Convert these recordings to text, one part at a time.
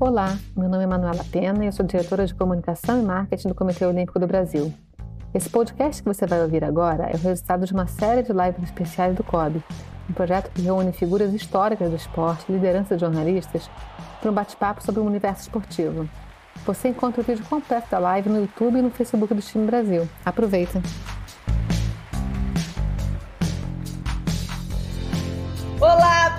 Olá, meu nome é Manuela Pena e eu sou diretora de comunicação e marketing do Comitê Olímpico do Brasil. Esse podcast que você vai ouvir agora é o resultado de uma série de lives especiais do COB, um projeto que reúne figuras históricas do esporte, lideranças de jornalistas, para um bate-papo sobre o universo esportivo. Você encontra o vídeo completo da live no YouTube e no Facebook do Time Brasil. Aproveita!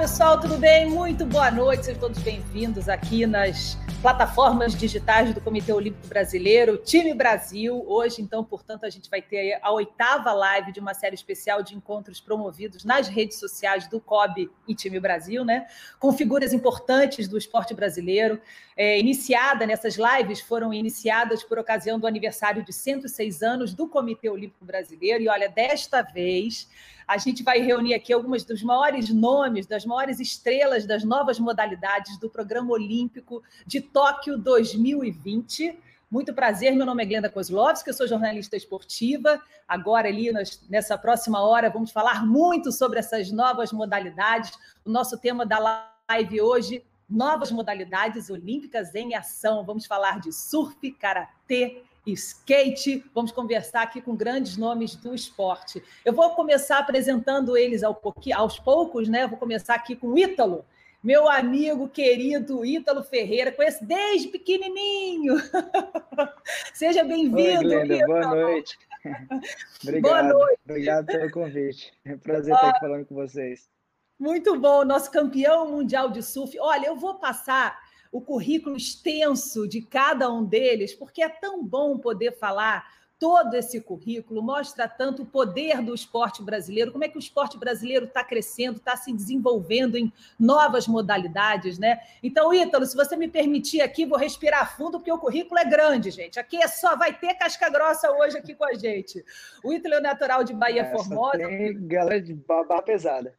Pessoal, tudo bem? Muito boa noite, sejam todos bem-vindos aqui nas plataformas digitais do Comitê Olímpico Brasileiro, Time Brasil. Hoje, então, portanto, a gente vai ter a oitava live de uma série especial de encontros promovidos nas redes sociais do COB e Time Brasil, né? Com figuras importantes do esporte brasileiro. É, iniciada nessas lives foram iniciadas por ocasião do aniversário de 106 anos do Comitê Olímpico Brasileiro. E olha, desta vez a gente vai reunir aqui algumas dos maiores nomes, das maiores estrelas das novas modalidades do Programa Olímpico de Tóquio 2020. Muito prazer, meu nome é Glenda Kozlovski, eu sou jornalista esportiva. Agora, ali, nessa próxima hora, vamos falar muito sobre essas novas modalidades. O nosso tema da live hoje, novas modalidades olímpicas em ação. Vamos falar de surf, karatê, skate. Vamos conversar aqui com grandes nomes do esporte. Eu vou começar apresentando eles aos poucos, né? vou começar aqui com o Ítalo, meu amigo querido Ítalo Ferreira, conheço desde pequenininho. Seja bem-vindo. Boa noite. Obrigado. Boa noite. Obrigado pelo convite. É um prazer estar aqui falando com vocês. Muito bom, nosso campeão mundial de surf. Olha, eu vou passar o currículo extenso de cada um deles, porque é tão bom poder falar todo esse currículo, mostra tanto o poder do esporte brasileiro, como é que o esporte brasileiro está crescendo, está se desenvolvendo em novas modalidades, né? Então, Ítalo, se você me permitir aqui, vou respirar fundo, porque o currículo é grande, gente. Aqui é só, vai ter casca grossa hoje aqui com a gente. O Ítalo é natural de Bahia é, Formosa. Tem galera de barra pesada.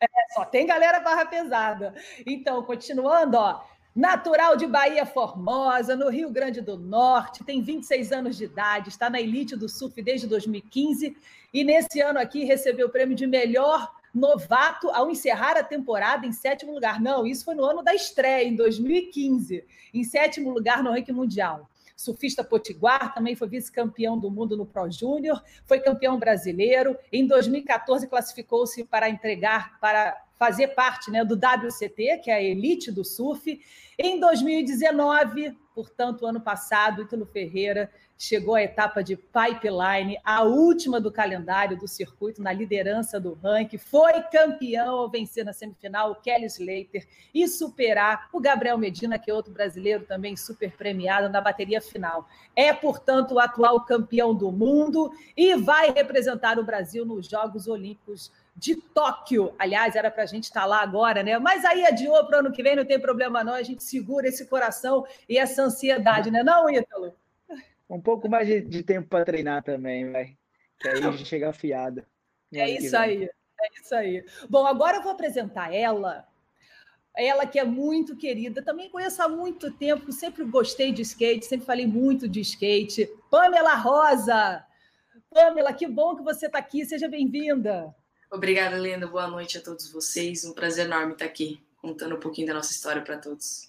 É, só tem galera barra pesada. Então, continuando, ó natural de Bahia Formosa, no Rio Grande do Norte, tem 26 anos de idade, está na elite do surf desde 2015 e nesse ano aqui recebeu o prêmio de melhor novato ao encerrar a temporada em sétimo lugar. Não, isso foi no ano da estreia, em 2015, em sétimo lugar no ranking mundial surfista potiguar, também foi vice-campeão do mundo no Pro Júnior, foi campeão brasileiro. Em 2014 classificou-se para entregar para fazer parte né, do WCT, que é a elite do surf. Em 2019, portanto, ano passado, Ítalo Ferreira chegou à etapa de pipeline, a última do calendário do circuito, na liderança do ranking, foi campeão ao vencer na semifinal o Kelly Slater e superar o Gabriel Medina, que é outro brasileiro também super premiado na bateria final. É, portanto, o atual campeão do mundo e vai representar o Brasil nos Jogos Olímpicos de Tóquio. Aliás, era para a gente estar tá lá agora, né? Mas aí adiou para o ano que vem, não tem problema não, a gente segura esse coração e essa ansiedade, né não, Ítalo? Um pouco mais de, de tempo para treinar também, vai. Que aí a gente chega afiado. É isso aí, é isso aí. Bom, agora eu vou apresentar ela, ela que é muito querida, também conheço há muito tempo, sempre gostei de skate, sempre falei muito de skate. Pamela Rosa! Pamela, que bom que você está aqui, seja bem-vinda. Obrigada, Lenda. Boa noite a todos vocês. Um prazer enorme estar aqui contando um pouquinho da nossa história para todos.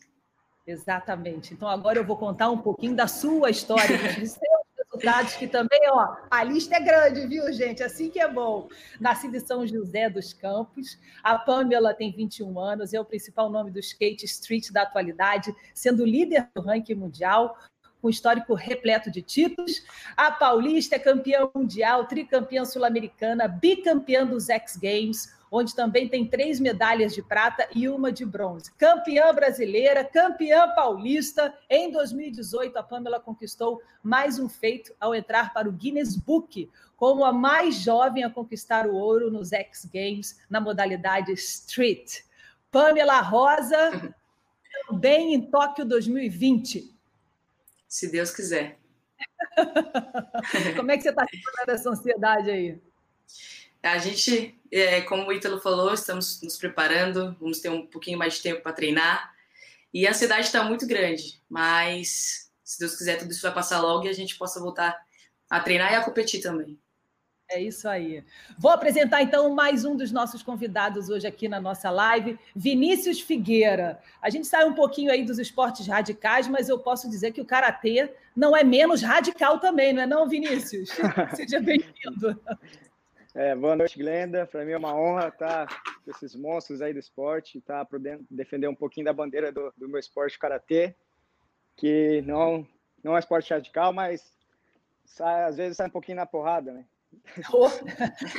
Exatamente. Então agora eu vou contar um pouquinho da sua história, dos seus resultados, que também, ó, a lista é grande, viu, gente? Assim que é bom. Nascida em São José dos Campos, a Pamela tem 21 anos, é o principal nome do skate street da atualidade, sendo líder do ranking mundial, com histórico repleto de títulos. A Paulista é campeã mundial, tricampeã sul-americana, bicampeã dos X Games, onde também tem três medalhas de prata e uma de bronze. Campeã brasileira, campeã paulista. Em 2018, a Pamela conquistou mais um feito ao entrar para o Guinness Book, como a mais jovem a conquistar o ouro nos X Games na modalidade Street. Pamela Rosa, também em Tóquio 2020 se Deus quiser. Como é que você está superando essa ansiedade aí? A gente, é, como o Ítalo falou, estamos nos preparando, vamos ter um pouquinho mais de tempo para treinar. E a ansiedade está muito grande, mas se Deus quiser, tudo isso vai passar logo e a gente possa voltar a treinar e a competir também. É isso aí. Vou apresentar então mais um dos nossos convidados hoje aqui na nossa live, Vinícius Figueira. A gente sai um pouquinho aí dos esportes radicais, mas eu posso dizer que o karatê não é menos radical também, não é não, Vinícius? Seja bem-vindo. É, boa noite, Glenda. Para mim é uma honra estar com esses monstros aí do esporte, estar podendo defender um pouquinho da bandeira do, do meu esporte karatê, que não não é esporte radical, mas sai, às vezes sai um pouquinho na porrada, né? Oh,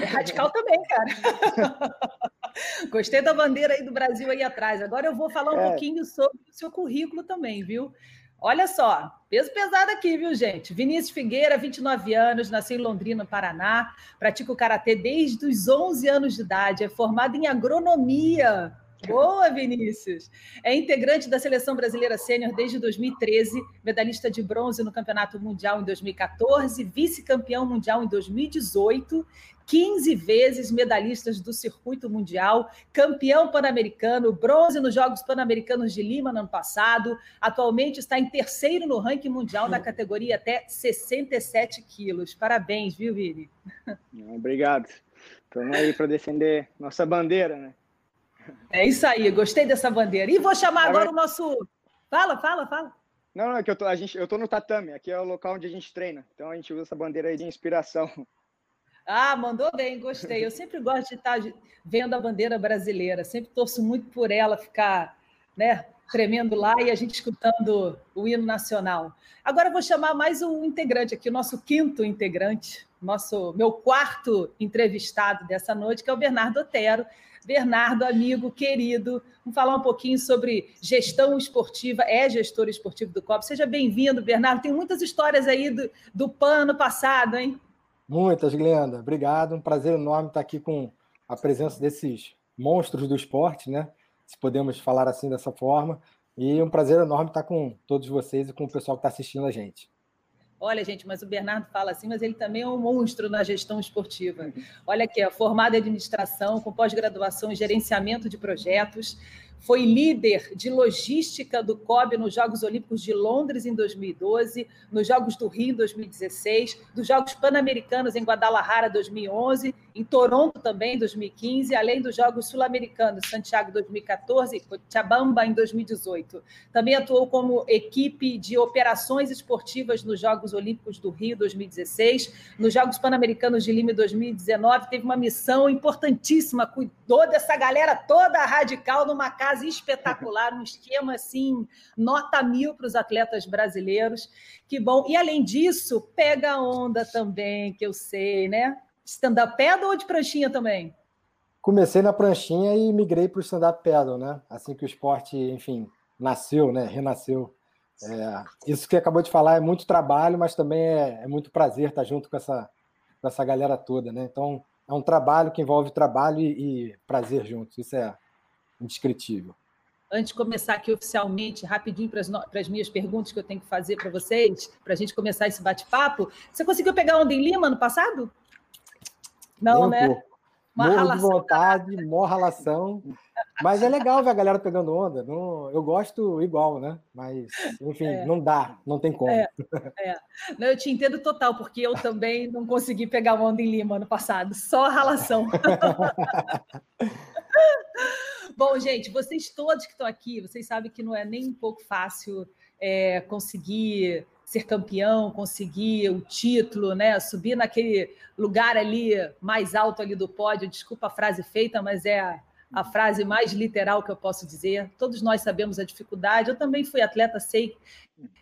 é radical também, cara. Gostei da bandeira aí do Brasil aí atrás. Agora eu vou falar um é. pouquinho sobre o seu currículo também, viu? Olha só, peso pesado aqui, viu, gente? Vinícius Figueira, 29 anos, nasceu em Londrina, Paraná, pratica o karatê desde os 11 anos de idade, é formado em agronomia Boa, Vinícius! É integrante da seleção brasileira sênior desde 2013, medalhista de bronze no Campeonato Mundial em 2014, vice-campeão mundial em 2018, 15 vezes medalhistas do circuito mundial, campeão pan-americano, bronze nos Jogos Pan-Americanos de Lima no ano passado. Atualmente está em terceiro no ranking mundial na categoria até 67 quilos. Parabéns, viu, Vini? Obrigado. Estamos aí para defender nossa bandeira, né? É isso aí, gostei dessa bandeira. E vou chamar agora o nosso. Fala, fala, fala. Não, não, é que eu tô, a gente, eu tô no tatame, aqui é o local onde a gente treina. Então a gente usa essa bandeira aí de inspiração. Ah, mandou bem, gostei. Eu sempre gosto de estar vendo a bandeira brasileira, sempre torço muito por ela ficar, né, tremendo lá e a gente escutando o hino nacional. Agora eu vou chamar mais um integrante aqui, o nosso quinto integrante, nosso meu quarto entrevistado dessa noite, que é o Bernardo Otero. Bernardo, amigo querido, vamos falar um pouquinho sobre gestão esportiva, é gestor esportivo do COP. Seja bem-vindo, Bernardo. Tem muitas histórias aí do, do PAN ano passado, hein? Muitas, Glenda. Obrigado. Um prazer enorme estar aqui com a presença desses monstros do esporte, né? Se podemos falar assim dessa forma. E um prazer enorme estar com todos vocês e com o pessoal que está assistindo a gente. Olha, gente, mas o Bernardo fala assim, mas ele também é um monstro na gestão esportiva. Olha aqui, formado em administração, com pós-graduação em gerenciamento de projetos, foi líder de logística do COB nos Jogos Olímpicos de Londres em 2012, nos Jogos do Rio em 2016, dos Jogos Pan-Americanos em Guadalajara 2011, em Toronto também em 2015, além dos Jogos Sul-Americanos Santiago 2014 e Cochabamba em 2018. Também atuou como equipe de operações esportivas nos Jogos Olímpicos do Rio 2016, nos Jogos Pan-Americanos de Lima 2019, teve uma missão importantíssima, cuidou dessa galera toda radical numa casa espetacular, um esquema assim, nota mil para os atletas brasileiros. Que bom. E além disso, pega onda também, que eu sei, né? Stand-up paddle ou de pranchinha também? Comecei na pranchinha e migrei para o stand-up paddle, né? Assim que o esporte, enfim, nasceu, né? Renasceu. É, isso que acabou de falar é muito trabalho, mas também é, é muito prazer estar junto com essa, com essa galera toda, né? Então, é um trabalho que envolve trabalho e, e prazer juntos. Isso é, indescritível. Antes de começar aqui oficialmente, rapidinho para as, para as minhas perguntas que eu tenho que fazer para vocês, para a gente começar esse bate-papo, você conseguiu pegar onda em Lima no passado? Não, né? Uma Morro de vontade, mó ralação. Mas é legal ver a galera pegando onda. Não, eu gosto igual, né? Mas, enfim, é. não dá, não tem como. É, é. Não, eu te entendo total, porque eu também não consegui pegar onda em Lima ano passado, só a ralação. Bom, gente, vocês todos que estão aqui, vocês sabem que não é nem um pouco fácil é, conseguir ser campeão, conseguir o título, né? Subir naquele lugar ali mais alto ali do pódio. Desculpa a frase feita, mas é a, frase mais literal que eu posso dizer. Todos nós sabemos a dificuldade. Eu também fui atleta, sei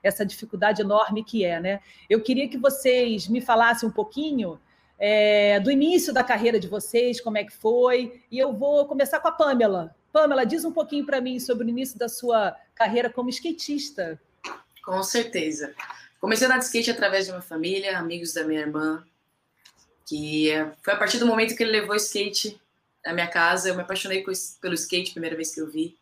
essa dificuldade enorme que é, né? Eu queria que vocês me falassem um pouquinho é, do início da carreira de vocês, como é que foi. E eu vou começar com a Pamela. Pamela, diz um pouquinho para mim sobre o início da sua carreira como skatista. Com certeza. Comecei a andar de skate através de uma família, amigos da minha irmã, que é, foi a partir do momento que ele levou skate à minha casa, eu me apaixonei pelo skate, primeira vez que eu vi.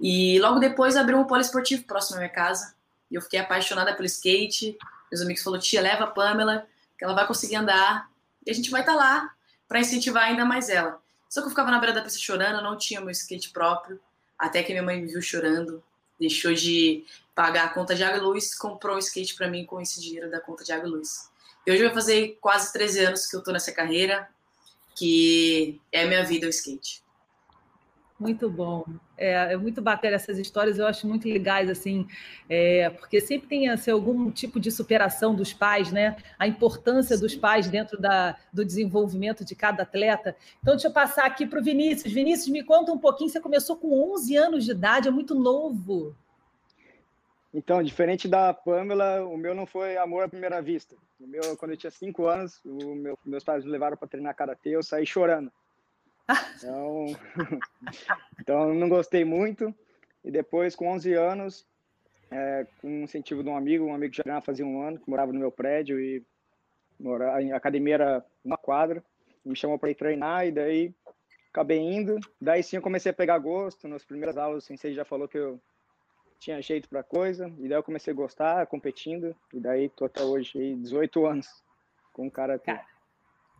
E logo depois abriu um poliesportivo próximo à minha casa, e eu fiquei apaixonada pelo skate. Meus amigos falaram, tia, leva a Pamela, que ela vai conseguir andar, e a gente vai estar tá lá para incentivar ainda mais ela. Só que eu ficava na beira da pista chorando, não tinha meu skate próprio. Até que minha mãe me viu chorando, deixou de pagar a conta de água e luz, comprou um skate para mim com esse dinheiro da conta de água e luz. E hoje vai fazer quase 13 anos que eu estou nessa carreira, que é a minha vida o skate. Muito bom. É, é, muito bacana essas histórias, eu acho muito legais, assim, é, porque sempre tem assim, algum tipo de superação dos pais, né? A importância Sim. dos pais dentro da, do desenvolvimento de cada atleta. Então, deixa eu passar aqui para o Vinícius. Vinícius, me conta um pouquinho, você começou com 11 anos de idade, é muito novo. Então, diferente da Pamela, o meu não foi amor à primeira vista. O meu, quando eu tinha 5 anos, o meu, meus pais me levaram para treinar karatê, eu saí chorando. Então, então não gostei muito. E depois, com 11 anos, é, com um incentivo de um amigo, um amigo que já fazia um ano, que morava no meu prédio e morava, a academia era uma quadra, me chamou para ir treinar e daí acabei indo. Daí sim eu comecei a pegar gosto. Nas primeiras aulas, o sensei já falou que eu tinha jeito para coisa, e daí eu comecei a gostar, competindo, e daí tô até hoje, 18 anos com o cara. Cara,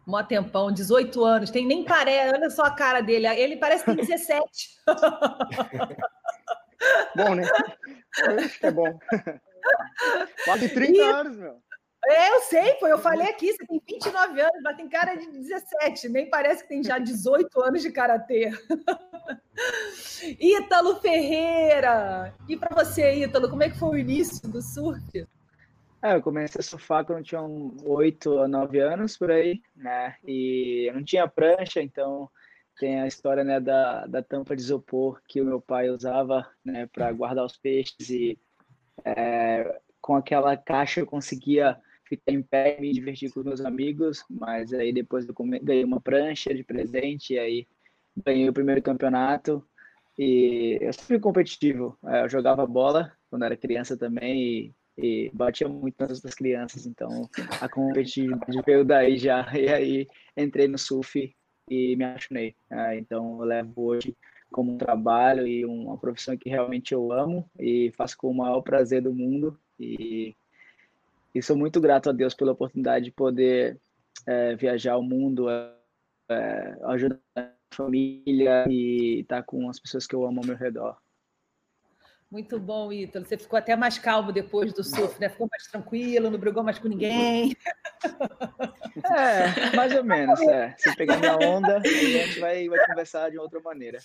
Mó tempão, 18 anos, tem nem parece, olha só a cara dele, ele parece que tem 17. bom, né? Acho que é bom. Quase 30 e... anos, meu. É, eu sei, pô, eu falei aqui, você tem 29 anos, mas tem cara de 17, nem parece que tem já 18 anos de karatê. Ítalo Ferreira! E para você, Ítalo, como é que foi o início do surf? É, eu comecei a surfar quando tinha oito ou nove anos, por aí, né? E eu não tinha prancha, então tem a história, né, da, da tampa de isopor que o meu pai usava, né, para guardar os peixes e é, com aquela caixa eu conseguia ficar em pé me divertir com meus amigos, mas aí depois eu ganhei uma prancha de presente e aí ganhei o primeiro campeonato e eu sempre fui competitivo, é, eu jogava bola quando era criança também e e batia muito nas outras crianças, então a competitividade veio daí já, e aí entrei no surf e me apaixonei. Né? Então eu levo hoje como um trabalho e uma profissão que realmente eu amo e faço com o maior prazer do mundo e, e sou muito grato a Deus pela oportunidade de poder é, viajar o mundo, é, ajudar a família e estar com as pessoas que eu amo ao meu redor. Muito bom, Ítalo. Você ficou até mais calmo depois do surf, né? Ficou mais tranquilo, não brigou mais com ninguém. É, mais ou menos. É. Se pegar minha onda, a gente vai, vai conversar de outra maneira.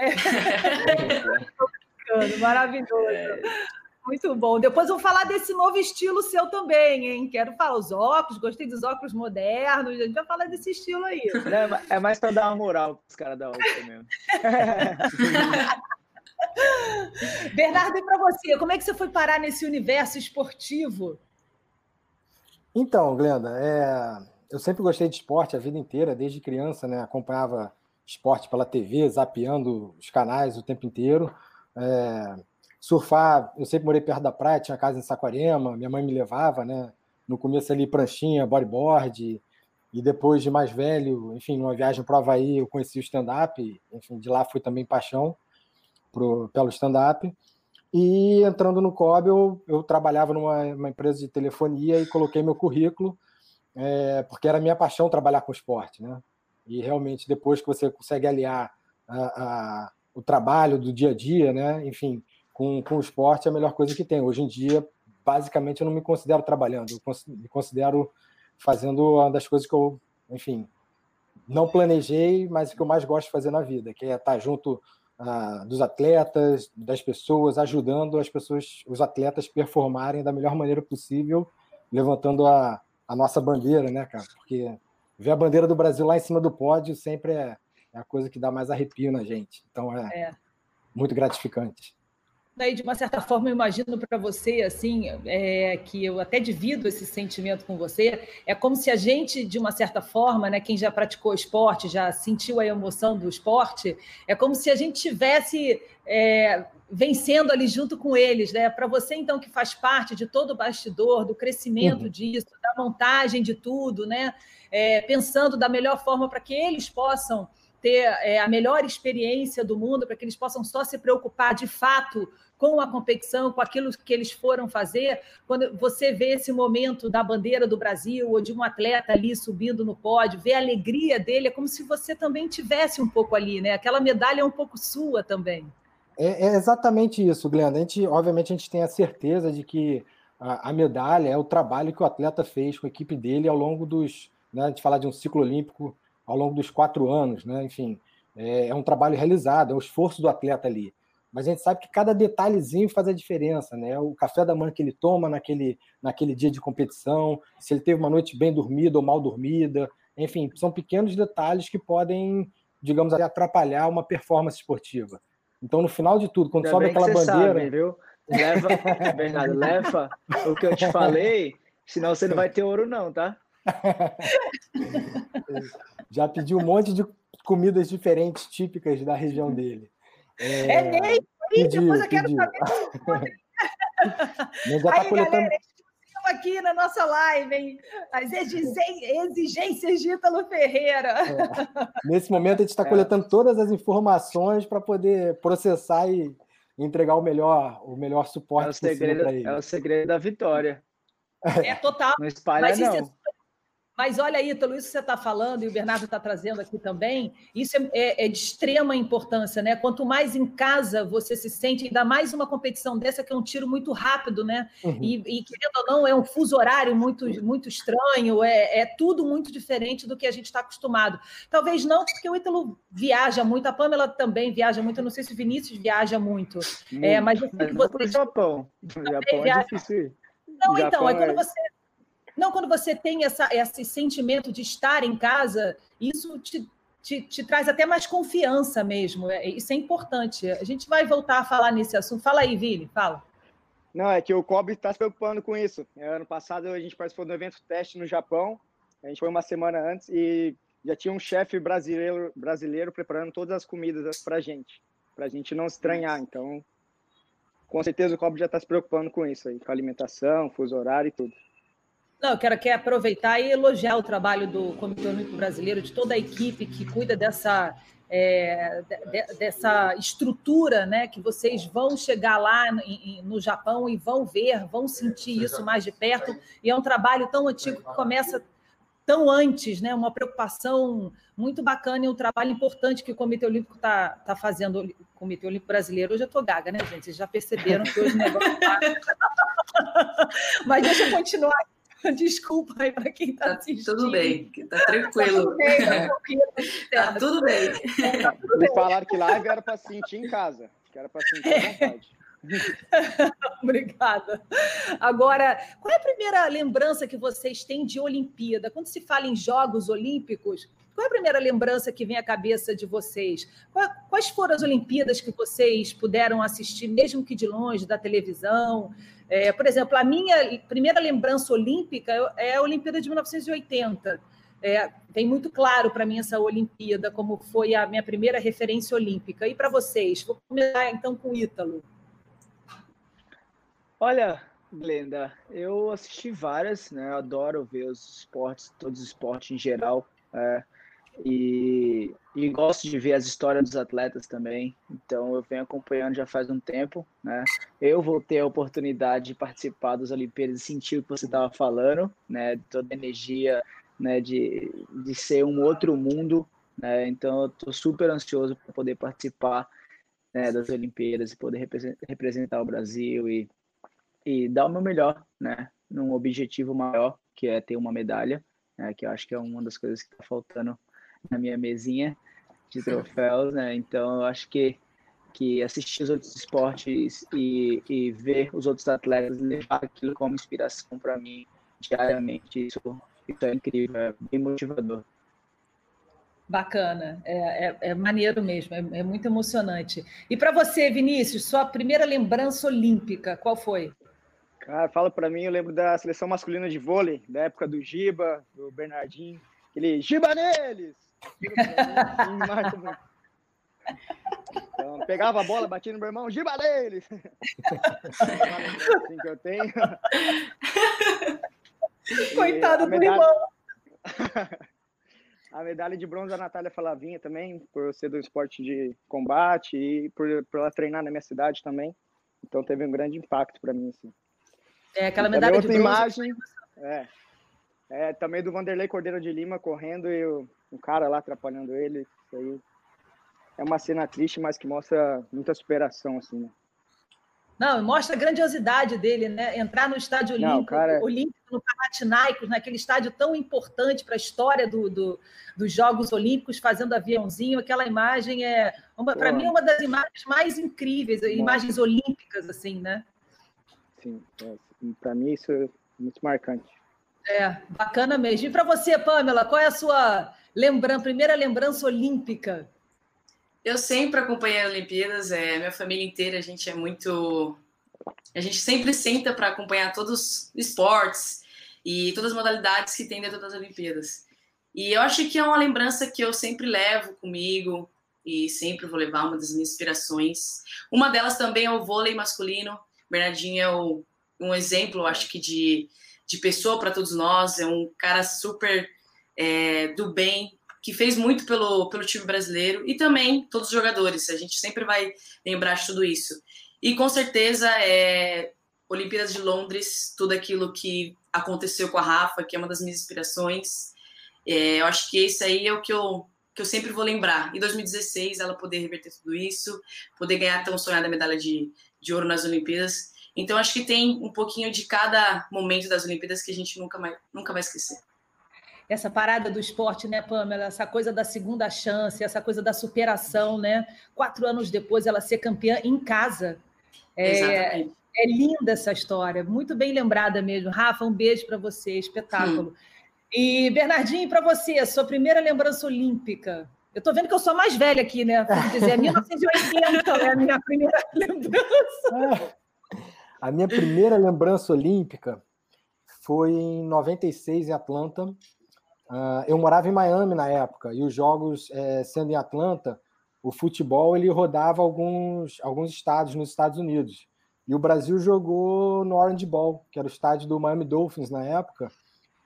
É. Maravilhoso. É. Muito bom. Depois eu vou falar desse novo estilo seu também, hein? Quero falar os óculos, gostei dos óculos modernos. A gente vai falar desse estilo aí. É, é mais para dar uma moral para os caras da óculos mesmo. Bernardo, e para você, como é que você foi parar nesse universo esportivo? Então, Glenda, é... eu sempre gostei de esporte a vida inteira, desde criança, né? Acompanhava esporte pela TV, zapeando os canais o tempo inteiro. É... Surfar, eu sempre morei perto da praia, tinha casa em Saquarema, minha mãe me levava, né? No começo ali, pranchinha, bodyboard, e depois de mais velho, enfim, numa viagem para o Havaí, eu conheci o stand-up, enfim, de lá fui também paixão pro, pelo stand-up. E entrando no COB, eu, eu trabalhava numa empresa de telefonia e coloquei meu currículo, é, porque era minha paixão trabalhar com esporte. Né? E realmente, depois que você consegue aliar a, a, o trabalho do dia a dia, né? enfim, com, com o esporte, é a melhor coisa que tem. Hoje em dia, basicamente, eu não me considero trabalhando, eu me considero fazendo uma das coisas que eu, enfim, não planejei, mas que eu mais gosto de fazer na vida, que é estar junto dos atletas, das pessoas, ajudando as pessoas, os atletas performarem da melhor maneira possível, levantando a, a nossa bandeira, né, cara? Porque ver a bandeira do Brasil lá em cima do pódio sempre é, é a coisa que dá mais arrepio na gente. Então é, é. muito gratificante daí de uma certa forma eu imagino para você assim é, que eu até divido esse sentimento com você. É como se a gente de uma certa forma né quem já praticou esporte já sentiu a emoção do esporte é como se a gente tivesse é, vencendo ali junto com eles né? Para você então que faz parte de todo o bastidor do crescimento uhum. disso da montagem de tudo né? É, pensando da melhor forma para que eles possam ter é, a melhor experiência do mundo, para que eles possam só se preocupar de fato com a competição, com aquilo que eles foram fazer. Quando você vê esse momento da bandeira do Brasil ou de um atleta ali subindo no pódio, vê a alegria dele, é como se você também tivesse um pouco ali, né? Aquela medalha é um pouco sua também. É, é exatamente isso, Glenda. A gente, obviamente, a gente tem a certeza de que a, a, medalha é o trabalho que o atleta fez com a equipe dele ao longo dos, né, a gente falar de um ciclo olímpico ao longo dos quatro anos, né? Enfim, é, é um trabalho realizado, é o esforço do atleta ali. Mas a gente sabe que cada detalhezinho faz a diferença, né? O café da manhã que ele toma naquele, naquele dia de competição, se ele teve uma noite bem dormida ou mal dormida, enfim, são pequenos detalhes que podem, digamos, atrapalhar uma performance esportiva. Então, no final de tudo, quando Ainda sobe aquela bandeira. Sabe, viu? Leva, Bernardo, leva o que eu te falei, senão você não vai ter ouro, não, tá? Já pediu um monte de comidas diferentes, típicas da região dele. É, é mesmo? Pediu, depois eu quero saber. Mas já tá Aí, coletando... galera, aqui na nossa live, hein? As exigências de Ítalo Ferreira. É. Nesse momento, a gente está é. coletando todas as informações para poder processar e entregar o melhor, o melhor suporte é o segredo, para ele. É o segredo da vitória. É total. Não espalha, Mas não. É mas olha, Ítalo, isso que você está falando, e o Bernardo está trazendo aqui também, isso é, é, é, de extrema importância, né? Quanto mais em casa você se sente, ainda mais uma competição dessa, que é um tiro muito rápido, né? Uhum. E, e, querendo ou não, é um fuso horário muito, muito estranho, é, é tudo muito diferente do que a gente está acostumado. Talvez não, porque o Ítalo viaja muito, a Pamela também viaja muito, eu não sei se o Vinícius viaja muito. muito. É, mas eu sei que você. Japão. O Japão é difícil. Não, então, é quando você não, quando você tem essa, esse sentimento de estar em casa, isso te, te, te, traz até mais confiança mesmo. É, isso é importante. A gente vai voltar a falar nesse assunto. Fala aí, Vili, fala. Não, é que o Kobe está se preocupando com isso. Ano passado a gente participou do evento teste no Japão. A gente foi uma semana antes e já tinha um chefe brasileiro, brasileiro preparando todas as comidas para a gente, para a gente não estranhar. Então, com certeza o Kobe já está se preocupando com isso aí, com alimentação, fuso horário e tudo. Não, eu quero aqui aproveitar e elogiar o trabalho do Comitê Olímpico Brasileiro, de toda a equipe que cuida dessa, é, de, dessa estrutura, né? Que vocês vão chegar lá no, no Japão e vão ver, vão sentir isso mais de perto. E é um trabalho tão antigo que começa tão antes, né? Uma preocupação muito bacana e um trabalho importante que o Comitê Olímpico está tá fazendo. O Comitê Olímpico Brasileiro, hoje eu estou gaga, né, gente? Vocês já perceberam que hoje o negócio tá... Mas deixa eu continuar Desculpa aí para quem está tá assistindo. Tudo bem, tá tranquilo. Tá tudo bem. Tá tudo bem. falaram que live era para sentir em casa, que era para sentir à vontade. Obrigada. Agora, qual é a primeira lembrança que vocês têm de Olimpíada? Quando se fala em Jogos Olímpicos, qual é a primeira lembrança que vem à cabeça de vocês? Quais foram as Olimpíadas que vocês puderam assistir, mesmo que de longe, da televisão? É, por exemplo, a minha primeira lembrança olímpica é a Olimpíada de 1980. É, tem muito claro para mim essa Olimpíada, como foi a minha primeira referência olímpica. E para vocês? Vou começar então com o Ítalo. Olha, Glenda, eu assisti várias, né? Adoro ver os esportes, todos os esportes em geral. É, e, e, gosto de ver as histórias dos atletas também. Então eu venho acompanhando já faz um tempo, né? Eu vou ter a oportunidade de participar das Olimpíadas e sentir o que você estava falando, né? Toda a energia, né? De, de ser um outro mundo, né? Então eu estou super ansioso para poder participar né, das Olimpíadas e poder representar o Brasil e, e dar o meu melhor, né? Num objetivo maior que é ter uma medalha, né? Que eu acho que é uma das coisas que está faltando na minha mesinha de troféus, né? Então eu acho que que assistir os outros esportes e, e ver os outros atletas levar aquilo como inspiração para mim diariamente, isso, isso é incrível, é bem motivador. Bacana, é, é, é maneiro mesmo, é, é muito emocionante. E para você, Vinícius, sua primeira lembrança olímpica, qual foi? Cara, fala para mim, eu lembro da seleção masculina de vôlei, da época do Giba, do Bernardinho, aquele Giba neles! Então, pegava a bola, batia no meu irmão, giba dele! assim que eu tenho. Coitado medalha... do irmão! a medalha de bronze da Natália Falavinha também, por ser do esporte de combate e por, por ela treinar na minha cidade também. Então teve um grande impacto para mim. Assim. É, aquela medalha de bronze. imagem. É, é, também do Vanderlei Cordeiro de Lima correndo e o, um cara lá atrapalhando ele. Isso aí é uma cena triste, mas que mostra muita superação, assim, né? Não, mostra a grandiosidade dele, né? Entrar no estádio olímpico, Não, cara... olímpico no Panathinaikos, naquele estádio tão importante para a história do, do, dos Jogos Olímpicos, fazendo aviãozinho, aquela imagem é, para mim, é uma das imagens mais incríveis, Nossa. imagens olímpicas, assim, né? Sim, é, para mim isso é muito marcante. É, bacana mesmo. E para você, Pamela, qual é a sua lembrança, primeira lembrança olímpica? Eu sempre acompanhei as Olimpíadas, é, minha família inteira, a gente é muito. A gente sempre senta para acompanhar todos os esportes e todas as modalidades que tem dentro das Olimpíadas. E eu acho que é uma lembrança que eu sempre levo comigo e sempre vou levar uma das minhas inspirações. Uma delas também é o vôlei masculino. Bernardinho é o, um exemplo, acho que, de, de pessoa para todos nós. É um cara super é, do bem, que fez muito pelo, pelo time brasileiro e também todos os jogadores. A gente sempre vai lembrar de tudo isso. E com certeza, é, Olimpíadas de Londres, tudo aquilo que aconteceu com a Rafa, que é uma das minhas inspirações. É, eu acho que esse aí é o que eu, que eu sempre vou lembrar. Em 2016, ela poder reverter tudo isso, poder ganhar tão sonhada medalha de, de ouro nas Olimpíadas. Então, acho que tem um pouquinho de cada momento das Olimpíadas que a gente nunca, mais, nunca vai esquecer essa parada do esporte, né, Pamela? Essa coisa da segunda chance, essa coisa da superação, né? Quatro anos depois ela ser campeã em casa. É, é linda essa história, muito bem lembrada mesmo. Rafa, um beijo para você, espetáculo. Hum. E Bernardinho, para você, sua primeira lembrança olímpica? Eu estou vendo que eu sou mais velha aqui, né? Quer dizer, 1980 é a minha primeira lembrança. A minha primeira lembrança olímpica foi em 96 em Atlanta, Uh, eu morava em Miami na época e os jogos é, sendo em Atlanta, o futebol ele rodava alguns alguns estados nos Estados Unidos e o Brasil jogou no Orange Bowl, que era o estádio do Miami Dolphins na época,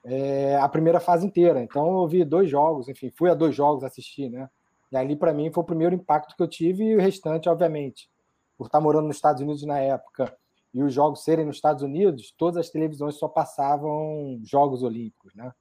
é, a primeira fase inteira. Então eu vi dois jogos, enfim, fui a dois jogos assistir, né? E ali para mim foi o primeiro impacto que eu tive e o restante, obviamente, por estar morando nos Estados Unidos na época e os jogos serem nos Estados Unidos, todas as televisões só passavam jogos olímpicos, né?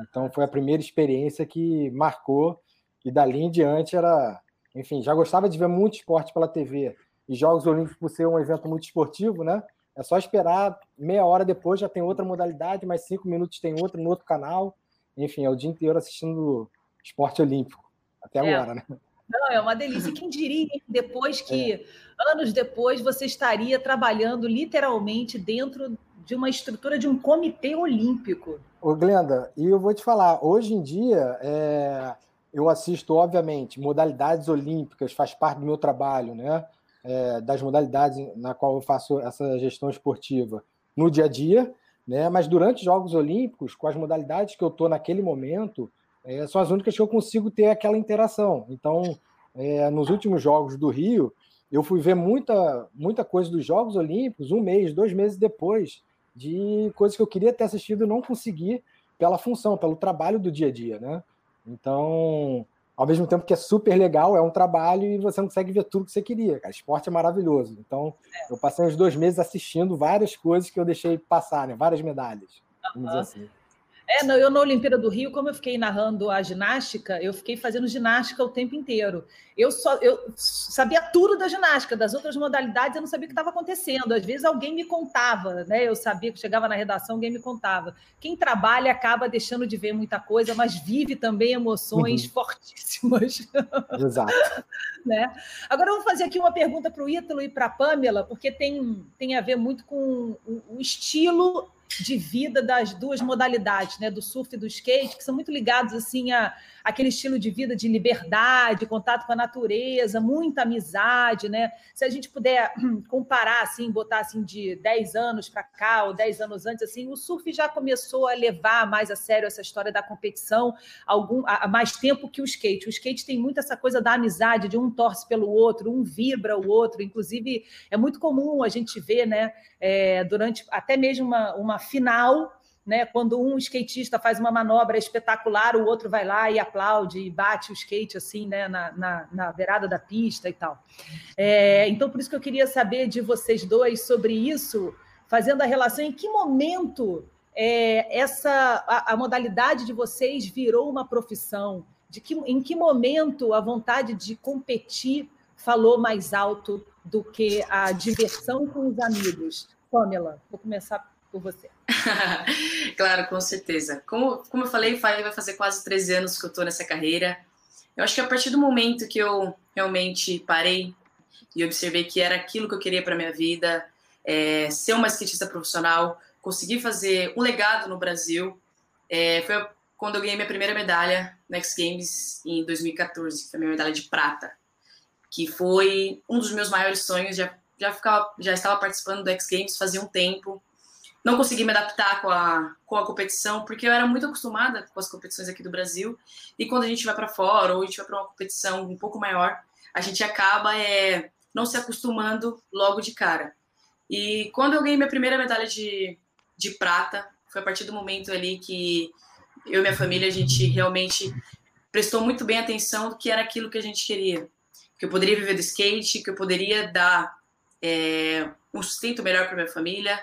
Então foi a primeira experiência que marcou e dali em diante era, enfim, já gostava de ver muito esporte pela TV e Jogos Olímpicos por ser um evento muito esportivo, né? É só esperar meia hora depois já tem outra modalidade, mais cinco minutos tem outra no outro canal. Enfim, é o dia inteiro assistindo esporte olímpico até é. agora, né? Não, é uma delícia. Quem diria depois que, é. anos depois, você estaria trabalhando literalmente dentro de uma estrutura de um comitê olímpico. Ô, Glenda, e eu vou te falar, hoje em dia é, eu assisto, obviamente, modalidades olímpicas, faz parte do meu trabalho, né? É, das modalidades na qual eu faço essa gestão esportiva no dia a dia, né? Mas durante os Jogos Olímpicos, com as modalidades que eu estou naquele momento, é, são as únicas que eu consigo ter aquela interação. Então, é, nos últimos Jogos do Rio, eu fui ver muita, muita coisa dos Jogos Olímpicos um mês, dois meses depois de coisas que eu queria ter assistido e não consegui pela função, pelo trabalho do dia a dia, né? Então, ao mesmo tempo que é super legal, é um trabalho e você não consegue ver tudo que você queria. Cara, esporte é maravilhoso. Então, eu passei uns dois meses assistindo várias coisas que eu deixei passar, né? Várias medalhas, vamos dizer assim. É, não, eu na Olimpíada do Rio, como eu fiquei narrando a ginástica, eu fiquei fazendo ginástica o tempo inteiro. Eu só eu sabia tudo da ginástica, das outras modalidades eu não sabia o que estava acontecendo. Às vezes alguém me contava, né? Eu sabia que chegava na redação, alguém me contava. Quem trabalha acaba deixando de ver muita coisa, mas vive também emoções uhum. fortíssimas. Exato. né? Agora eu vou fazer aqui uma pergunta para o Ítalo e para a Pamela, porque tem, tem a ver muito com o, o estilo de vida das duas modalidades, né, do surf e do skate, que são muito ligados assim a aquele estilo de vida de liberdade, contato com a natureza, muita amizade, né? Se a gente puder comparar assim, botar assim de 10 anos para cá ou 10 anos antes assim, o surf já começou a levar mais a sério essa história da competição algum há mais tempo que o skate. O skate tem muito essa coisa da amizade, de um torce pelo outro, um vibra o outro, inclusive é muito comum a gente ver, né, é, durante até mesmo uma, uma final, né? Quando um skatista faz uma manobra espetacular, o outro vai lá e aplaude e bate o skate assim, né? Na, na, na beirada da pista e tal. É, então, por isso que eu queria saber de vocês dois sobre isso, fazendo a relação em que momento é, essa a, a, modalidade de vocês virou uma profissão, de que em que momento a vontade de competir falou mais alto do que a diversão com os amigos? Pamela, vou começar por você. claro, com certeza. Como, como eu falei, vai fazer quase 13 anos que eu estou nessa carreira. Eu acho que a partir do momento que eu realmente parei e observei que era aquilo que eu queria para minha vida, é, ser uma skatista profissional, conseguir fazer um legado no Brasil, é, foi quando eu ganhei minha primeira medalha no X Games em 2014, que foi a minha medalha de prata, que foi um dos meus maiores sonhos. Já, já, ficava, já estava participando do X Games fazia um tempo. Não consegui me adaptar com a, com a competição, porque eu era muito acostumada com as competições aqui do Brasil. E quando a gente vai para fora, ou a gente vai para uma competição um pouco maior, a gente acaba é, não se acostumando logo de cara. E quando eu ganhei minha primeira medalha de, de prata, foi a partir do momento ali que eu e minha família, a gente realmente prestou muito bem atenção do que era aquilo que a gente queria. Que eu poderia viver do skate, que eu poderia dar é, um sustento melhor para minha família,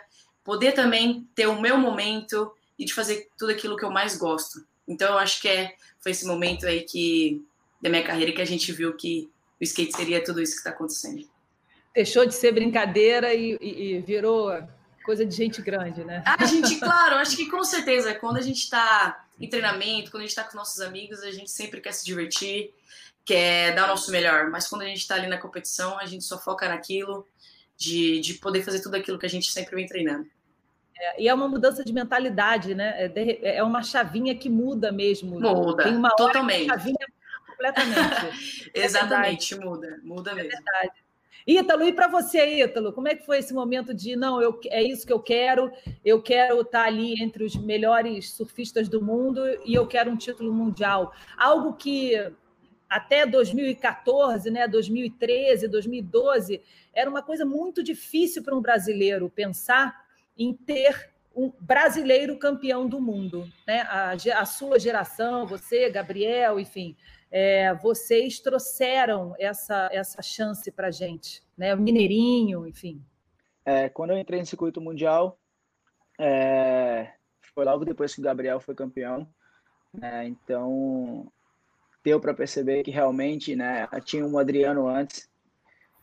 poder também ter o meu momento e de fazer tudo aquilo que eu mais gosto. Então, eu acho que é, foi esse momento aí que da minha carreira que a gente viu que o skate seria tudo isso que está acontecendo. Deixou de ser brincadeira e, e, e virou coisa de gente grande, né? A gente, claro, acho que com certeza, quando a gente está em treinamento, quando a gente está com nossos amigos, a gente sempre quer se divertir, quer dar o nosso melhor. Mas quando a gente está ali na competição, a gente só foca naquilo, de, de poder fazer tudo aquilo que a gente sempre vem treinando. É, e é uma mudança de mentalidade, né? É, é uma chavinha que muda mesmo. Muda, Tem uma totalmente. chavinha completamente. Exatamente, é muda, muda mesmo. É verdade. Ítalo, e para você, Ítalo, como é que foi esse momento de não, eu, é isso que eu quero, eu quero estar ali entre os melhores surfistas do mundo e eu quero um título mundial? Algo que até 2014, né, 2013, 2012, era uma coisa muito difícil para um brasileiro pensar em ter um brasileiro campeão do mundo. Né? A, a sua geração, você, Gabriel, enfim, é, vocês trouxeram essa, essa chance para a gente, né? O Mineirinho, enfim. É, quando eu entrei no circuito mundial, é, foi logo depois que o Gabriel foi campeão, né? então deu para perceber que realmente, né, tinha um Adriano antes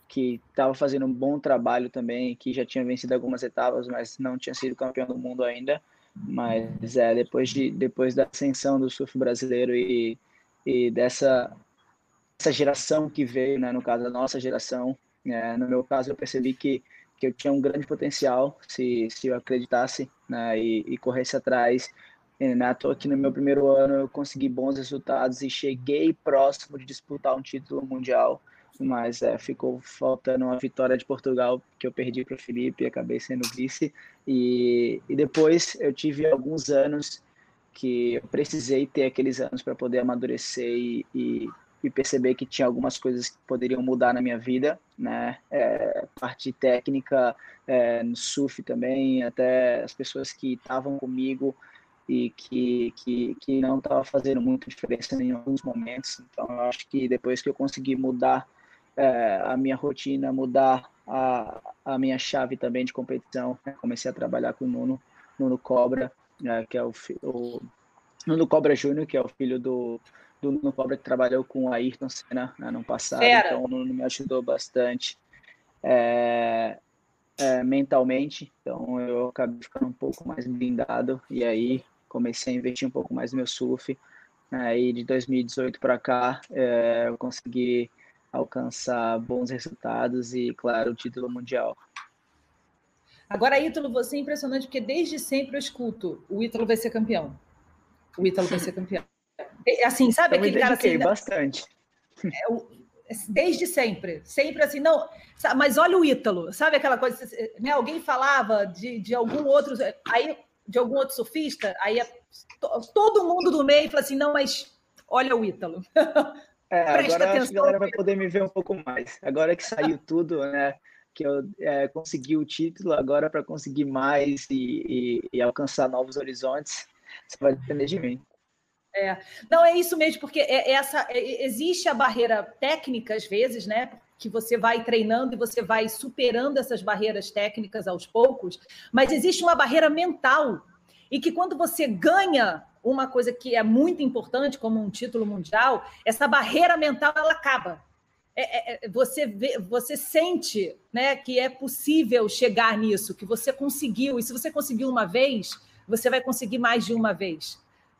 que estava fazendo um bom trabalho também, que já tinha vencido algumas etapas, mas não tinha sido campeão do mundo ainda. Mas é depois de depois da ascensão do surf brasileiro e e dessa essa geração que veio, né, no caso da nossa geração, né, no meu caso eu percebi que, que eu tinha um grande potencial se, se eu acreditasse né, e, e corresse atrás. E, né, toa que no meu primeiro ano eu consegui bons resultados e cheguei próximo de disputar um título mundial, mas é, ficou faltando uma vitória de Portugal que eu perdi para o Felipe e acabei sendo vice. E, e depois eu tive alguns anos que eu precisei ter aqueles anos para poder amadurecer e, e, e, perceber que tinha algumas coisas que poderiam mudar na minha vida, né? É, parte técnica, é, no surf também, até as pessoas que estavam comigo e que, que, que não estava fazendo muita diferença em alguns momentos. Então, eu acho que depois que eu consegui mudar é, a minha rotina, mudar a, a minha chave também de competição, né? comecei a trabalhar com o Nuno, Nuno Cobra, né, que é o, o Nuno Cobra Júnior, que é o filho do, do Nuno Cobra que trabalhou com o Ayrton Senna né, no passado, Fera. então o Nuno me ajudou bastante é, é, mentalmente, então eu acabei ficando um pouco mais blindado. E aí comecei a investir um pouco mais no meu surf, aí de 2018 para cá é, eu consegui alcançar bons resultados e, claro, o título mundial. Agora, Ítalo, você é impressionante, porque desde sempre eu escuto: o Ítalo vai ser campeão. O Ítalo vai ser campeão. Assim, sabe eu aquele cara assim. bastante. É, desde sempre. Sempre assim, não. Mas olha o Ítalo, sabe aquela coisa? Né, alguém falava de, de algum outro. Aí, de algum outro surfista, aí todo mundo do meio fala assim: não, mas olha o Ítalo. É, agora acho que a galera vai poder me ver um pouco mais. Agora que saiu tudo, né? que eu é, consegui o título agora para conseguir mais e, e, e, alcançar novos horizontes, você vai depender de mim. É. Não, é isso mesmo, porque é, é essa é, existe a barreira técnica, às vezes, né? Que você vai treinando e você vai superando essas barreiras técnicas aos poucos, mas existe uma barreira mental. E que quando você ganha uma coisa que é muito importante, como um título mundial, essa barreira mental ela acaba é, é, é, você vê, você sente né, que é possível chegar nisso, que você conseguiu, e se você conseguiu uma vez, você vai conseguir mais de uma vez.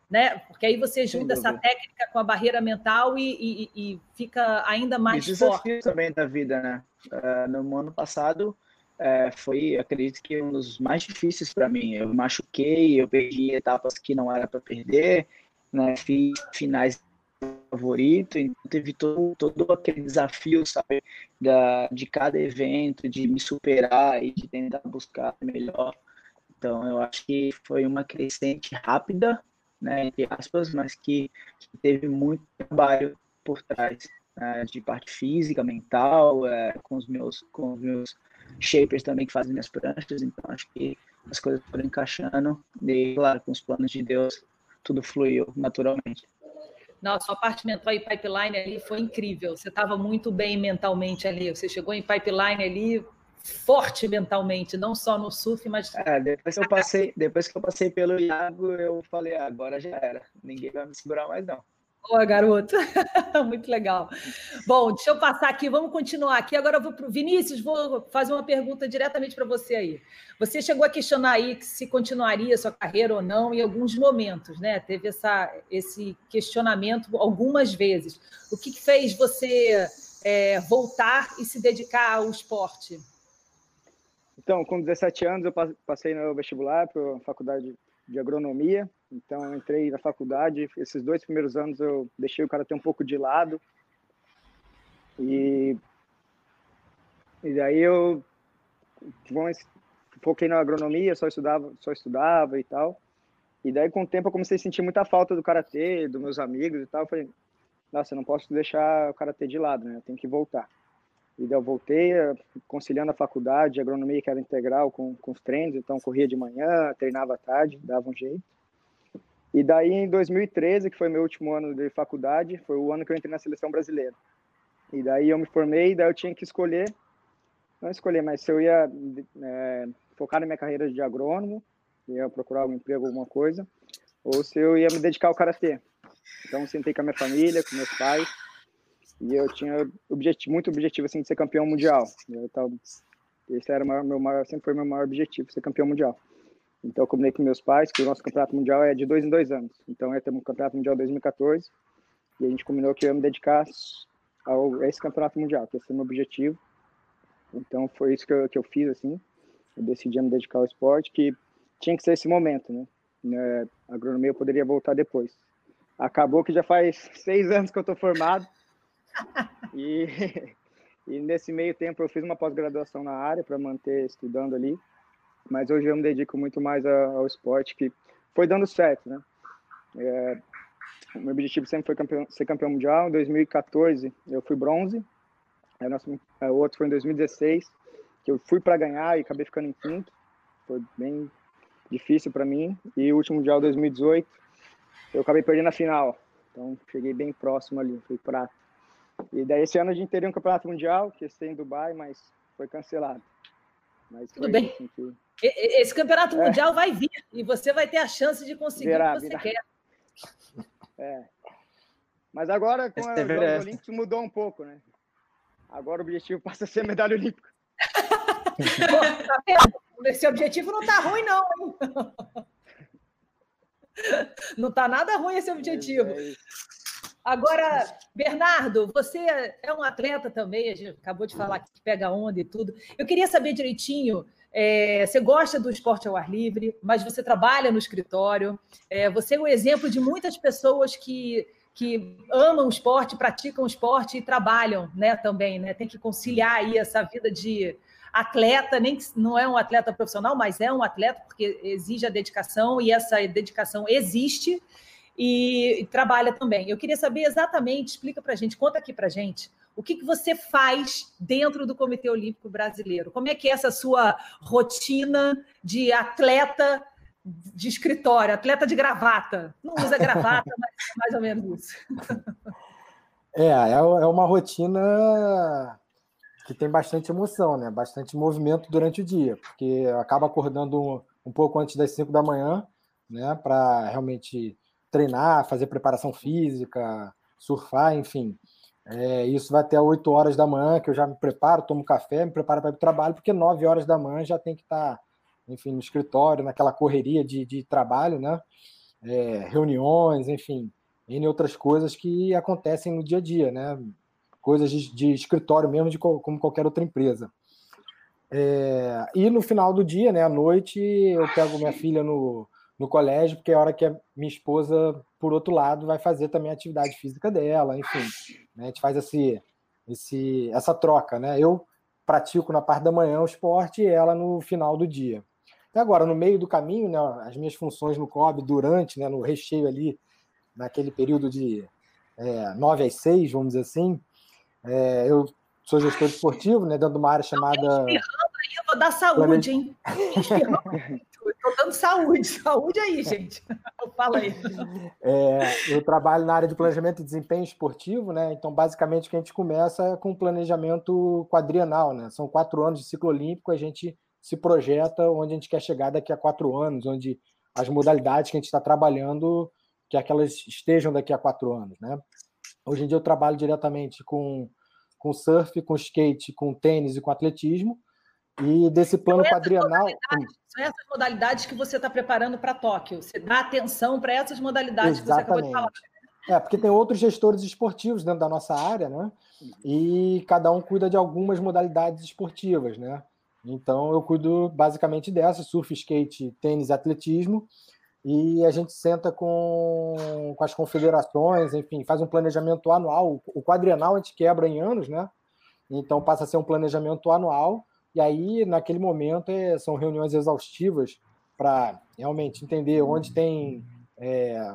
Né? Porque aí você junta essa técnica com a barreira mental e, e, e fica ainda mais e forte. também da vida, né? Uh, no ano passado uh, foi, acredito que um dos mais difíceis para mim. Eu machuquei, eu perdi etapas que não era para perder, né? Fiz finais favorito, então teve todo, todo aquele desafio, sabe, da, de cada evento, de me superar e de tentar buscar melhor. Então, eu acho que foi uma crescente rápida, né, entre aspas, mas que, que teve muito trabalho por trás, né, de parte física, mental, é, com os meus com os meus shapers também que fazem minhas pranchas, então acho que as coisas foram encaixando e, claro, com os planos de Deus, tudo fluiu naturalmente. Não, sua parte mental e pipeline ali foi incrível. Você estava muito bem mentalmente ali. Você chegou em pipeline ali forte mentalmente, não só no surf, mas. É, depois que eu passei, depois que eu passei pelo Iago, eu falei, ah, agora já era. Ninguém vai me segurar mais, não. Boa, garoto. Muito legal. Bom, deixa eu passar aqui, vamos continuar aqui. Agora eu vou para o Vinícius, vou fazer uma pergunta diretamente para você aí. Você chegou a questionar aí se continuaria sua carreira ou não em alguns momentos, né? Teve essa, esse questionamento algumas vezes. O que, que fez você é, voltar e se dedicar ao esporte? Então, com 17 anos, eu passei no vestibular para a faculdade de agronomia. Então, eu entrei na faculdade. Esses dois primeiros anos eu deixei o karatê um pouco de lado. E, e daí eu bom, foquei na agronomia, só estudava, só estudava e tal. E daí, com o tempo, eu comecei a sentir muita falta do karatê, dos meus amigos e tal. Eu falei, nossa, eu não posso deixar o karatê de lado, né? Eu tenho que voltar. E daí eu voltei, conciliando a faculdade, a agronomia que era integral com, com os treinos, então corria de manhã, treinava à tarde, dava um jeito. E daí em 2013, que foi meu último ano de faculdade, foi o ano que eu entrei na seleção brasileira. E daí eu me formei, daí eu tinha que escolher, não escolher, mas se eu ia é, focar na minha carreira de agrônomo, ia procurar algum emprego, alguma coisa, ou se eu ia me dedicar ao karatê. Então sentei com a minha família, com meus pais, e eu tinha objetivo, muito objetivo assim de ser campeão mundial. Eu tava, esse era o meu maior, sempre foi meu maior objetivo, ser campeão mundial. Então eu combinei com meus pais que o nosso campeonato mundial é de dois em dois anos. Então ia ter um campeonato mundial 2014 e a gente combinou que eu ia me dedicar ao, a esse campeonato mundial, que esse é o meu objetivo. Então foi isso que eu, que eu fiz assim. Eu decidi me dedicar ao esporte, que tinha que ser esse momento, né? né a agronomia eu poderia voltar depois. Acabou que já faz seis anos que eu estou formado e, e nesse meio tempo eu fiz uma pós-graduação na área para manter estudando ali, mas hoje eu me dedico muito mais ao esporte, que foi dando certo, né? É, o meu objetivo sempre foi campeão, ser campeão mundial. Em 2014 eu fui bronze, aí nosso, é, o outro foi em 2016, que eu fui para ganhar e acabei ficando em quinto. Foi bem difícil para mim. E o último mundial 2018 eu acabei perdendo a final. Então cheguei bem próximo ali, fui prata. E daí esse ano a gente teria um campeonato mundial, que ia ser em Dubai, mas foi cancelado. Mas Tudo bem. Assim que... Esse campeonato é. mundial vai vir e você vai ter a chance de conseguir Verá, o que você virá. quer. É. Mas agora, com os Jogos Olímpicos, mudou um pouco, né? Agora o objetivo passa a ser medalha olímpica. Esse objetivo não tá ruim, não. Não tá nada ruim esse objetivo. É Agora, Bernardo, você é um atleta também, a gente acabou de falar que pega onda e tudo. Eu queria saber direitinho, é, você gosta do esporte ao ar livre, mas você trabalha no escritório. É, você é um exemplo de muitas pessoas que, que amam o esporte, praticam o esporte e trabalham né, também, né? Tem que conciliar aí essa vida de atleta, nem não é um atleta profissional, mas é um atleta porque exige a dedicação e essa dedicação existe e, e trabalha também. Eu queria saber exatamente, explica para gente, conta aqui para a gente, o que, que você faz dentro do Comitê Olímpico Brasileiro? Como é que é essa sua rotina de atleta de escritório, atleta de gravata? Não usa gravata, mas é mais ou menos isso. É, é, é uma rotina que tem bastante emoção, né? Bastante movimento durante o dia, porque acaba acordando um, um pouco antes das 5 da manhã, né? Para realmente treinar, fazer preparação física, surfar, enfim. É, isso vai até 8 horas da manhã, que eu já me preparo, tomo café, me preparo para ir para o trabalho, porque 9 horas da manhã já tem que estar, tá, enfim, no escritório, naquela correria de, de trabalho, né? É, reuniões, enfim, em outras coisas que acontecem no dia a dia, né? Coisas de, de escritório mesmo, de como qualquer outra empresa. É, e no final do dia, né, à noite, eu pego minha filha no, no colégio, porque é a hora que a minha esposa, por outro lado, vai fazer também a atividade física dela, enfim. Né, a gente faz esse, esse, essa troca, né? Eu pratico na parte da manhã o esporte e ela no final do dia. E agora, no meio do caminho, né, as minhas funções no COB, durante, né, no recheio ali, naquele período de é, 9 às 6, vamos dizer assim, é, eu sou gestor esportivo, né, dentro de uma área chamada. Aí, eu vou dar saúde, hein? Estou dando saúde, saúde aí, gente. Fala aí. É, eu trabalho na área de planejamento e desempenho esportivo, né? Então, basicamente, que a gente começa é com planejamento quadrienal, né? São quatro anos de ciclo olímpico, a gente se projeta onde a gente quer chegar daqui a quatro anos, onde as modalidades que a gente está trabalhando, que aquelas estejam daqui a quatro anos, né? Hoje em dia eu trabalho diretamente com com surf, com skate, com tênis e com atletismo. E desse plano são quadrienal. São essas modalidades que você está preparando para Tóquio. Você dá atenção para essas modalidades Exatamente. que você acabou de falar. É, porque tem outros gestores esportivos dentro da nossa área, né? E cada um cuida de algumas modalidades esportivas, né? Então eu cuido basicamente dessas: surf, skate, tênis atletismo e a gente senta com, com as confederações, enfim, faz um planejamento anual. O quadrienal a gente quebra em anos, né? Então passa a ser um planejamento anual, e aí, naquele momento, é, são reuniões exaustivas para realmente entender onde tem é,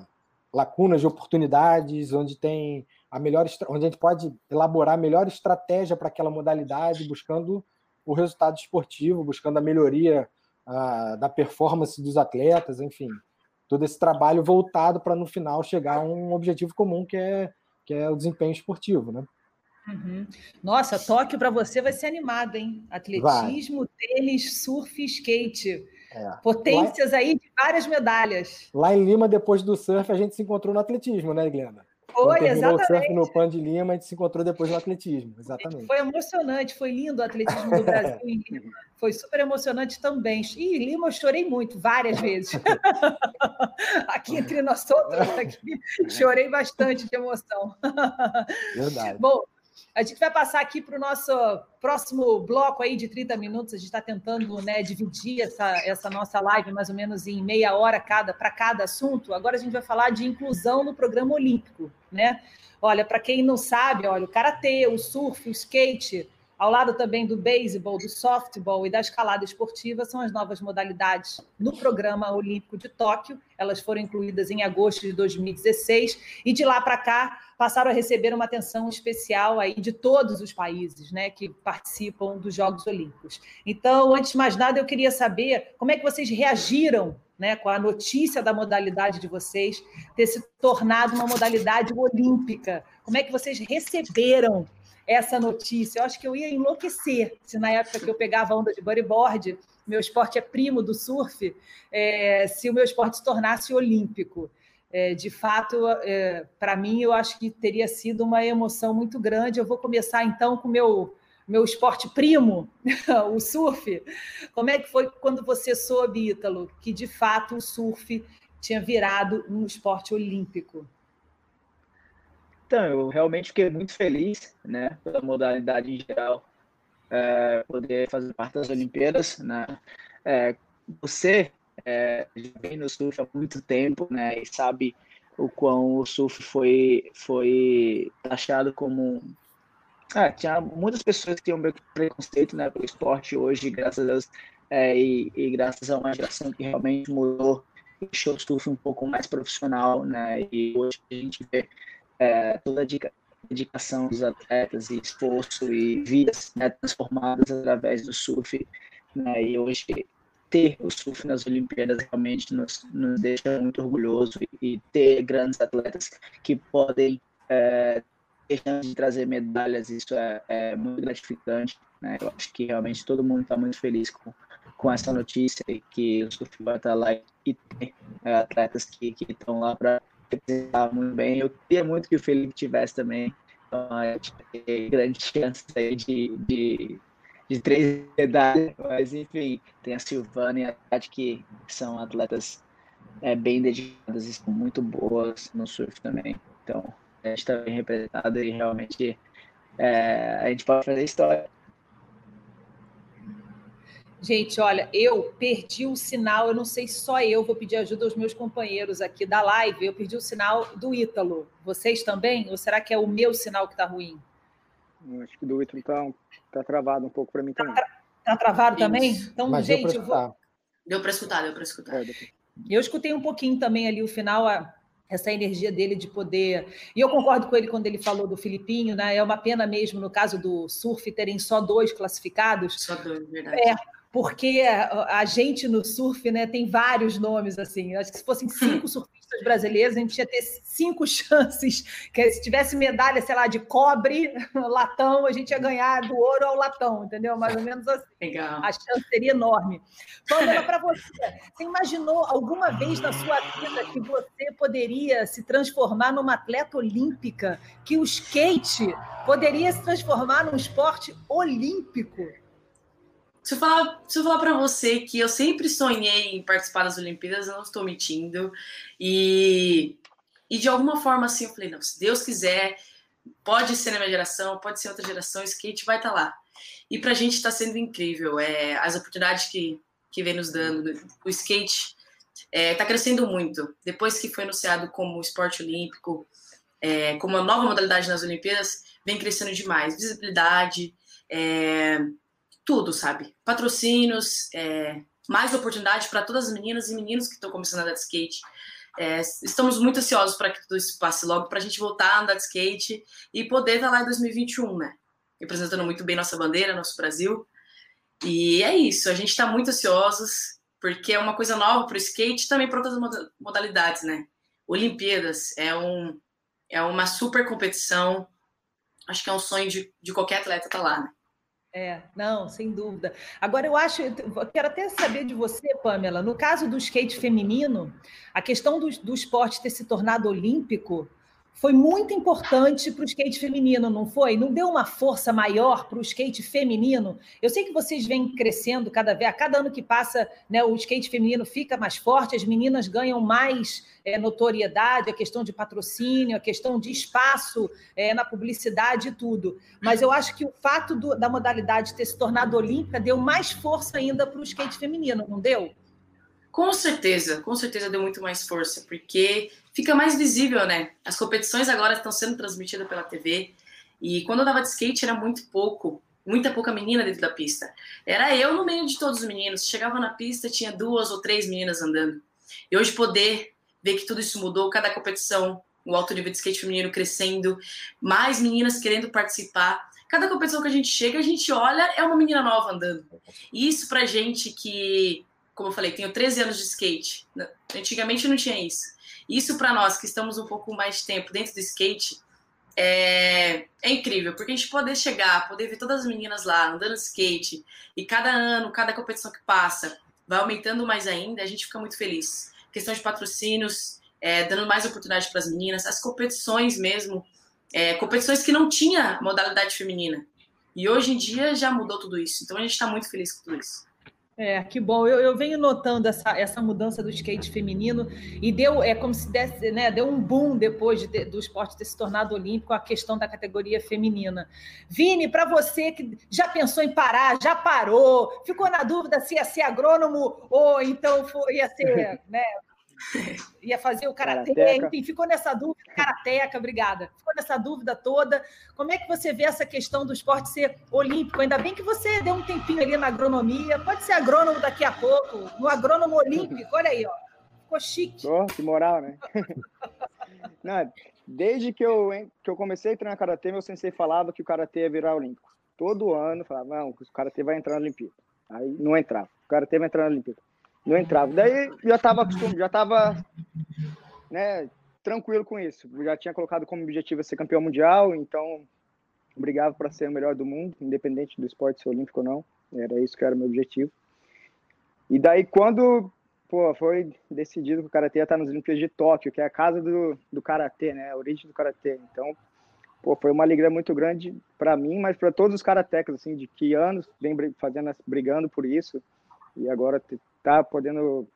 lacunas de oportunidades, onde tem a melhor onde a gente pode elaborar a melhor estratégia para aquela modalidade, buscando o resultado esportivo, buscando a melhoria a, da performance dos atletas, enfim todo esse trabalho voltado para no final chegar a um objetivo comum que é, que é o desempenho esportivo, né? Uhum. Nossa, Tóquio para você vai ser animado, hein? Atletismo, vai. tênis, surf, skate. É. Potências Lá... aí de várias medalhas. Lá em Lima, depois do surf, a gente se encontrou no atletismo, né, Glenda? Foi, terminou exatamente. o surf no Pan de Lima, a gente se encontrou depois no atletismo, exatamente. Foi emocionante, foi lindo o atletismo do Brasil em Lima. Foi super emocionante também. E em Lima eu chorei muito, várias vezes. aqui entre nós todos, aqui, chorei bastante de emoção. Verdade. Bom, a gente vai passar aqui para o nosso próximo bloco aí de 30 minutos. A gente está tentando né, dividir essa, essa nossa live mais ou menos em meia hora cada para cada assunto. Agora a gente vai falar de inclusão no programa olímpico, né? Olha, para quem não sabe, olha, o karatê, o surf, o skate, ao lado também do beisebol, do softball e da escalada esportiva, são as novas modalidades no programa olímpico de Tóquio. Elas foram incluídas em agosto de 2016 e de lá para cá passaram a receber uma atenção especial aí de todos os países, né, que participam dos Jogos Olímpicos. Então, antes de mais nada, eu queria saber como é que vocês reagiram né, com a notícia da modalidade de vocês ter se tornado uma modalidade olímpica. Como é que vocês receberam essa notícia. Eu acho que eu ia enlouquecer se na época que eu pegava onda de bodyboard, meu esporte é primo do surf, é, se o meu esporte se tornasse olímpico. É, de fato, é, para mim, eu acho que teria sido uma emoção muito grande. Eu vou começar então com o meu, meu esporte primo, o surf. Como é que foi quando você soube, Ítalo, que de fato o surf tinha virado um esporte olímpico? Então, eu realmente fiquei muito feliz, né, pela modalidade em geral, é, poder fazer parte das Olimpíadas, né. É, você é, já vem no surf há muito tempo, né, e sabe o quão o surf foi, foi taxado como... Ah, tinha muitas pessoas que tinham preconceito, né, pelo esporte hoje, graças a Deus, é, e, e graças a uma geração que realmente mudou, deixou o surf um pouco mais profissional, né, e hoje a gente vê é, toda a dedicação dos atletas e esforço e vidas né, transformadas através do surf. Né, e hoje ter o surf nas Olimpíadas realmente nos, nos deixa muito orgulhoso e, e, ter grandes atletas que podem é, de trazer medalhas, isso é, é muito gratificante. Né? Eu acho que realmente todo mundo está muito feliz com, com essa notícia e que o surf vai estar lá e ter é, atletas que estão lá para representava muito bem. Eu queria muito que o Felipe tivesse também, Então, grande chance aí de, de, de três medalhas, mas enfim, tem a Silvana e a Tati que são atletas é, bem dedicadas e são muito boas no surf também. Então, a gente está bem representado e realmente é, a gente pode fazer história. Gente, olha, eu perdi o sinal, eu não sei se só eu vou pedir ajuda aos meus companheiros aqui da live, eu perdi o sinal do Ítalo. Vocês também? Ou será que é o meu sinal que está ruim? Eu acho que do Ítalo está tá travado um pouco para mim também. Está tá travado Isso. também? Então, Mas gente, eu vou... Deu para escutar, deu para escutar. É, eu escutei um pouquinho também ali o final, a, essa energia dele de poder. E eu concordo com ele quando ele falou do Filipinho, né? É uma pena mesmo, no caso do surf, terem só dois classificados. Só dois, verdade. É, porque a gente no surf né, tem vários nomes assim. Acho que se fossem cinco surfistas brasileiros, a gente ia ter cinco chances. Que se tivesse medalha, sei lá, de cobre, latão, a gente ia ganhar do ouro ao latão, entendeu? Mais ou menos assim. Legal. A chance seria enorme. Pamela, para você, você imaginou alguma vez na sua vida que você poderia se transformar numa atleta olímpica? Que o skate poderia se transformar num esporte olímpico? Se eu falar, se eu falar para você que eu sempre sonhei em participar das Olimpíadas, eu não estou mentindo. E, e de alguma forma assim, eu falei, não, se Deus quiser, pode ser na minha geração, pode ser outra geração, o skate vai estar tá lá. E para a gente está sendo incrível. É, as oportunidades que, que vem nos dando, o skate está é, crescendo muito. Depois que foi anunciado como esporte olímpico, é, como uma nova modalidade nas Olimpíadas, vem crescendo demais. Visibilidade, é, tudo, sabe? Patrocínios, é, mais oportunidade para todas as meninas e meninos que estão começando a andar de skate. É, estamos muito ansiosos para que tudo isso passe logo, para a gente voltar a andar de skate e poder estar tá lá em 2021, né? Representando muito bem nossa bandeira, nosso Brasil. E é isso, a gente está muito ansiosos, porque é uma coisa nova para o skate também para outras modalidades, né? Olimpíadas é, um, é uma super competição. Acho que é um sonho de, de qualquer atleta estar tá lá, né? É, não, sem dúvida. Agora, eu acho, eu quero até saber de você, Pamela, no caso do skate feminino, a questão do, do esporte ter se tornado olímpico foi muito importante para o skate feminino, não foi? Não deu uma força maior para o skate feminino? Eu sei que vocês vêm crescendo cada vez, a cada ano que passa, né, o skate feminino fica mais forte, as meninas ganham mais é, notoriedade, a questão de patrocínio, a questão de espaço é, na publicidade e tudo. Mas eu acho que o fato do, da modalidade ter se tornado olímpica deu mais força ainda para o skate feminino, não deu? Com certeza, com certeza deu muito mais força, porque fica mais visível, né? As competições agora estão sendo transmitidas pela TV, e quando eu dava de skate era muito pouco, muita pouca menina dentro da pista. Era eu no meio de todos os meninos. Chegava na pista, tinha duas ou três meninas andando. E hoje poder ver que tudo isso mudou, cada competição, o alto nível de skate feminino crescendo, mais meninas querendo participar. Cada competição que a gente chega, a gente olha, é uma menina nova andando. E isso pra gente que como eu falei, tenho 13 anos de skate. Antigamente não tinha isso. Isso para nós que estamos um pouco mais de tempo dentro do skate é, é incrível, porque a gente poder chegar, poder ver todas as meninas lá andando de skate e cada ano, cada competição que passa, vai aumentando mais ainda, a gente fica muito feliz. Questão de patrocínios, é, dando mais oportunidade para as meninas, as competições mesmo, é, competições que não tinha modalidade feminina. E hoje em dia já mudou tudo isso. Então a gente está muito feliz com tudo isso. É, que bom. Eu, eu venho notando essa, essa mudança do skate feminino e deu, é como se desse, né, deu um boom depois de, do esporte ter se tornado olímpico, a questão da categoria feminina. Vini, para você que já pensou em parar, já parou, ficou na dúvida se ia ser agrônomo ou então foi, ia ser né, ia fazer o karatê, enfim, ficou nessa dúvida, karateca, obrigada. Ficou nessa dúvida toda. Como é que você vê essa questão do esporte ser olímpico? Ainda bem que você deu um tempinho ali na agronomia, pode ser agrônomo daqui a pouco, no agrônomo olímpico, olha aí, ó. Ficou chique. Oh, que moral, né? Não, desde que eu, que eu comecei a treinar karatê, meu sensei falava que o karatê ia virar olímpico. Todo ano falava, não, o karatê vai entrar na Olimpíada. Aí não entrava. O karatê vai entrar na Olimpíada não entrava. Daí já estava acostumado, já estava né, tranquilo com isso. já tinha colocado como objetivo ser campeão mundial, então brigava para ser o melhor do mundo, independente do esporte ser olímpico ou não. Era isso que era o meu objetivo. E daí quando pô, foi decidido que o karatê ia estar nas Olimpíadas de Tóquio, que é a casa do, do karatê, né, a origem do karatê. Então pô, foi uma alegria muito grande para mim, mas para todos os karatecas, assim, de que anos vem fazendo, brigando por isso, e agora tá podendo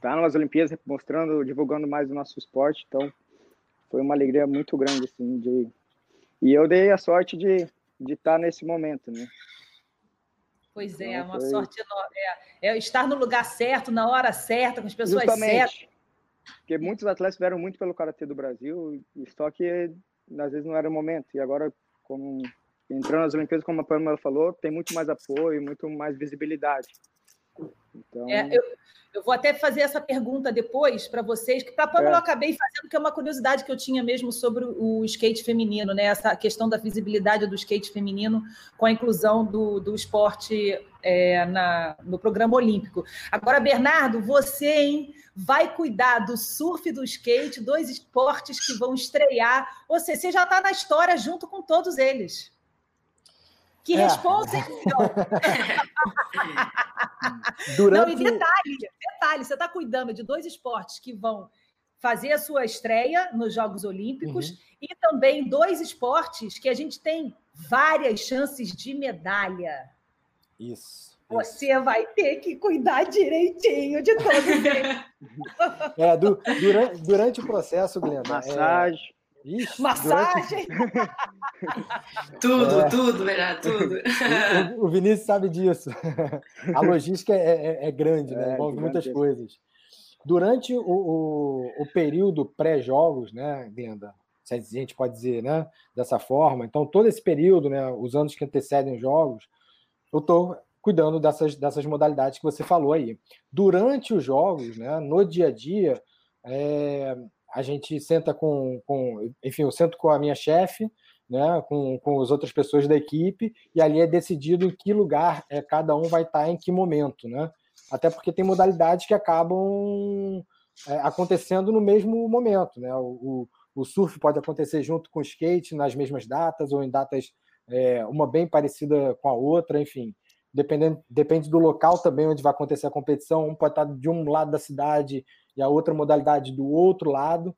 tá nas Olimpíadas mostrando, divulgando mais o nosso esporte, então foi uma alegria muito grande, assim, de... E eu dei a sorte de de estar tá nesse momento, né? Pois é, então, uma foi... sorte enorme. É, é, estar no lugar certo, na hora certa, com as pessoas Justamente. certas. Porque muitos atletas vieram muito pelo Karatê do Brasil, só que às vezes não era o momento. E agora, como entrando nas Olimpíadas, como a Pamela falou, tem muito mais apoio, muito mais visibilidade. Então... É, eu, eu vou até fazer essa pergunta depois para vocês, que para a Pamela é. eu acabei fazendo, que é uma curiosidade que eu tinha mesmo sobre o skate feminino, né? Essa questão da visibilidade do skate feminino com a inclusão do, do esporte é, na, no programa olímpico. Agora, Bernardo, você hein, vai cuidar do surf e do skate, dois esportes que vão estrear. Ou seja, você já está na história junto com todos eles. Que é. responsa, Durante... Não, e detalhe, detalhe, você está cuidando de dois esportes que vão fazer a sua estreia nos Jogos Olímpicos uhum. e também dois esportes que a gente tem várias chances de medalha. Isso. Você isso. vai ter que cuidar direitinho de todos eles. É, du, durante, durante, o processo, Glenda. É, Massagem. É, Ixi, Massagem! Durante... tudo, é. tudo, verdade, tudo. O, o, Vinícius sabe disso. A logística é, é, é grande, né? É, envolve muitas coisas. Durante o, o, o período pré-jogos, né, Glenda? Se a gente pode dizer, né? Dessa forma. Então, todo esse período, né? Os anos que antecedem os jogos, eu estou cuidando dessas, dessas modalidades que você falou aí. Durante os jogos, né? No dia a dia, é, a gente senta com, com enfim, eu sento com a minha chefe, né, com, com as outras pessoas da equipe, e ali é decidido em que lugar é, cada um vai estar em que momento, né? Até porque tem modalidades que acabam é, acontecendo no mesmo momento, né? O, o, o, surf pode acontecer junto com o skate nas mesmas datas ou em datas é, uma bem parecida com a outra, enfim. Dependendo, depende do local também onde vai acontecer a competição. Um pode estar de um lado da cidade e a outra modalidade do outro lado.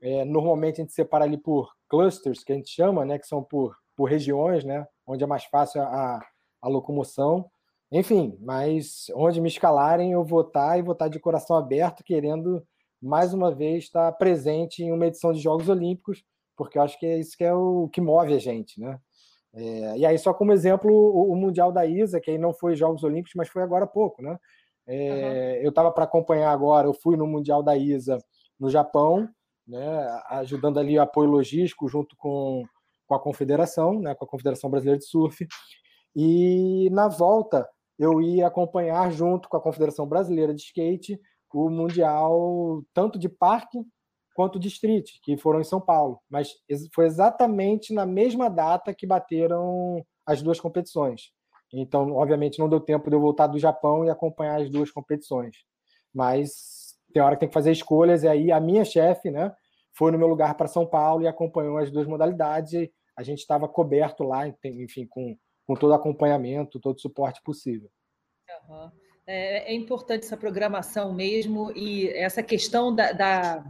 É, normalmente a gente separa ali por clusters, que a gente chama, né, que são por, por regiões, né, onde é mais fácil a, a locomoção. Enfim, mas onde me escalarem, eu vou estar e vou estar de coração aberto, querendo mais uma vez estar presente em uma edição de Jogos Olímpicos, porque eu acho que é isso que é o que move a gente, né? É, e aí, só como exemplo, o, o, Mundial da ISA, que aí não foi Jogos Olímpicos, mas foi agora há pouco, né? É, uhum. Eu estava para acompanhar agora, eu fui no Mundial da ISA no Japão, né, ajudando ali o apoio logístico junto com, com a Confederação, né, com a Confederação Brasileira de Surf. E na volta eu ia acompanhar junto com a Confederação Brasileira de Skate o Mundial tanto de parque quanto de street, que foram em São Paulo. Mas foi exatamente na mesma data que bateram as duas competições. Então, obviamente, não deu tempo de eu voltar do Japão e acompanhar as duas competições. Mas tem hora que tem que fazer escolhas, e aí a minha chefe, né, foi no meu lugar para São Paulo e acompanhou as duas modalidades. A gente estava coberto lá, enfim, com, com todo acompanhamento, todo suporte possível. Uhum. É, é, importante essa programação mesmo e essa questão da, da,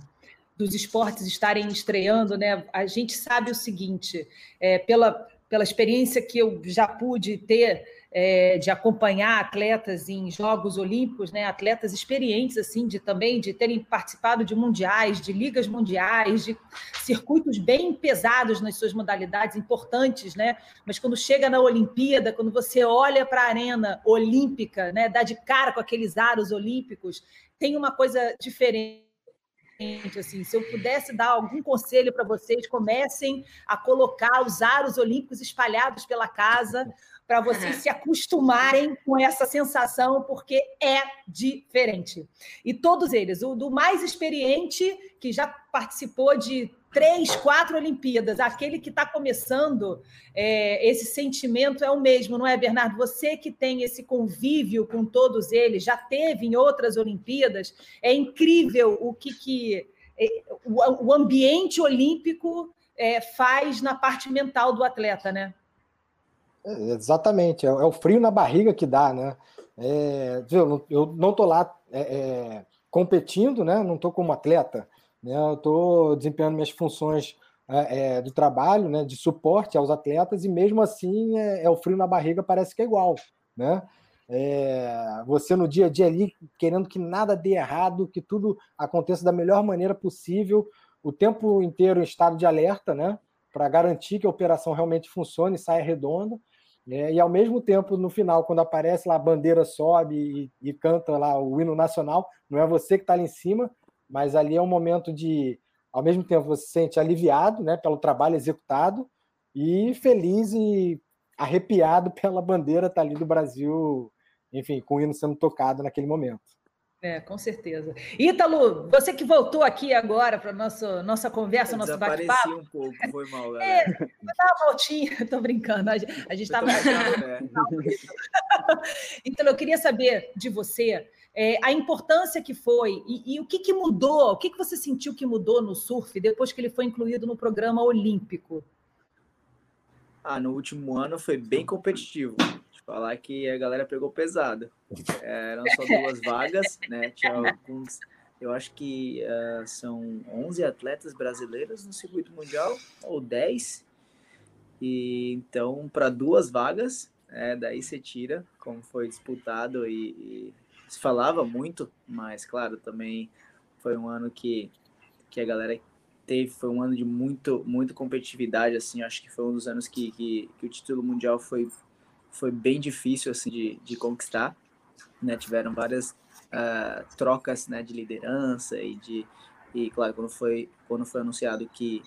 dos esportes estarem estreando, né? A gente sabe o seguinte, é, pela pela experiência que eu já pude ter é, de acompanhar atletas em Jogos Olímpicos, né, atletas experientes assim, de também de terem participado de mundiais, de ligas mundiais, de circuitos bem pesados nas suas modalidades importantes, né? Mas quando chega na Olimpíada, quando você olha para a arena olímpica, né, dá de cara com aqueles aros olímpicos, tem uma coisa diferente assim, se eu pudesse dar algum conselho para vocês, comecem a colocar os aros olímpicos espalhados pela casa para vocês se acostumarem com essa sensação, porque é diferente. E todos eles, o do mais experiente, que já participou de três, quatro Olimpíadas, aquele que está começando, é, esse sentimento é o mesmo, não é, Bernardo? Você que tem esse convívio com todos eles, já teve em outras Olimpíadas, é incrível o que, que é, o, o, ambiente olímpico é, faz na parte mental do atleta, né? É, exatamente, é, é, o frio na barriga que dá, né? É, eu não estou lá competindo, né? Não estou como atleta, né? Eu estou desempenhando minhas funções é, é, do trabalho, né, de suporte aos atletas, e mesmo assim é, é, o frio na barriga parece que é igual, né? É, você no dia a dia ali querendo que nada dê errado, que tudo aconteça da melhor maneira possível, o tempo inteiro em estado de alerta, né? Para garantir que a operação realmente funcione e saia redonda. É, e ao mesmo tempo, no final, quando aparece lá a bandeira sobe e, e canta lá o hino nacional, não é você que está ali em cima, mas ali é um momento de, ao mesmo tempo, você se sente aliviado né, pelo trabalho executado e feliz e arrepiado pela bandeira tá ali do Brasil, enfim, com o hino sendo tocado naquele momento. É, com certeza. Ítalo, você que voltou aqui agora para nossa nossa conversa, nosso bate-papo. um pouco, foi mal, é, galera. É, eu uma voltinha, estou brincando, a gente estava... então, eu queria saber de você é, a importância que foi e, e o que, que mudou, o que, que você sentiu que mudou no surf depois que ele foi incluído no programa olímpico? Ah, no último ano foi bem competitivo falar que a galera pegou pesado. É, eram só duas vagas, né? Tinha alguns, eu acho que uh, são 11 atletas brasileiros no circuito mundial, ou 10. E então, para duas vagas, é, daí você tira, como foi disputado e, e, se falava muito, mas claro, também foi um ano que, que a galera teve, foi um ano de muito, muito competitividade, assim, acho que foi um dos anos que, que, que o título mundial foi foi bem difícil assim de, de conquistar, né? Tiveram várias uh, trocas, né, de liderança e de e claro quando foi quando foi anunciado que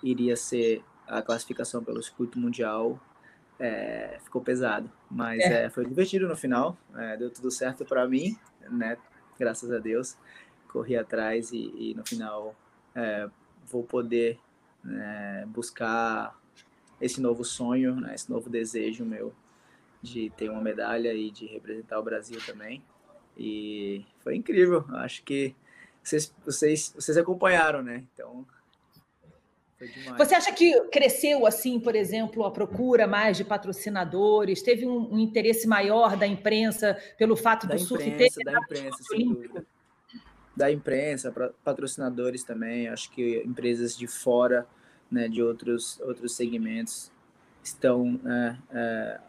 iria ser a classificação pelo circuito mundial é, ficou pesado, mas é. É, foi divertido no final, é, deu tudo certo para mim, né? Graças a Deus, corri atrás e, e no final é, vou poder né, buscar esse novo sonho, né, esse novo desejo meu de ter uma medalha e de representar o Brasil também. E foi incrível. Acho que vocês, vocês, vocês acompanharam, né? Então. Você acha que cresceu assim, por exemplo, a procura mais de patrocinadores? Teve um, um interesse maior da imprensa pelo fato da do surf imprensa, ter da imprensa, sem dúvida. Da imprensa, patrocinadores também. Acho que empresas de fora, né, de outros outros segmentos estão é, é,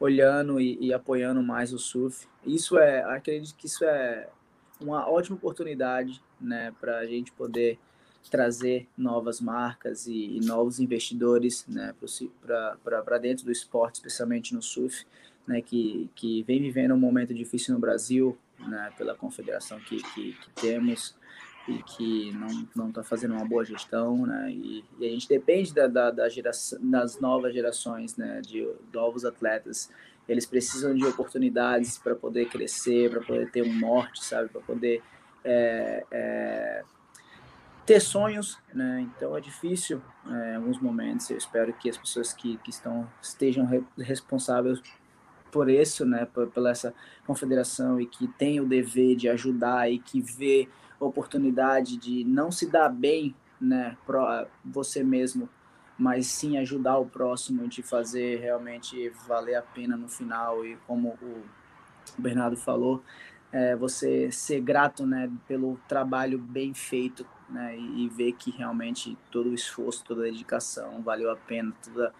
olhando e, e, apoiando mais o surf. Isso é, acredito que isso é uma ótima oportunidade, né, para a gente poder trazer novas marcas e, e novos investidores, né, para dentro do esporte, especialmente no surf, né, que, que vem vivendo um momento difícil no Brasil, né, pela confederação que, que, que temos e que não está fazendo uma boa gestão, né? E, e a gente depende da, da, da, geração, das novas gerações, né? De novos atletas. Eles precisam de oportunidades para poder crescer, para poder ter um norte, sabe? Para poder é, é, ter sonhos, né? Então é difícil é, em alguns momentos. Eu espero que as pessoas que, que estão estejam re, responsáveis por isso, né? Por, pela essa confederação e que tem o dever de ajudar e que vê oportunidade de não se dar bem, né, para você mesmo, mas sim ajudar o próximo de fazer realmente valer a pena no final e como o Bernardo falou, é, você ser grato, né, pelo trabalho bem feito, né, e, e ver que realmente todo o esforço, toda a dedicação valeu a pena, toda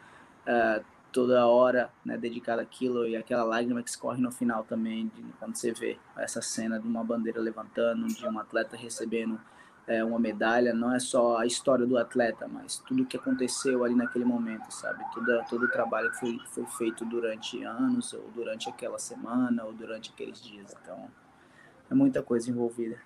uh, toda hora né, dedicada àquilo e aquela lágrima que escorre no final também, de, quando você vê essa cena de uma bandeira levantando, de um atleta recebendo é, uma medalha, não é só a história do atleta, mas tudo o que aconteceu ali naquele momento, sabe? Todo, todo o trabalho que foi, foi feito durante anos, ou durante aquela semana, ou durante aqueles dias. Então, é muita coisa envolvida.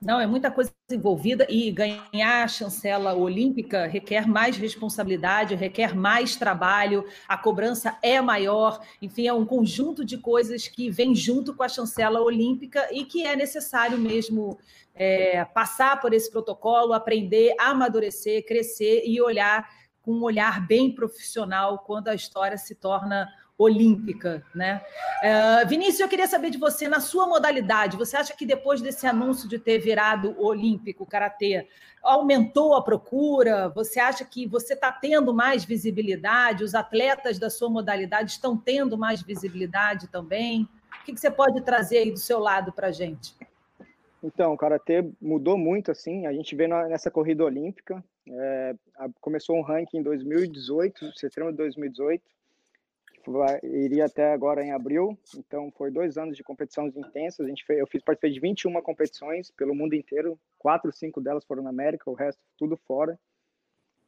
Não, é muita coisa envolvida e ganhar a chancela olímpica requer mais responsabilidade, requer mais trabalho, a cobrança é maior, enfim, é um conjunto de coisas que vem junto com a chancela olímpica e que é necessário mesmo é, passar por esse protocolo, aprender, amadurecer, crescer e olhar com um olhar bem profissional quando a história se torna olímpica, né? Uh, Vinícius, eu queria saber de você, na sua modalidade, você acha que depois desse anúncio de ter virado olímpico, karatê, aumentou a procura? Você acha que você está tendo mais visibilidade? Os atletas da sua modalidade estão tendo mais visibilidade também? O que, que você pode trazer aí do seu lado para a gente? Então, o Karatê mudou muito, assim, a gente vê nessa corrida olímpica, é, começou um ranking em 2018, setembro de 2018, vai, iria até agora em abril, então foi dois anos de competições intensas, a gente fez, eu fiz participei de 21 competições pelo mundo inteiro, quatro, cinco delas foram na América, o resto tudo fora,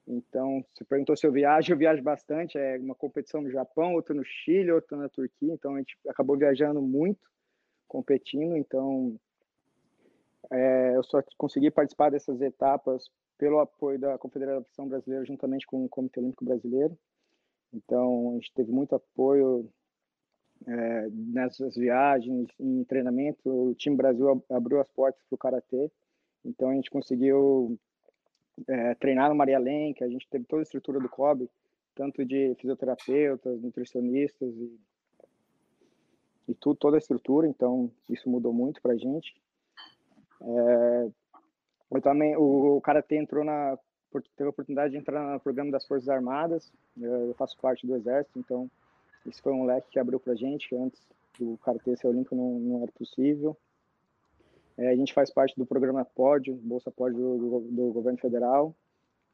então, se perguntou se eu viajo, eu viajo bastante, é uma competição no Japão, outra no Chile, outra na Turquia, então a gente acabou viajando muito, competindo, então é, eu só consegui participar dessas etapas pelo apoio da Confederação Brasileira juntamente com o Comitê Olímpico Brasileiro. Então, a gente teve muito apoio é, nessas viagens, em treinamento. O time Brasil abriu as portas para o Karatê. Então, a gente conseguiu é, treinar no Maria Lenk, a gente teve toda a estrutura do COB, tanto de fisioterapeutas, nutricionistas e, e tudo, toda a estrutura. Então, isso mudou muito para a gente. É, eu também, o, o Karatê entrou na, teve a oportunidade de entrar no programa das Forças Armadas, eu faço parte do Exército, então isso foi um leque que abriu para gente, que antes do Karatê ser olímpico não, não era possível. É, a gente faz parte do programa Pódio, Bolsa Pódio do, do, governo federal.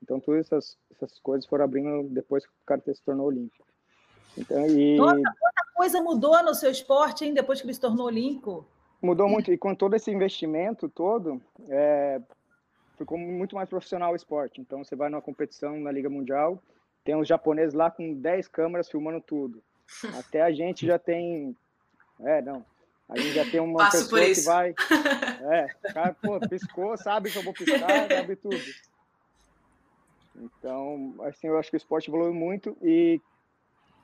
Então, todas essas, essas coisas foram abrindo depois que o Karatê se tornou olímpico. Então, e... Nossa, quanta coisa mudou no seu esporte, hein, depois que ele se tornou olímpico? Mudou muito, e com todo esse investimento todo, é, ficou muito mais profissional o esporte. Então, você vai numa competição na Liga Mundial, tem os japoneses lá com 10 câmeras filmando tudo. Até a gente já tem. É, não. A gente já tem uma Passo pessoa que vai. É, o cara, pô, piscou, sabe que eu vou piscar, sabe tudo. Então, assim, eu acho que o esporte evoluiu muito e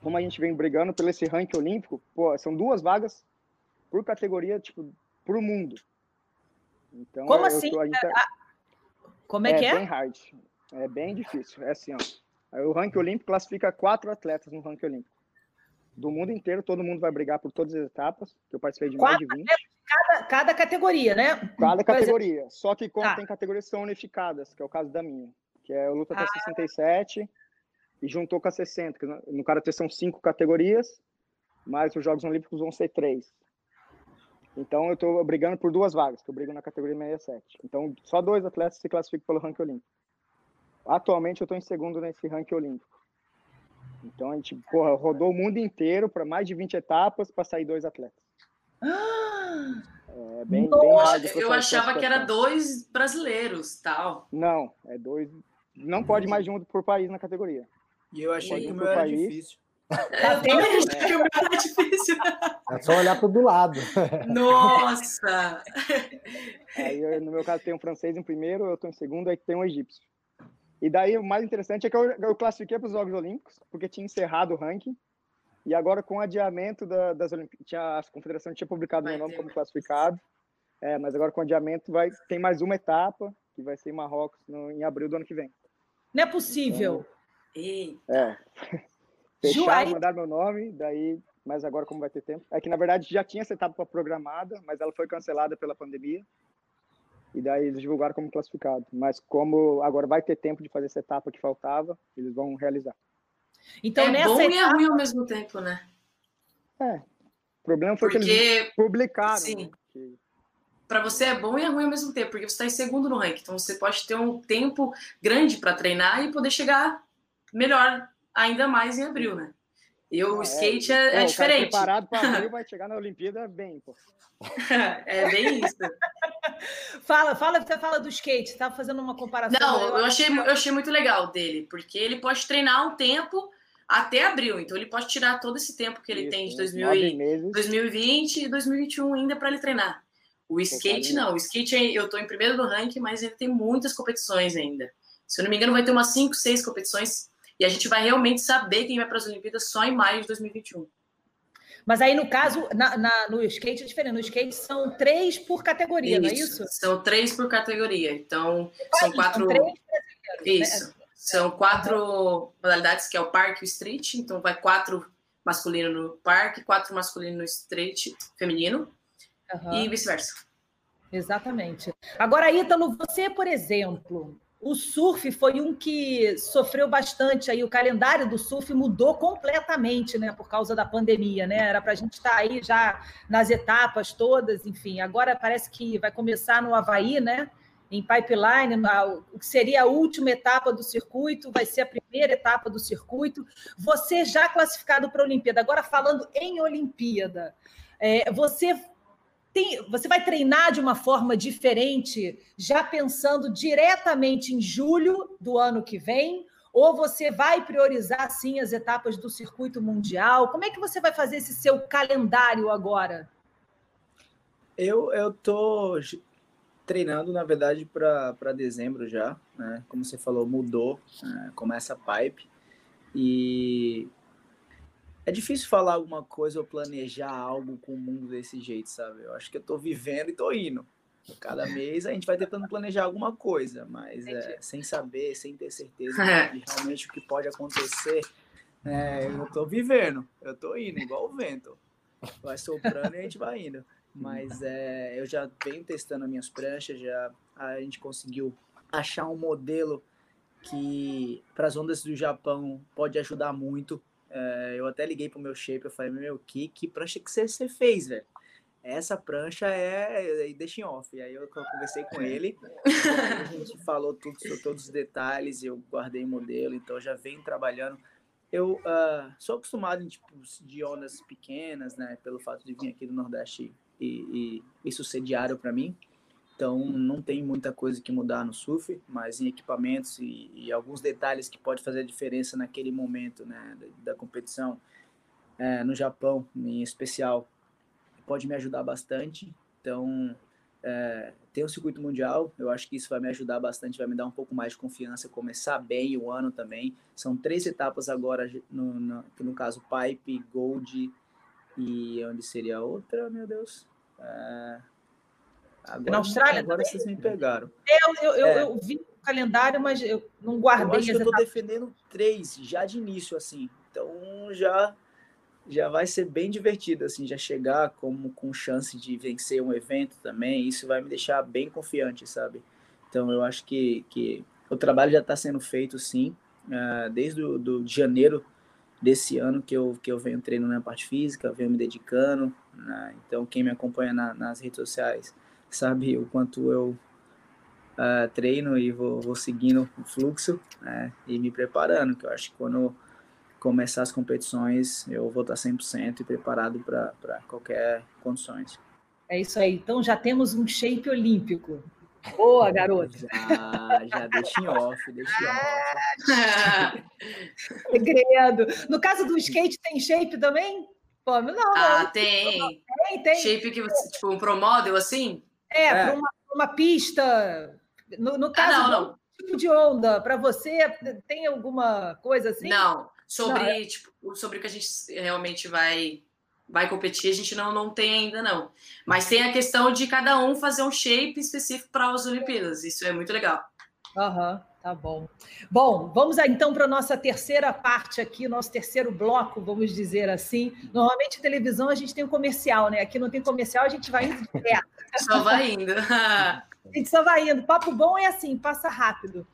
como a gente vem brigando pelo esse ranking olímpico, pô, são duas vagas por categoria, tipo, pro mundo. Então, Como assim? Tô, tá... Como é, é que é? É bem hard. É bem difícil. É assim, ó. O ranking olímpico classifica quatro atletas no ranking olímpico. Do mundo inteiro, todo mundo vai brigar por todas as etapas, que eu participei de quatro mais de 20. Cada, cada categoria, né? Cada categoria. Só que quando tá. tem categorias que são unificadas, que é o caso da minha, que é o luta até ah. 67 e juntou com a 60. Que no Karatê são cinco categorias, mas os Jogos Olímpicos vão ser três. Então eu estou brigando por duas vagas, que eu brigo na categoria 67. Então só dois atletas se classificam pelo ranking olímpico. Atualmente eu estou em segundo nesse ranking olímpico. Então a gente porra, rodou o mundo inteiro para mais de 20 etapas para sair dois atletas. É bem, bem raro Eu achava que era dois brasileiros, tal. Não, é dois. Não pode mais de um por país na categoria. E eu achei que o meu era país. difícil. Eu que o meu era difícil. É só olhar para o do lado. Nossa! Aí, no meu caso, tem um francês em primeiro, eu estou em segundo, aí tem um egípcio. E daí, o mais interessante é que eu, eu classifiquei para os Jogos Olímpicos, porque tinha encerrado o ranking. E agora, com o adiamento da, das Olimpíadas, a confederação tinha publicado vai meu nome como classificado. É, mas agora, com o adiamento, vai, tem mais uma etapa, que vai ser em Marrocos, no, em abril do ano que vem. Não é possível. Então, é. Fecharam, mandaram meu nome, daí mas agora como vai ter tempo. É que na verdade já tinha essa etapa programada, mas ela foi cancelada pela pandemia. E daí eles divulgaram como classificado. Mas como agora vai ter tempo de fazer essa etapa que faltava, eles vão realizar. Então, é bom etapa... e é ruim ao mesmo tempo, né? É. O problema foi porque... que eles publicaram. Sim. Né? Que... Para você é bom e é ruim ao mesmo tempo, porque você está em segundo no ranking. Então você pode ter um tempo grande para treinar e poder chegar melhor ainda mais em abril, né? E o é, skate é, é, é diferente. preparado para abril vai chegar na Olimpíada bem, pô. é bem isso. fala, fala, você fala do skate, você estava fazendo uma comparação. Não, eu, eu achei, eu achei muito legal dele, porque ele pode treinar um tempo até abril, então ele pode tirar todo esse tempo que ele isso, tem de 2000 e, 2020 e 2021 ainda para ele treinar. O skate não, o skate eu estou em primeiro do ranking, mas ele tem muitas competições ainda. Se eu não me engano, vai ter umas 5, 6 competições e a gente vai realmente saber quem vai para as Olimpíadas só em maio de 2021. Mas aí, no caso, na, na, no skate é diferente. No skate são três por categoria, isso, não é isso? São três por categoria. Então, são quatro. São né? isso. Né? São quatro modalidades, que é o parque e o street. Então, vai quatro masculino no parque, quatro masculino no street feminino uhum. e vice-versa. Exatamente. Agora, Ítalo, você, por exemplo, o surf foi um que sofreu bastante aí, o calendário do surf mudou completamente, né, por causa da pandemia, né? Era para a gente estar tá aí já nas etapas todas, enfim. Agora parece que vai começar no Havaí, né? Em pipeline, o que seria a última etapa do circuito, vai ser a primeira etapa do circuito. Você já classificado para a Olimpíada, agora falando em Olimpíada, é, você tem, você vai treinar de uma forma diferente, já pensando diretamente em julho do ano que vem? Ou você vai priorizar, sim, as etapas do circuito mundial? Como é que você vai fazer esse seu calendário agora? Eu estou treinando, na verdade, para dezembro já. Né? Como você falou, mudou, né? começa a pipe. E é difícil falar alguma coisa ou planejar algo com o mundo desse jeito, sabe? Eu acho que eu tô vivendo e tô indo. Cada mês a gente vai tentando planejar alguma coisa, mas é, sem saber, sem ter certeza de realmente o que pode acontecer, é, eu tô vivendo, eu tô indo, igual o vento. Vai soprando e a gente vai indo. Mas é, eu já venho testando as minhas pranchas, já a gente conseguiu achar um modelo que para as ondas do Japão pode ajudar muito é, eu até liguei pro meu shape, eu falei, meu, que, que prancha que você, fez, velho? Essa prancha é, é deixa em off. E aí eu conversei com ele, a gente falou tudo sobre todos os detalhes, eu guardei o modelo, então já venho trabalhando. Eu uh, sou acostumado em tipo de ondas pequenas, né? Pelo fato de vir aqui do Nordeste e, e isso ser diário para mim. Então, não tem muita coisa que mudar no surf, mas em equipamentos e, e alguns detalhes que pode fazer a diferença naquele momento né, da, da competição, é, no Japão em especial, pode me ajudar bastante. Então, é, tem o circuito mundial, eu acho que isso vai me ajudar bastante, vai me dar um pouco mais de confiança, começar bem o ano também. São três etapas agora, no, no, no caso, Pipe, Gold e onde seria a outra, meu Deus? É, Agora, na Austrália agora também? vocês me pegaram. Eu, eu, eu, é. eu, vi o calendário, mas eu não guardei. Eu acho que eu estou defendendo três já de início, assim. Então já já vai ser bem divertido, assim, já chegar como com chance de vencer um evento também. Isso vai me deixar bem confiante, sabe? Então eu acho que, que o trabalho já está sendo feito, sim, uh, desde o do, de janeiro desse ano que eu, que eu venho treinando na parte física, venho me dedicando. Né? Então, quem me acompanha na, nas redes sociais sabe o quanto eu uh, treino e vou, vou, seguindo o fluxo né, e me preparando, que eu acho que quando começar as competições eu vou estar 100% e preparado para qualquer condições. É isso aí. Então já temos um shape olímpico. Boa, garoto. Já, já deixa em off, deixa em off. Segredo. No caso do skate, tem shape também? Pô, não, ah, tem. tem. Tem, Shape que você, tipo, um pro model assim? É, é. para uma, uma, pista. No, no ah, caso, ah, não, não. tipo de onda, para você, tem alguma coisa assim? Não, sobre, não, é... tipo, sobre o que a gente realmente vai vai competir, a gente não, não tem ainda, não. Mas tem a questão de cada um fazer um shape específico para as Olimpíadas. Isso é muito legal. Aham. Uhum. Tá bom. Bom, vamos então para a nossa terceira parte aqui, nosso terceiro bloco, vamos dizer assim. Normalmente, televisão, a gente tem um comercial, né? Aqui não tem comercial, a gente vai indo direto. Só vai indo. a gente só vai indo. Papo bom é assim, passa rápido.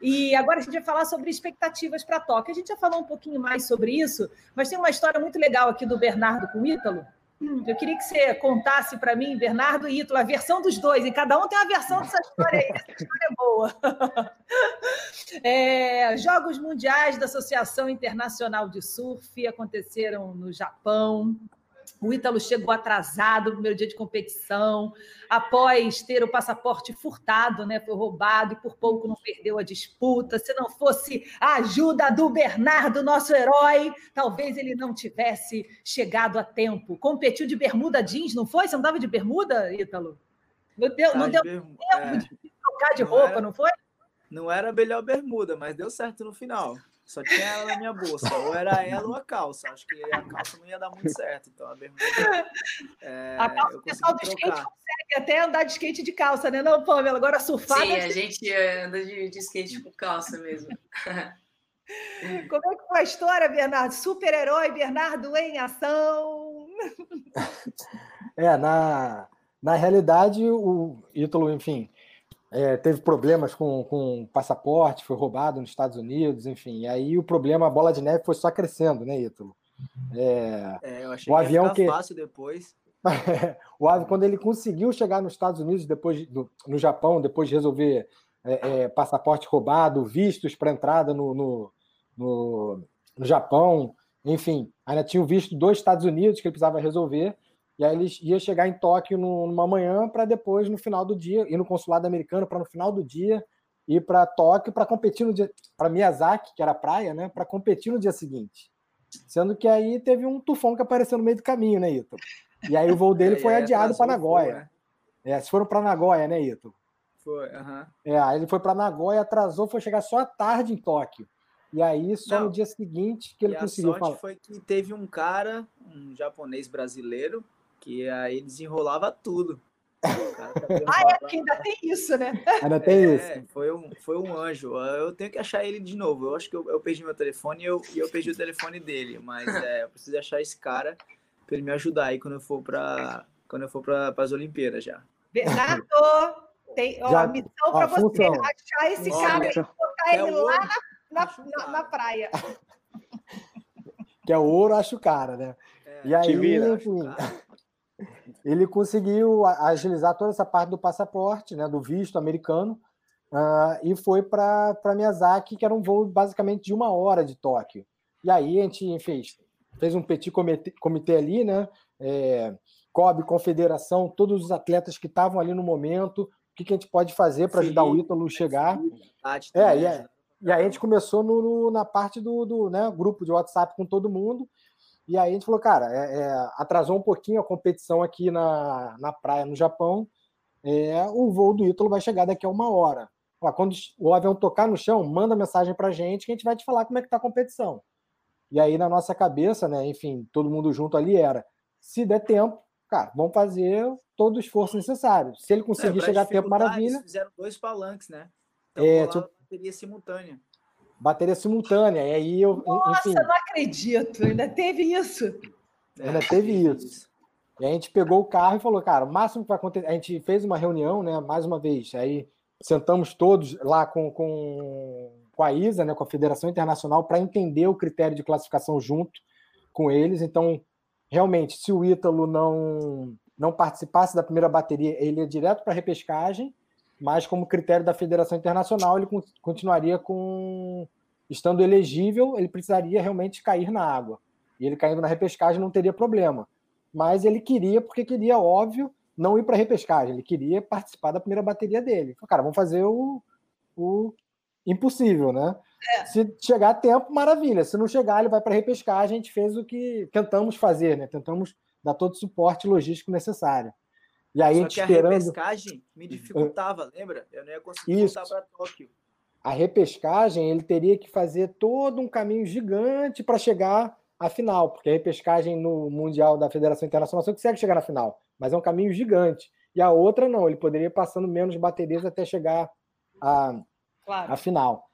E agora a gente vai falar sobre expectativas para Tóquio. A gente já falou um pouquinho mais sobre isso, mas tem uma história muito legal aqui do Bernardo com o Ítalo, eu queria que você contasse para mim, Bernardo e Ítalo, a versão dos dois, e cada um tem uma versão dessa história aí, essa história é boa. É, Jogos Mundiais da Associação Internacional de Surf aconteceram no Japão, o Ítalo chegou atrasado no primeiro dia de competição, após ter o passaporte furtado, né? Foi roubado e por pouco não perdeu a disputa. Se não fosse a ajuda do Bernardo, nosso herói, talvez ele não tivesse chegado a tempo. Competiu de bermuda jeans, não foi? Você não estava de bermuda, Ítalo? Não deu, não deu tempo é. de trocar de roupa, não, era, não foi? Não era a melhor bermuda, mas deu certo no final. Só tinha ela na minha bolsa. Ou era ela ou a calça. Acho que a calça não ia dar muito certo. Então a bermuda. É, a calça, o pessoal do skate consegue até andar de skate de calça, né? Não, Pamela? Agora surfar. Sim, a gente anda de, de skate com calça mesmo. Como é que foi a história, Bernardo? Super-herói Bernardo em ação. É, na, na realidade, o Ítalo, enfim, é, teve problemas com, com passaporte, foi roubado nos Estados Unidos, enfim. E aí o problema, a bola de neve foi só crescendo, né, Ítalo? É, é, eu achei o que avião ia que fácil depois. o avião, quando ele conseguiu chegar nos Estados Unidos, depois do, no Japão, depois de resolver é, é, passaporte roubado, vistos para entrada no, no, no, no Japão, enfim, ainda tinha o visto dos Estados Unidos que ele precisava resolver. E aí ele ia chegar em Tóquio numa manhã para depois, no final do dia, ir no consulado americano para no final do dia ir para Tóquio para competir no dia para Miyazaki, que era praia, né, para competir no dia seguinte. Sendo que aí teve um tufão que apareceu no meio do caminho, né, Ito? E aí o voo dele é, foi adiado para Nagoya. Foi, né? É, se foram para Nagoya, né, Ito? Foi, aham. É, aí ele foi para Nagoya, atrasou, foi chegar só à tarde em Tóquio. E aí, só Não. no dia seguinte que ele e conseguiu a sorte falar. foi que teve um cara, um japonês brasileiro, que aí desenrolava tudo. ah, é que ainda tem isso, né? Ainda tem é, isso. Foi um, foi um anjo. Eu tenho que achar ele de novo. Eu acho que eu, eu perdi meu telefone e eu, e eu perdi o telefone dele. Mas é, eu preciso achar esse cara para ele me ajudar aí quando eu for para quando eu for para as Olimpíadas já. Bernardo, tem ó, já, missão para você função. achar esse cara e colocar ele lá na, na, na, na praia. Que é ouro, acho o cara, né? É, e aí, vira, enfim, ele conseguiu agilizar toda essa parte do passaporte, né, do visto americano, uh, e foi para Miyazaki, que era um voo basicamente de uma hora de Tóquio. E aí a gente fez, fez um petit comitê, comitê ali, né? É, COB, confederação, todos os atletas que estavam ali no momento, o que, que a gente pode fazer para ajudar o Ítalo a chegar. É, e, é, e aí a gente começou no, no, na parte do, do né, grupo de WhatsApp com todo mundo, e aí a gente falou, cara, é, é, atrasou um pouquinho a competição aqui na, na praia no Japão. É, o voo do Ítalo vai chegar daqui a uma hora. quando o avião tocar no chão, manda mensagem para a gente que a gente vai te falar como é que está a competição. E aí, na nossa cabeça, né, enfim, todo mundo junto ali era: se der tempo, cara, vamos fazer todo o esforço necessário. Se ele conseguir é, chegar a tempo, maravilha. Eles fizeram dois palanques, né? Então, é, tipo... bateria simultânea bateria simultânea. E aí eu. Nossa, enfim, não acredito, ainda teve isso. Ainda teve isso. E a gente pegou o carro e falou, cara, o máximo que vai acontecer. A gente fez uma reunião, né? Mais uma vez. Aí sentamos todos lá com, com, com a ISA, né, com a Federação Internacional, para entender o critério de classificação junto com eles. Então, realmente, se o Ítalo não, não participasse da primeira bateria, ele ia direto para a repescagem mas como critério da Federação Internacional, ele continuaria com. Estando elegível, ele precisaria realmente cair na água. E ele caindo na repescagem não teria problema. Mas ele queria, porque queria, óbvio, não ir para a repescagem, ele queria participar da primeira bateria dele. Falei, cara, vamos fazer o, o impossível, né? É. Se chegar a tempo, maravilha. Se não chegar, ele vai para a repescagem. A gente fez o que tentamos fazer, né? Tentamos dar todo o suporte logístico necessário. E aí, Só que esperando... a repescagem me dificultava, lembra? Eu não ia conseguir Isso. voltar para Tóquio. A repescagem, ele teria que fazer todo um caminho gigante para chegar à final, porque a repescagem no Mundial da Federação Internacional você consegue chegar na final, mas é um caminho gigante. E a outra não, ele poderia ir passando menos baterias até chegar à, claro. à final.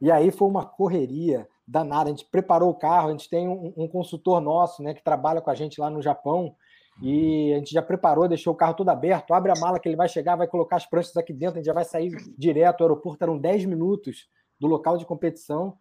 E aí foi uma correria danada. A gente preparou o carro, a gente tem um, um consultor nosso né, que trabalha com a gente lá no Japão, e a gente já preparou, deixou o carro todo aberto, abre a mala que ele vai chegar, vai colocar as pranchas aqui dentro, a gente já vai sair direto. O aeroporto eram 10 minutos do local de competição.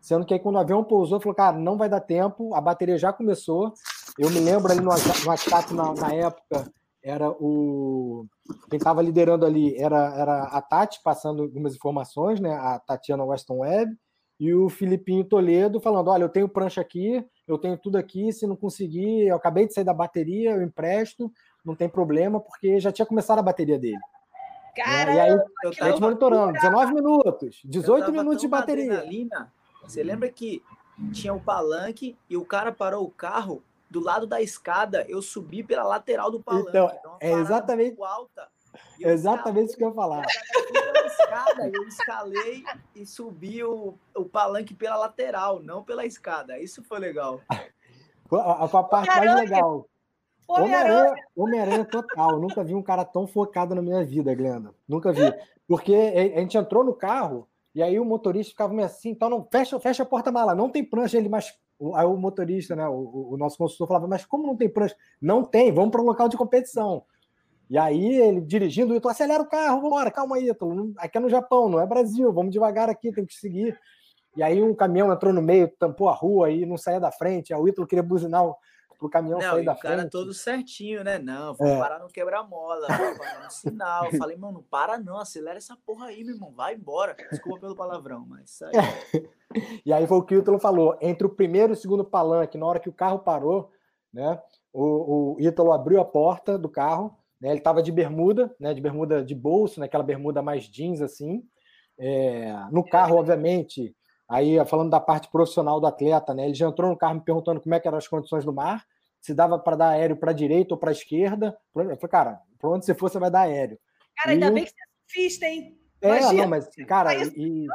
Sendo que aí quando o avião pousou, falou, cara, não vai dar tempo, a bateria já começou. Eu me lembro ali no WhatsApp na, na época, era o. Quem estava liderando ali era, era a Tati, passando algumas informações, né? A Tatiana Weston Webb, e o Filipinho Toledo falando: olha, eu tenho prancha aqui, eu tenho tudo aqui, se não conseguir, eu acabei de sair da bateria, eu empresto, não tem problema, porque já tinha começado a bateria dele. Caramba, e aí, eu tava monitorando, 19 minutos, 18 minutos de bateria. Adrenalina. Você lembra que tinha o palanque e o cara parou o carro do lado da escada, eu subi pela lateral do palanque. Então, então é exatamente. Alta. Exatamente o que eu ia falar. Escada, eu escalei e subi o, o palanque pela lateral, não pela escada. Isso foi legal. A, a, parte mais legal. Homem-Aranha Homem total. Nunca vi um cara tão focado na minha vida, Glenda. Nunca vi. Porque a gente entrou no carro e aí o motorista ficava meio assim, então não fecha, fecha a porta-mala, não tem prancha ele, mas aí o motorista, né, o, o nosso consultor falava, mas como não tem prancha? Não tem, vamos para o local de competição. E aí ele dirigindo, o Ítalo, acelera o carro, vambora, calma aí, Ítalo. Aqui é no Japão, não é Brasil, vamos devagar aqui, tem que seguir. E aí um caminhão entrou no meio, tampou a rua e não saía da frente. Aí o Ítalo queria buzinar pro caminhão não, sair da o cara frente. todo certinho, né? Não, vou é. parar no quebra-mola, vou parar no sinal. Falei, mano, não para não, acelera essa porra aí, meu irmão, vai embora. Desculpa pelo palavrão, mas isso aí. e aí foi o que o Ítalo falou. Entre o primeiro e o segundo palanque, na hora que o carro parou, né? O, o Ítalo abriu a porta do carro, né? Ele estava de bermuda, né? De bermuda de bolso, naquela né? bermuda mais jeans assim. É, no carro, obviamente, Aí, falando da parte profissional do atleta, né? Ele já entrou no carro me perguntando como é que eram as condições do mar, se dava para dar aéreo para a direita ou para a esquerda. Eu falei, cara, para onde você for, você vai dar aéreo. Cara, ainda bem que você é surfista, hein? É, Imagina. não, mas, cara, e...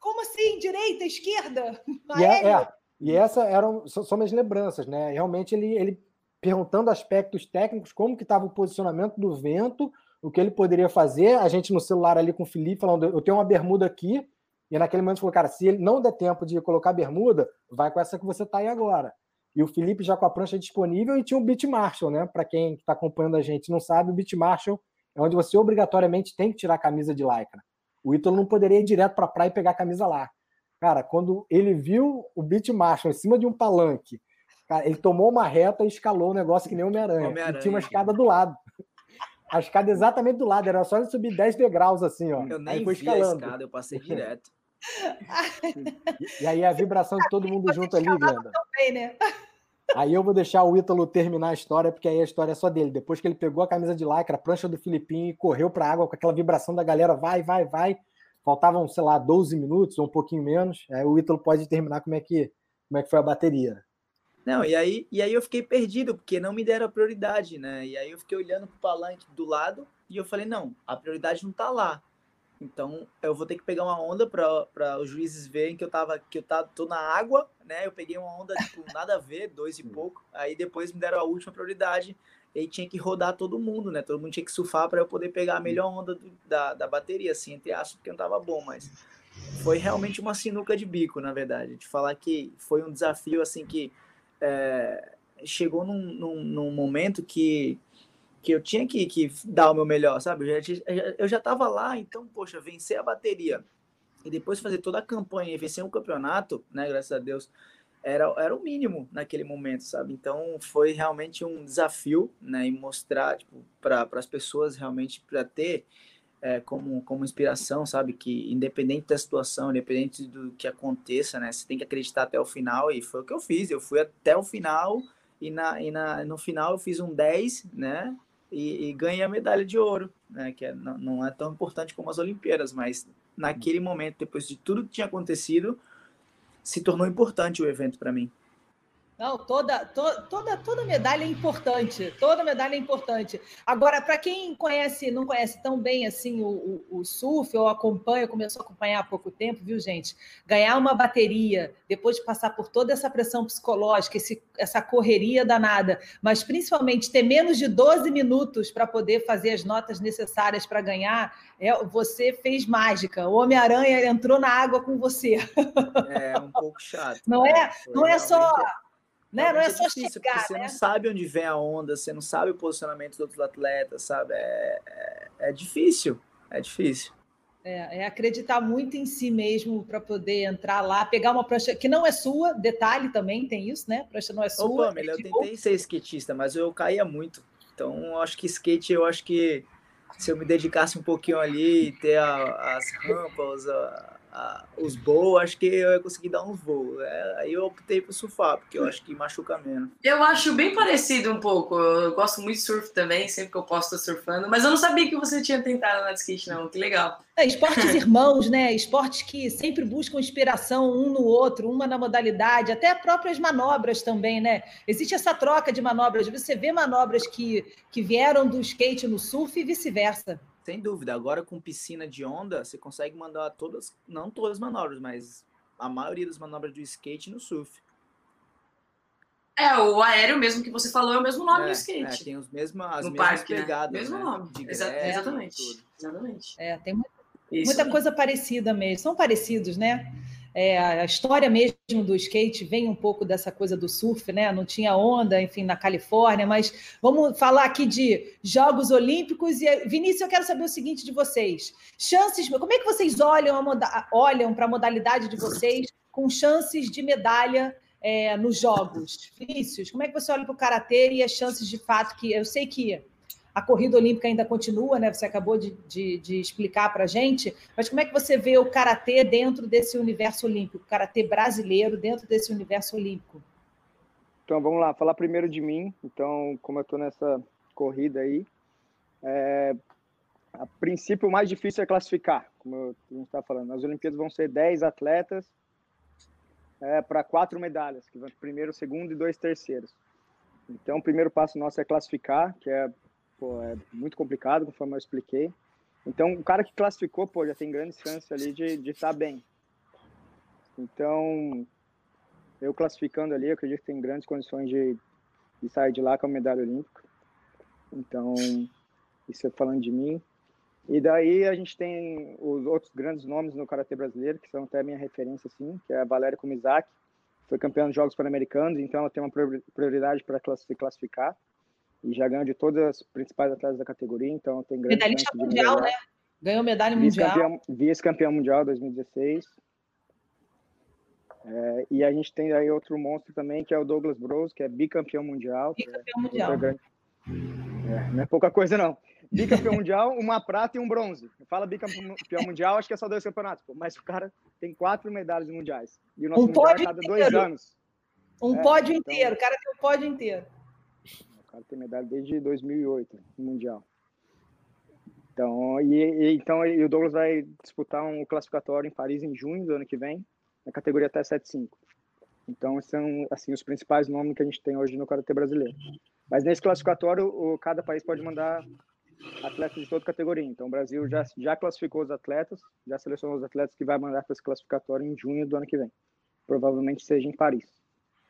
Como assim? Direita, esquerda? E, é, é, e essa eram, são minhas lembranças, né? Realmente ele, ele perguntando aspectos técnicos, como que estava o posicionamento do vento, o que ele poderia fazer. A gente no celular ali com o Felipe falando, eu tenho uma bermuda aqui, e naquele momento falou, cara, se ele não der tempo de colocar bermuda, vai com essa que você está aí agora. E o Felipe já com a prancha disponível e tinha o Beat Marshall, né? Para quem está acompanhando a gente não sabe, o Beat Marshall é onde você obrigatoriamente tem que tirar a camisa de lycra. O Ítalo não poderia ir direto para a praia e pegar a camisa lá. Cara, quando ele viu o Beat Marshall em cima de um palanque, cara, ele tomou uma reta e escalou o negócio que nem Homem-Aranha. Homem tinha uma escada do lado. A escada exatamente do lado, era só ele subir 10 degraus assim, ó. Eu nem aí foi vi escalando. a escada, eu passei direto. E aí a vibração de todo mundo junto ali, Glenda. Também, né? Aí eu vou deixar o Ítalo terminar a história, porque aí a história é só dele. Depois que ele pegou a camisa de lycra, a prancha do Filipinho e correu para a água com aquela vibração da galera, vai, vai, vai. Faltavam, sei lá, 12 minutos ou um pouquinho menos. Aí o Ítalo pode terminar como é que, como é que foi a bateria. Não, e aí, e aí eu fiquei perdido, porque não me deram a prioridade, né? E aí eu fiquei olhando pro palanque do lado e eu falei, não, a prioridade não tá lá. Então eu vou ter que pegar uma onda para os juízes verem que eu tava que eu tá, tô na água, né? Eu peguei uma onda tipo nada a ver, dois e pouco. Aí depois me deram a última prioridade e aí tinha que rodar todo mundo, né? Todo mundo tinha que surfar para eu poder pegar a melhor onda do, da, da bateria, assim, entre aspas, porque não tava bom, mas foi realmente uma sinuca de bico, na verdade. De falar que foi um desafio assim que é, chegou num, num, num momento que que eu tinha que, que dar o meu melhor, sabe? Eu já, eu já tava lá, então, poxa, vencer a bateria e depois fazer toda a campanha e vencer um campeonato, né? Graças a Deus, era, era o mínimo naquele momento, sabe? Então foi realmente um desafio, né? E mostrar tipo, para as pessoas realmente para ter é, como, como inspiração, sabe? Que independente da situação, independente do que aconteça, né? Você tem que acreditar até o final e foi o que eu fiz. Eu fui até o final e, na, e na, no final eu fiz um 10, né? e, e ganhei a medalha de ouro, né? Que é, não, não é tão importante como as Olimpíadas, mas naquele momento, depois de tudo que tinha acontecido, se tornou importante o evento para mim. Não, toda, to, toda, toda medalha é importante. Toda medalha é importante. Agora, para quem conhece, não conhece tão bem assim o, o, o, surf, ou acompanha, começou a acompanhar há pouco tempo, viu, gente? Ganhar uma bateria, depois de passar por toda essa pressão psicológica, esse, essa correria danada, mas principalmente ter menos de 12 minutos para poder fazer as notas necessárias para ganhar, é, você fez mágica. O Homem-Aranha entrou na água com você. É um pouco chato. Não é, não é só né? Não é, é só difícil, chegar, Você né? não sabe onde vem a onda, você não sabe o posicionamento dos outros atletas, sabe? É, é, é difícil, é difícil. É, é, acreditar muito em si mesmo para poder entrar lá, pegar uma prancha que não é sua, detalhe também, tem isso, né? prancha não é sua. Ô, Pamela, eu tentei ser skatista, mas eu caía muito. Então, acho que skate, eu acho que se eu me dedicasse um pouquinho ali, ter a, as rampas, a, os voos, acho que eu ia conseguir dar uns voos. É, aí eu optei por surfar, porque eu acho que machuca menos. Eu acho bem parecido um pouco. Eu gosto muito de surf também, sempre que eu posso estou surfando. Mas eu não sabia que você tinha tentado na skate, não. Que legal. É, esportes irmãos, né? Esportes que sempre buscam inspiração um no outro, uma na modalidade, até próprias manobras também, né? Existe essa troca de manobras. Você vê manobras que, que vieram do skate no surf e vice-versa. Sem dúvida. Agora com piscina de onda, você consegue mandar todas, não todas as manobras, mas a maioria das manobras do skate no surf. É, o aéreo mesmo que você falou é o mesmo nome é, do skate. É, tem os mesmos, as no mesmas parque, né? pegadas. Né? Mesmo né? nome. Exa exatamente. Exatamente. É, tem muita, muita coisa parecida mesmo. São parecidos, né? É, a história mesmo do skate vem um pouco dessa coisa do surf, né? Não tinha onda, enfim, na Califórnia, mas vamos falar aqui de Jogos Olímpicos. E, Vinícius, eu quero saber o seguinte de vocês: chances, como é que vocês olham, olham para a modalidade de vocês com chances de medalha é, nos Jogos? Vinícius, como é que você olha para o Karatê e as chances de fato que eu sei que a corrida olímpica ainda continua, né? Você acabou de, de, de explicar para a gente, mas como é que você vê o karatê dentro desse universo olímpico, o karatê brasileiro dentro desse universo olímpico? Então vamos lá, falar primeiro de mim. Então, como eu estou nessa corrida aí, é, a princípio o mais difícil é classificar, como a gente está falando. As Olimpíadas vão ser 10 atletas é, para quatro medalhas, que vão primeiro, segundo e dois terceiros. Então, o primeiro passo nosso é classificar, que é pô, é muito complicado, conforme eu expliquei. Então, o cara que classificou, pô, já tem grandes chances ali de estar de tá bem. Então, eu classificando ali, eu acredito que tem grandes condições de, de sair de lá com a medalha olímpica. Então, isso é falando de mim. E daí a gente tem os outros grandes nomes no Karatê brasileiro, que são até a minha referência, assim, que é a Valéria Kumizaki, foi campeã dos Jogos Pan-Americanos, então ela tem uma prioridade para se classificar e já ganhou de todas as principais atletas da categoria, então tem grande Medalhista mundial, né? Ganhou medalha mundial. Vice-campeão mundial 2016. É, e a gente tem aí outro monstro também, que é o Douglas Bros, que é bicampeão mundial. Bicampeão é mundial. É, não é pouca coisa, não. Bicampeão mundial, uma prata e um bronze. Fala bicampeão mundial, acho que é só dois campeonatos, pô, mas o cara tem quatro medalhas mundiais. E o nosso um mundial é cada inteiro. dois anos. Um é, pódio então... inteiro, o cara tem um pódio inteiro cara tem medalha desde 2008 no Mundial. Então, e, e, então e o Douglas vai disputar um classificatório em Paris em junho do ano que vem, na categoria até 75. Então, são assim os principais nomes que a gente tem hoje no karatê brasileiro. Mas nesse classificatório, o, cada país pode mandar atletas de toda categoria. Então, o Brasil já, já classificou os atletas, já selecionou os atletas que vai mandar para esse classificatório em junho do ano que vem. Provavelmente seja em Paris.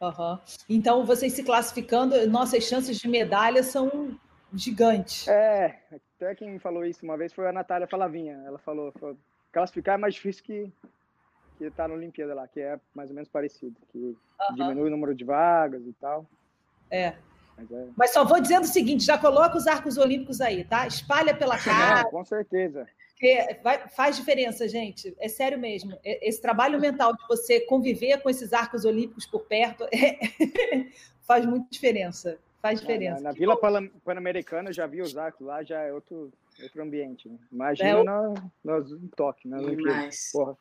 Uhum. Então, vocês se classificando, nossas chances de medalha são gigantes. É, até quem falou isso uma vez foi a Natália Falavinha. Ela falou, falou classificar é mais difícil que que tá na Olimpíada lá, que é mais ou menos parecido, que uhum. diminui o número de vagas e tal. É. Mas, é. Mas, só vou dizendo o seguinte, já coloca os arcos olímpicos aí, tá? Espalha pela casa. com certeza. Porque vai, faz diferença, gente. É sério mesmo. Esse trabalho mental de você conviver com esses arcos olímpicos por perto é... faz muita diferença. Faz diferença. Na, na Vila Pan-Americana, já vi os arcos lá, já é outro, outro ambiente. Né? Imagina é, no, no, no toque, né? Porra.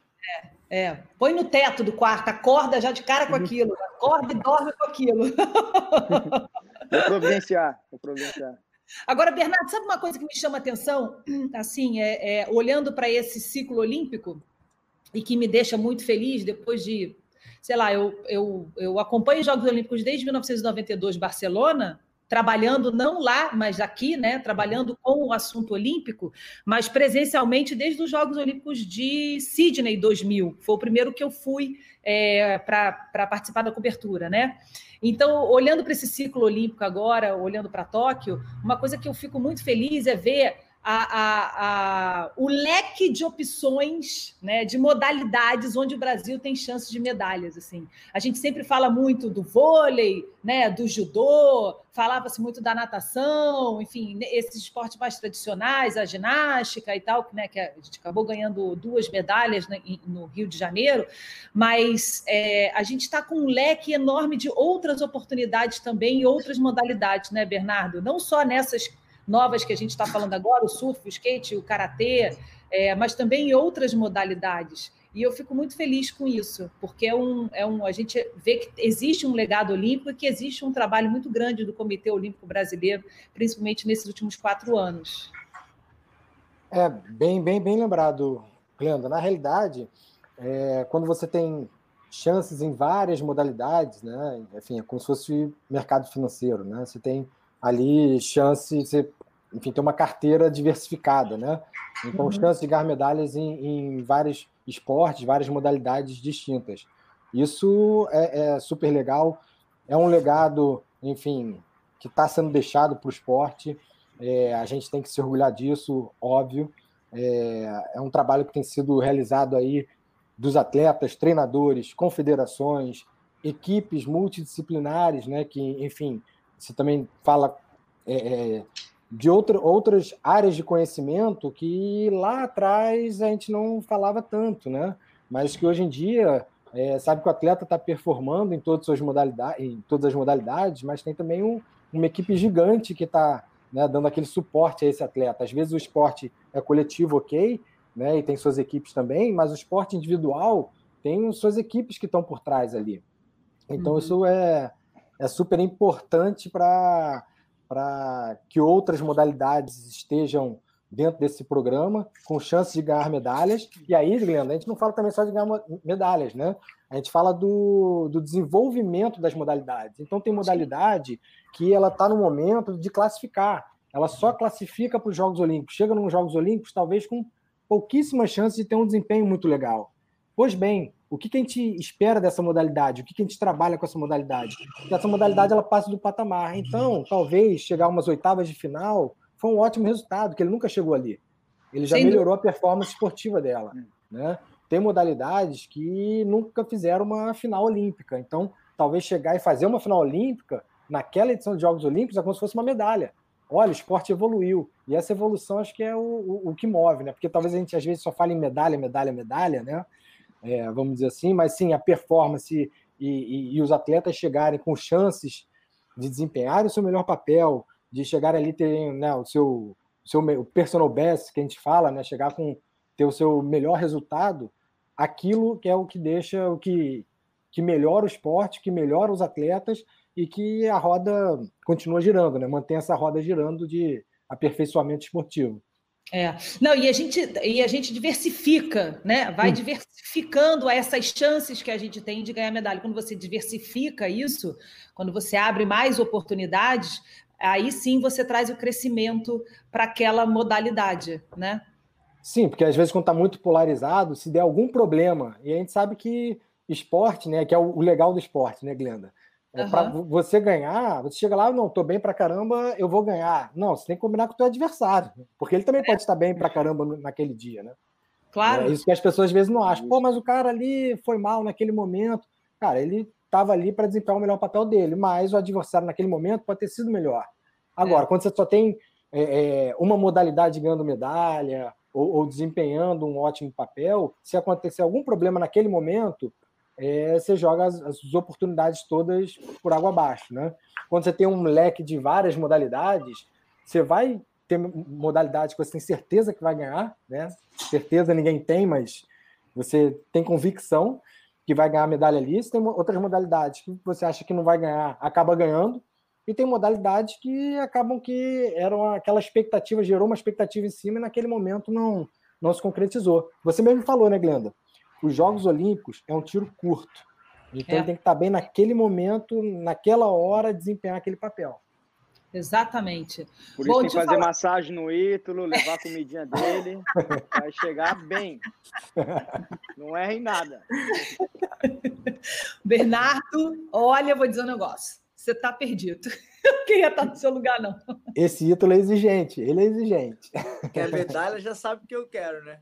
É, é, põe no teto do quarto, acorda já de cara com aquilo, acorda e dorme com aquilo. Vou providenciar, vou providenciar. Agora, Bernardo, sabe uma coisa que me chama atenção? Assim, é, é olhando para esse ciclo olímpico e que me deixa muito feliz depois de, sei lá, eu, eu, eu acompanho os Jogos Olímpicos desde 1992, Barcelona, trabalhando não lá, mas aqui, né, trabalhando com o assunto olímpico, mas presencialmente desde os Jogos Olímpicos de Sydney 2000. Foi o primeiro que eu fui é, para participar da cobertura, né? Então, olhando para esse ciclo olímpico agora, olhando para Tóquio, uma coisa que eu fico muito feliz é ver a, a, a, o leque de opções, né, de modalidades onde o Brasil tem chances de medalhas. Assim, a gente sempre fala muito do vôlei, né, do judô, falava-se muito da natação, enfim, esses esportes mais tradicionais, a ginástica e tal, né, que a gente acabou ganhando duas medalhas né, no Rio de Janeiro, mas é, a gente está com um leque enorme de outras oportunidades também outras modalidades, né, Bernardo? Não só nessas novas que a gente está falando agora, o surf, o skate, o karatê, é, mas também em outras modalidades. E eu fico muito feliz com isso, porque é um, é um, a gente vê que existe um legado olímpico e que existe um trabalho muito grande do Comitê Olímpico Brasileiro, principalmente nesses últimos quatro anos. É, bem, bem, bem lembrado, Glenda. Na realidade, é, quando você tem chances em várias modalidades, né? Enfim, é como se fosse mercado financeiro, né? Você tem ali chance de enfim, ter uma carteira diversificada, né? Então, uhum. chance de ganhar medalhas em, em, vários esportes, várias modalidades distintas. Isso é, é super legal, é um legado, enfim, que está sendo deixado para o esporte. É, a gente tem que se orgulhar disso, óbvio. É, é, um trabalho que tem sido realizado aí dos atletas, treinadores, confederações, equipes multidisciplinares, né, que, enfim, você também fala é, é, de outra, outras áreas de conhecimento que lá atrás a gente não falava tanto, né? mas que hoje em dia é, sabe que o atleta está performando em todas, as modalidades, em todas as modalidades, mas tem também um, uma equipe gigante que está né, dando aquele suporte a esse atleta. Às vezes o esporte é coletivo, ok, né, e tem suas equipes também, mas o esporte individual tem suas equipes que estão por trás ali. Então, uhum. isso é, é super importante para que outras modalidades estejam dentro desse programa, com chances de ganhar medalhas. E aí, Glenda, a gente não fala também só de ganhar medalhas, né? A gente fala do, do desenvolvimento das modalidades. Então, tem modalidade que ela está no momento de classificar. Ela só classifica para os Jogos Olímpicos. Chega nos Jogos Olímpicos, talvez com pouquíssimas chances de ter um desempenho muito legal. Pois bem, o que, que a gente espera dessa modalidade? O que, que a gente trabalha com essa modalidade? Que essa modalidade ela passa do patamar. Então, talvez chegar a umas oitavas de final foi um ótimo resultado, que ele nunca chegou ali. Ele já Sem melhorou dúvida. a performance esportiva dela. Né? Tem modalidades que nunca fizeram uma final olímpica. Então, talvez chegar e fazer uma final olímpica naquela edição de Jogos Olímpicos é como se fosse uma medalha. Olha, o esporte evoluiu. E essa evolução acho que é o, o, o que move, né? Porque talvez a gente às vezes só fale em medalha, medalha, medalha, né? É, vamos dizer assim, mas sim a performance e, e, e, os atletas chegarem com chances de desempenhar o seu melhor papel, de chegar ali ter né, o seu, seu o personal best que a gente fala, né, chegar com ter o seu melhor resultado, aquilo que é o que deixa o que que melhora o esporte, que melhora os atletas e que a roda continua girando, né? Mantém essa roda girando de aperfeiçoamento esportivo. É. Não, e a gente, e a gente diversifica, né? Vai hum. diversificando essas chances que a gente tem de ganhar medalha. Quando você diversifica isso, quando você abre mais oportunidades, aí sim você traz o crescimento para aquela modalidade, né? Sim, porque às vezes quando está muito polarizado, se der algum problema, e a gente sabe que esporte, né, que é o legal do esporte, né, Glenda? É, uhum. Para você ganhar, você chega lá, não, tô bem para caramba, eu vou ganhar. Não, você tem que combinar com o teu adversário, porque ele também é. pode estar bem para caramba naquele dia, né? Claro. É isso que as pessoas às vezes não acham. Pô, mas o cara ali foi mal naquele momento. Cara, ele estava ali para desempenhar o melhor papel dele, mas o adversário naquele momento pode ter sido melhor. Agora, é. quando você só tem é, é, uma modalidade ganhando medalha ou, ou, desempenhando um ótimo papel, se acontecer algum problema naquele momento, é, você joga as, as, oportunidades todas por água abaixo. Né? Quando você tem um leque de várias modalidades, você vai ter modalidades que você tem certeza que vai ganhar, né? certeza ninguém tem, mas você tem convicção que vai ganhar a medalha ali. Você tem outras modalidades que você acha que não vai ganhar, acaba ganhando. E tem modalidades que acabam que eram aquela expectativa, gerou uma expectativa em cima e naquele momento não, não se concretizou. Você mesmo falou, né, Glenda? Os Jogos Olímpicos é um tiro curto. Então é. ele tem que estar bem naquele momento, naquela hora, desempenhar aquele papel. Exatamente. Por isso Bom, tem que fazer falar... massagem no Ítalo, levar a comidinha dele, vai chegar bem. Não erra em nada. Bernardo, olha, vou dizer um negócio. Você está perdido. Eu queria estar no seu lugar, não. Esse Ítalo é exigente, ele é exigente. Quer medalha, já sabe o que eu quero, né?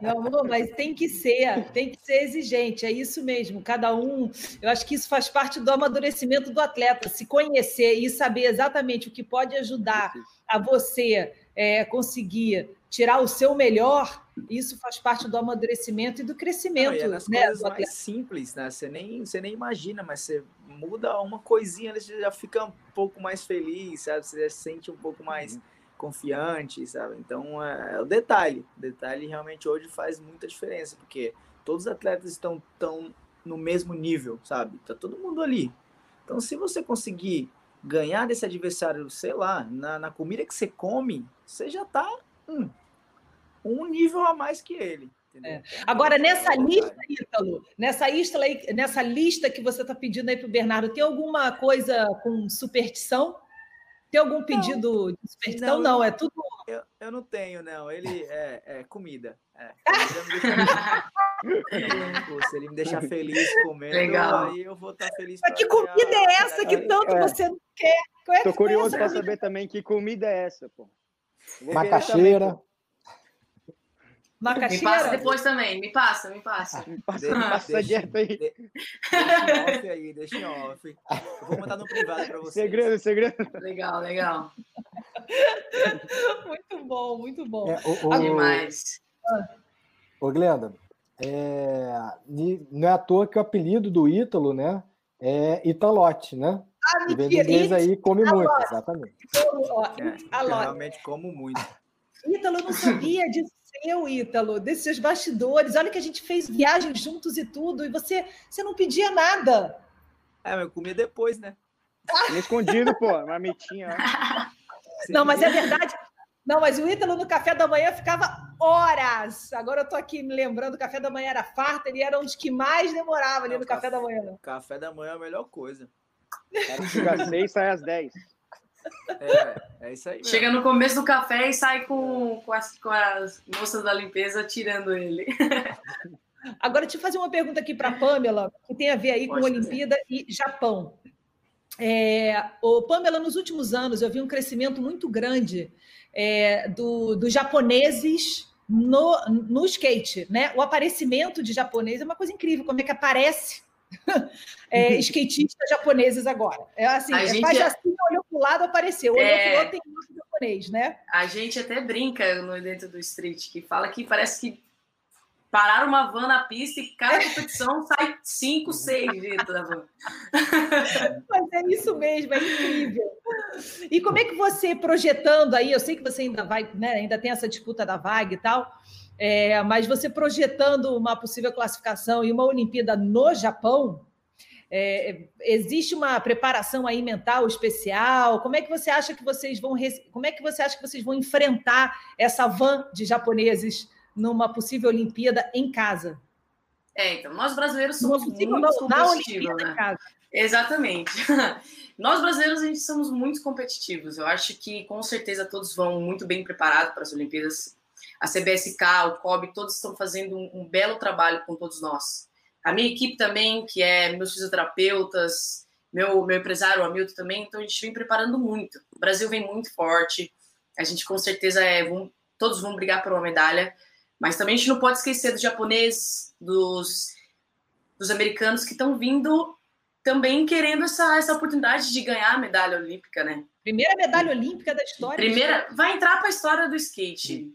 Não, mas tem que ser, tem que ser exigente, é isso mesmo. Cada um, eu acho que isso faz parte do amadurecimento do atleta, se conhecer e saber exatamente o que pode ajudar a você é, conseguir tirar o seu melhor. Isso faz parte do amadurecimento e do crescimento. Não, é nas né, coisas mais simples, né? Você nem, você nem imagina, mas você muda uma coisinha, você já fica um pouco mais feliz, sabe? Você já se sente um pouco mais. Uhum confiante, sabe? Então é, é, o detalhe. O detalhe realmente hoje faz muita diferença, porque todos os atletas estão tão no mesmo nível, sabe? Tá todo mundo ali. Então se você conseguir ganhar desse adversário, sei lá, na, na comida que você come, você já tá hum, um nível a mais que ele. É. Então, Agora, nessa lista, Ítalo, nessa lista, nessa lista que você está pedindo aí para o Bernardo, tem alguma coisa com superstição? Tem algum pedido não, de superstição? Não, não, é tudo. Eu, eu não tenho, não. Ele é, é comida. É. se ele me deixar feliz comendo, Legal. aí eu vou estar tá feliz. Mas que comida é essa que tanto é. você não quer? Qual é Tô curioso para saber também que comida é essa, pô. Macaxeira. Macaxeira? Me passa depois também, me passa, me passa. Me passa, me passa direto aí. De, deixa em off aí, deixa em off. Eu vou mandar no privado para você. Segredo, segredo. Legal, legal. muito bom, muito bom. É, o, o, Demais. Ô, Glenda, é, não é à toa que o apelido do Ítalo, né, é Italote, né? Ah, E mentira. inglês aí, come muito, exatamente. É, realmente como muito. Ítalo, eu não sabia disso seu, Ítalo, desses bastidores. Olha que a gente fez viagem juntos e tudo, e você, você não pedia nada. É, mas eu comia depois, né? Me escondido, pô, marmitinha. Não, mas é verdade. Não, mas o Ítalo no café da manhã ficava horas. Agora eu tô aqui me lembrando, o café da manhã era farta, ele era um dos que mais demorava ali Não, no café da manhã. Café da manhã é a melhor coisa. Cara chega às seis, sai às dez. É, é isso aí mesmo. Chega no começo do café e sai com, com, as, com as moças da limpeza tirando ele. Agora, deixa eu fazer uma pergunta aqui para a Pamela, que tem a ver aí com Pode fazer. Olimpíada e Japão. É, ô, Pamela, nos últimos anos eu vi um crescimento muito grande é, do, dos japoneses no, no skate, né? O aparecimento de japoneses é uma coisa incrível, como é que aparece é, skatistas japoneses agora. É assim, A é, gente faz é- assim, olhou para o lado, apareceu, olhou É. para o outro, tem muito japonês, né? A gente até brinca no dentro do street, que fala que parece que pararam uma van na pista e cada competição sai cinco, seis dentro da van. Mas é isso mesmo, é incrível. E como é que você projetando aí? Eu sei que você ainda vai, né? Ainda tem essa disputa da vaga e tal, é, mas você projetando uma possível classificação e uma Olimpíada no Japão, é, existe uma preparação aí mental especial? Como é que você acha que vocês vão como é que você acha que vocês vão enfrentar essa van de japoneses numa possível Olimpíada em casa? É, então, nós brasileiros somos muito competitivos, né? Exatamente. Nós brasileiros a gente somos muito competitivos. Eu acho que com certeza todos vão muito bem preparados para as Olimpíadas. A CBSK, o COB, todos estão fazendo um, um belo trabalho com todos nós. A minha equipe também, que é meus fisioterapeutas, meu, meu empresário, o Hamilton também, então a gente vem preparando muito. O Brasil vem muito forte. A gente com certeza é, vão, todos vão brigar por uma medalha, mas também a gente não pode esquecer dos japoneses, dos, dos americanos que estão vindo também querendo essa, essa oportunidade de ganhar a medalha olímpica, né? Primeira medalha olímpica da história. Primeira, vai entrar para a história do skate.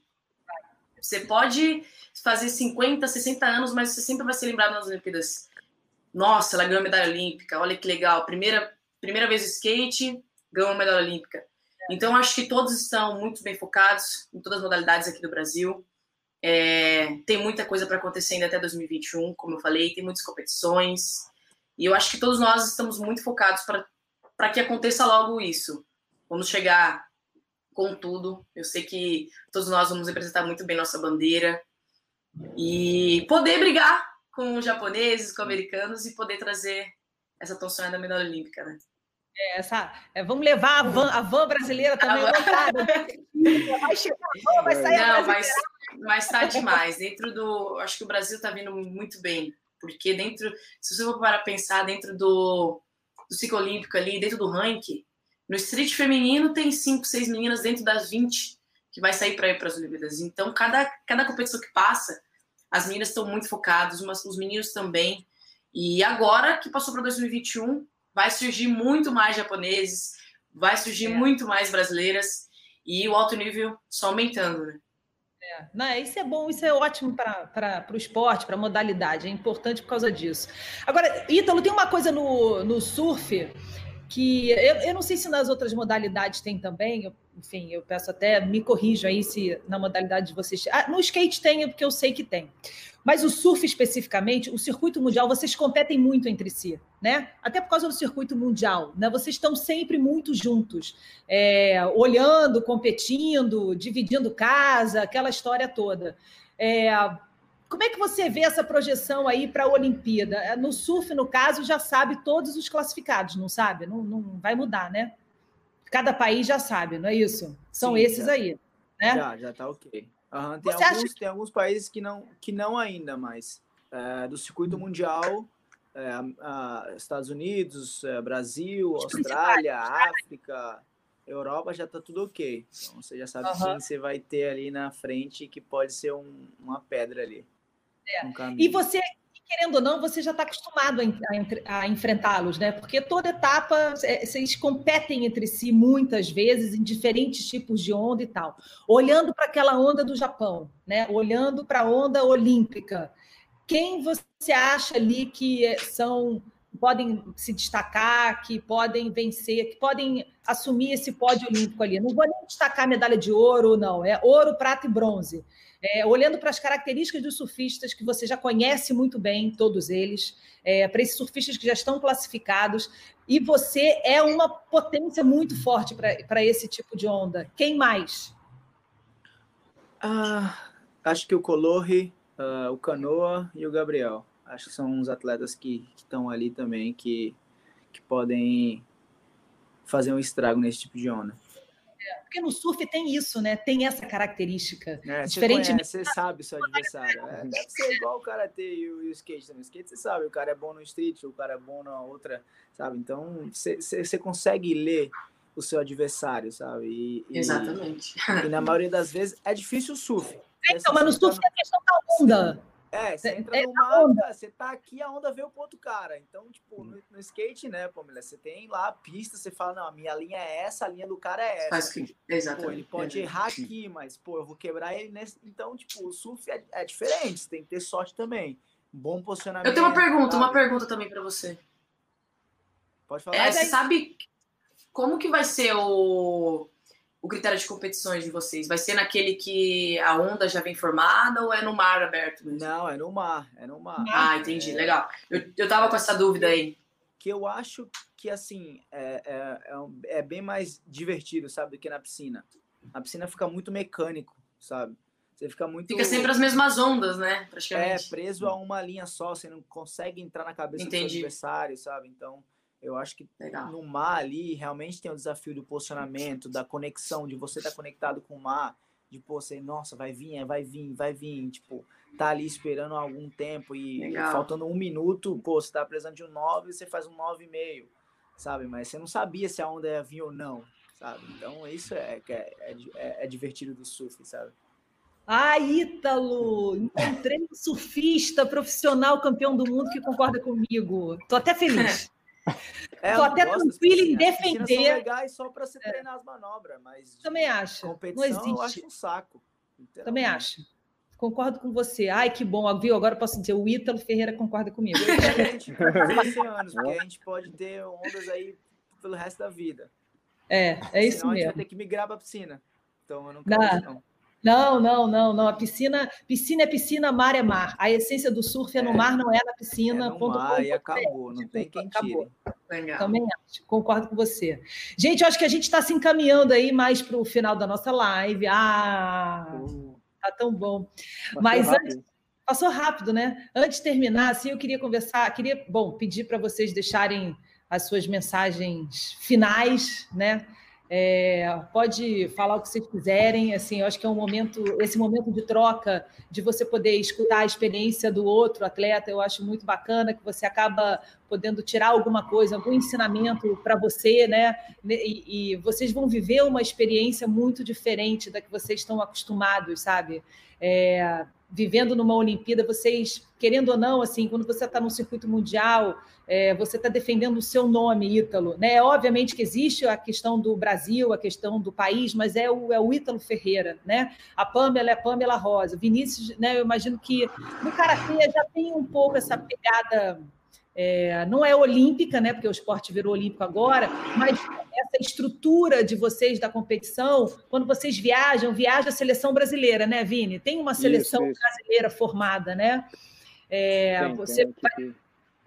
Você pode fazer 50, 60 anos, mas você sempre vai ser lembrado nas Olimpíadas. Nossa, ela ganhou medalha olímpica, olha que legal. Primeira, primeira vez skate, ganhou medalha olímpica. Então, acho que todos estão muito bem focados em todas as modalidades aqui do Brasil. É, tem muita coisa para acontecer ainda até 2021, como eu falei, tem muitas competições. E eu acho que todos nós estamos muito focados para que aconteça logo isso. Vamos chegar com tudo. Eu sei que todos nós vamos representar muito bem nossa bandeira e poder brigar com os japoneses, com os americanos e poder trazer essa tão sonhada medalha olímpica, né? Essa, é, vamos levar a van, a van brasileira também A lotada. Vai chegar a van, vai sair a Não, brasileira. mas, mas tá demais. Dentro do. Acho que o Brasil tá vindo muito bem. Porque dentro. Se você for para pensar, dentro do, do ciclo olímpico ali, dentro do ranking, no street feminino tem 5, 6 meninas dentro das 20 que vai sair para ir para as Olimpíadas. Então, cada, cada competição que passa, as meninas estão muito focadas, mas os meninos também. E agora que passou para 2021, vai surgir muito mais japoneses, vai surgir É. muito mais brasileiras e o alto nível só aumentando, né? Não, isso é bom, isso é ótimo para o esporte, para a modalidade, é importante por causa disso. Agora, Ítalo, tem uma coisa no, no surf que eu, eu não sei se nas outras modalidades tem também, eu- enfim, eu peço até, me corrijam aí se na modalidade de vocês. Ah, no skate tem, porque eu sei que tem. Mas o surf especificamente, o circuito mundial, vocês competem muito entre si, né? Até por causa do circuito mundial, né? Vocês estão sempre muito juntos, é, olhando, competindo, dividindo casa, aquela história toda. É, como é que você vê essa projeção aí para a Olimpíada? É, No surf, no caso, já sabe todos os classificados, não sabe? Não, não vai mudar, né? Cada país já sabe, não é isso? São Sim, esses já. aí, né? Já, já tá ok. Aham, tem, Você acha alguns, tem alguns países que não, que não ainda, mas é, do circuito mundial, é, a- Estados Unidos, é, Brasil, Os Austrália, África, Europa já está tudo ok. Então você já sabe uhum. quem você vai ter ali na frente que pode ser um, uma pedra ali. É. E você, querendo ou não, você já está acostumado a, a enfrentá-los, né? Porque toda etapa vocês competem entre si muitas vezes em diferentes tipos de onda e tal. Olhando para aquela onda do Japão, né? Olhando para a onda olímpica, quem você acha ali que são podem se destacar, que podem vencer, que podem assumir esse pódio olímpico ali. Não vou nem destacar medalha de ouro, não, é ouro, prata e bronze. É, olhando para as características dos surfistas, que você já conhece muito bem, todos eles, é, para esses surfistas que já estão classificados, e você é uma potência muito forte para esse tipo de onda. Quem mais? Ah, acho que o Colorri, uh, o Canoa e o Gabriel acho que são uns atletas que estão ali também que, que podem fazer um estrago nesse tipo de onda. É, porque no surf tem isso, né? Tem essa característica. É, Diferente. Você, você sabe seu adversário. É, deve ser igual o karatê e o, e o skate também. O skate você sabe, o cara é bom no street, o cara é bom na outra, sabe? Então você, consegue ler o seu adversário, sabe? E, Exatamente. E, e, na maioria das vezes é difícil o surf. É, então, mas no surf é a questão da onda. É, você entra é, no mar, você tá aqui, a onda veio pro outro cara. Então, tipo, no, no skate, né, Pamela, você tem lá a pista, você fala, não, a minha linha é essa, a linha do cara é essa. Que, exatamente. Pô, ele pode errar aqui, mas, pô, eu vou quebrar ele nesse... Então, tipo, o surf é, é diferente, você tem que ter sorte também. Bom posicionamento. Eu tenho uma pergunta, sabe? uma pergunta também para você. Pode falar. É, você sabe como que vai ser o o critério de competições de vocês? Vai ser naquele que a onda já vem formada ou é no mar aberto mesmo? Não, é no mar, é no mar. Ah, entendi, é... legal. Eu, eu tava com essa dúvida aí. Que eu acho que, assim, é, é, é, é bem mais divertido, sabe, do que na piscina. Na piscina fica muito mecânico, sabe? Você fica muito. Fica sempre as mesmas ondas, né? Praticamente. É, preso a uma linha só, você não consegue entrar na cabeça Entendi. do seu adversário, sabe? Então, eu acho que Legal. no mar ali realmente tem o desafio do posicionamento, da conexão, de você estar tá conectado com o mar, de pô, você, nossa, vai vir, é, vai vir, vai vir, tipo, tá ali esperando algum tempo e Legal. faltando um minuto, pô, você tá precisando de um 9, você faz um 9,5, sabe? Mas você não sabia se a onda ia vir ou não, sabe? Então isso é, é, é, é divertido do surf, sabe? Ah, Ítalo! Encontrei um surfista profissional campeão do mundo que concorda comigo. Tô até feliz. É, Tô até tranquilo em defender. São legais só para se treinar as manobras, mas também acho. Competição, não existe. eu acho um saco. Também acho. Concordo com você. Ai, que bom, viu? Agora eu posso dizer, o Ítalo Ferreira concorda comigo. Gente, anos, porque a gente pode ter ondas aí pelo resto da vida. É, é isso Senão mesmo. a gente vai ter que migrar para a piscina. Então eu não quero não. Não, não, não, não. A piscina, piscina é piscina, mar é mar. A essência do surf é, é no mar, não é na piscina. É no ponto, mar ponto, e acabou, não tem quem acabou. Legal. Também acho, concordo com você. Gente, eu acho que a gente está se encaminhando aí mais para o final da nossa live. Ah, uh, tá tão bom. Mas rápido. antes, passou rápido, né? Antes de terminar, assim, eu queria conversar, queria, bom, pedir para vocês deixarem as suas mensagens finais, né? É, pode falar o que vocês quiserem, assim, eu acho que é um momento, esse momento de troca, de você poder escutar a experiência do outro atleta, eu acho muito bacana que você acaba podendo tirar alguma coisa, algum ensinamento para você, né? E, e, vocês vão viver uma experiência muito diferente da que vocês estão acostumados, sabe? É, vivendo numa Olimpíada, vocês, querendo ou não, assim, quando você está no circuito mundial, é, você está defendendo o seu nome, Ítalo. Né? Obviamente que existe a questão do Brasil, a questão do país, mas é o, é o Ítalo Ferreira, né? A Pamela é a Pamela Rosa. Vinícius, né, eu imagino que no Karatê já tem um pouco essa pegada é, não é olímpica, né? Porque o esporte virou olímpico agora, mas essa estrutura de vocês da competição, quando vocês viajam, viaja a seleção brasileira, né, Vini? Tem uma seleção isso, isso. brasileira formada, né? É, você vai,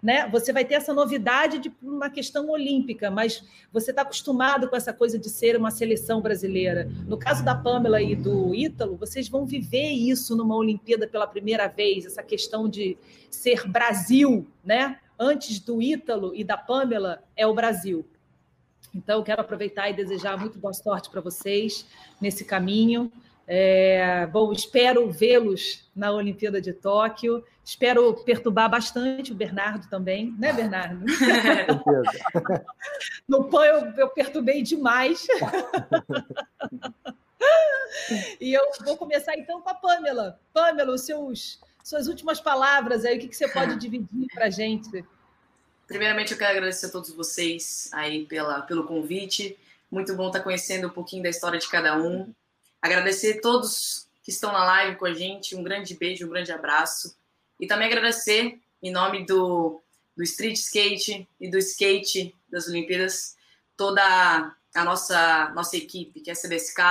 né? Você vai ter essa novidade de uma questão olímpica, mas você está acostumado com essa coisa de ser uma seleção brasileira. No caso da Pamela e do Ítalo, vocês vão viver isso numa Olimpíada pela primeira vez, essa questão de ser Brasil, né? Antes do Ítalo e da Pamela é o Brasil. Então, quero aproveitar e desejar muito boa sorte para vocês nesse caminho. É, bom, espero vê-los na Olimpíada de Tóquio. Espero perturbar bastante o Bernardo também, né, Bernardo? no PAN eu, eu perturbei demais. e eu vou começar então com a Pamela. Pamela, os seus, suas últimas palavras aí, o que, que você pode dividir para a gente? Primeiramente, eu quero agradecer a todos vocês aí pela, pelo convite. Muito bom estar conhecendo um pouquinho da história de cada um. Agradecer a todos que estão na live com a gente. Um grande beijo, um grande abraço. E também agradecer, em nome do, do Street Skate e do Skate das Olimpíadas, toda a nossa, nossa equipe, que é a CBSK,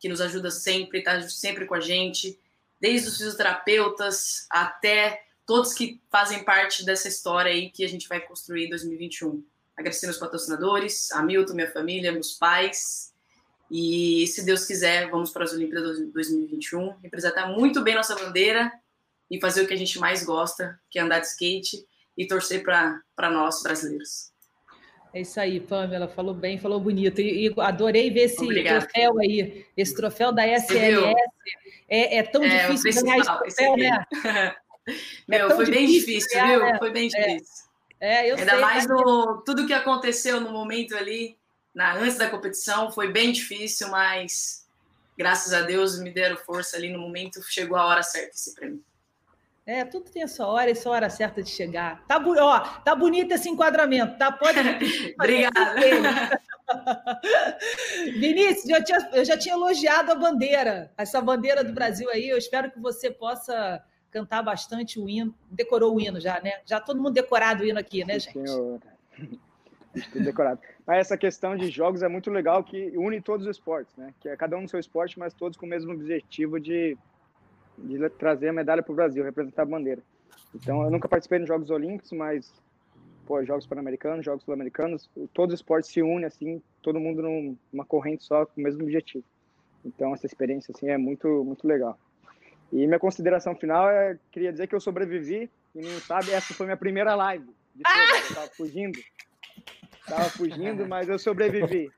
que nos ajuda sempre, está sempre com a gente, desde os fisioterapeutas até todos que fazem parte dessa história aí que a gente vai construir em 2021. Agradecer meus patrocinadores, a Milton, minha família, meus pais, e se Deus quiser, vamos para as Olimpíadas 2021, representar muito bem nossa bandeira e fazer o que a gente mais gosta, que é andar de skate e torcer para nós brasileiros. É isso aí, Pamela, falou bem, falou bonito. E, e adorei ver esse Obrigada. troféu aí, esse troféu da SLS. É, é, tão é, difícil ganhar esse troféu, né? Meu, é foi bem difícil, ganhar, viu? Né? Foi bem difícil. É, eu Ainda sei, mais no, tudo que aconteceu no momento ali, na, antes da competição foi bem difícil, mas graças a Deus me deram força ali no momento, chegou a hora certa esse prêmio. É, tudo tem a sua hora e sua hora certa de chegar. Tá, ó, tá bonito esse enquadramento, tá? Pode. Obrigada. Vinícius, eu, tinha, eu já tinha elogiado a bandeira, essa bandeira do Brasil aí. Eu espero que você possa cantar bastante o hino. Decorou o hino já, né? Já todo mundo decorado o hino aqui, né, gente? Senhor. tudo decorado. Mas essa questão de jogos é muito legal que une todos os esportes, né? Que é cada um no seu esporte, mas todos com o mesmo objetivo de, de trazer a medalha para o Brasil, representar a bandeira. Então, eu nunca participei nos Jogos Olímpicos, mas pô, Jogos Pan-Americanos, Jogos Sul-Americanos, todos os esportes se unem assim, todo mundo numa corrente só com o mesmo objetivo. Então, essa experiência assim é muito muito legal. E minha consideração final é queria dizer que eu sobrevivi e não sabe, essa foi minha primeira live. De todas, eu tava fugindo. Tava fugindo, mas eu sobrevivi.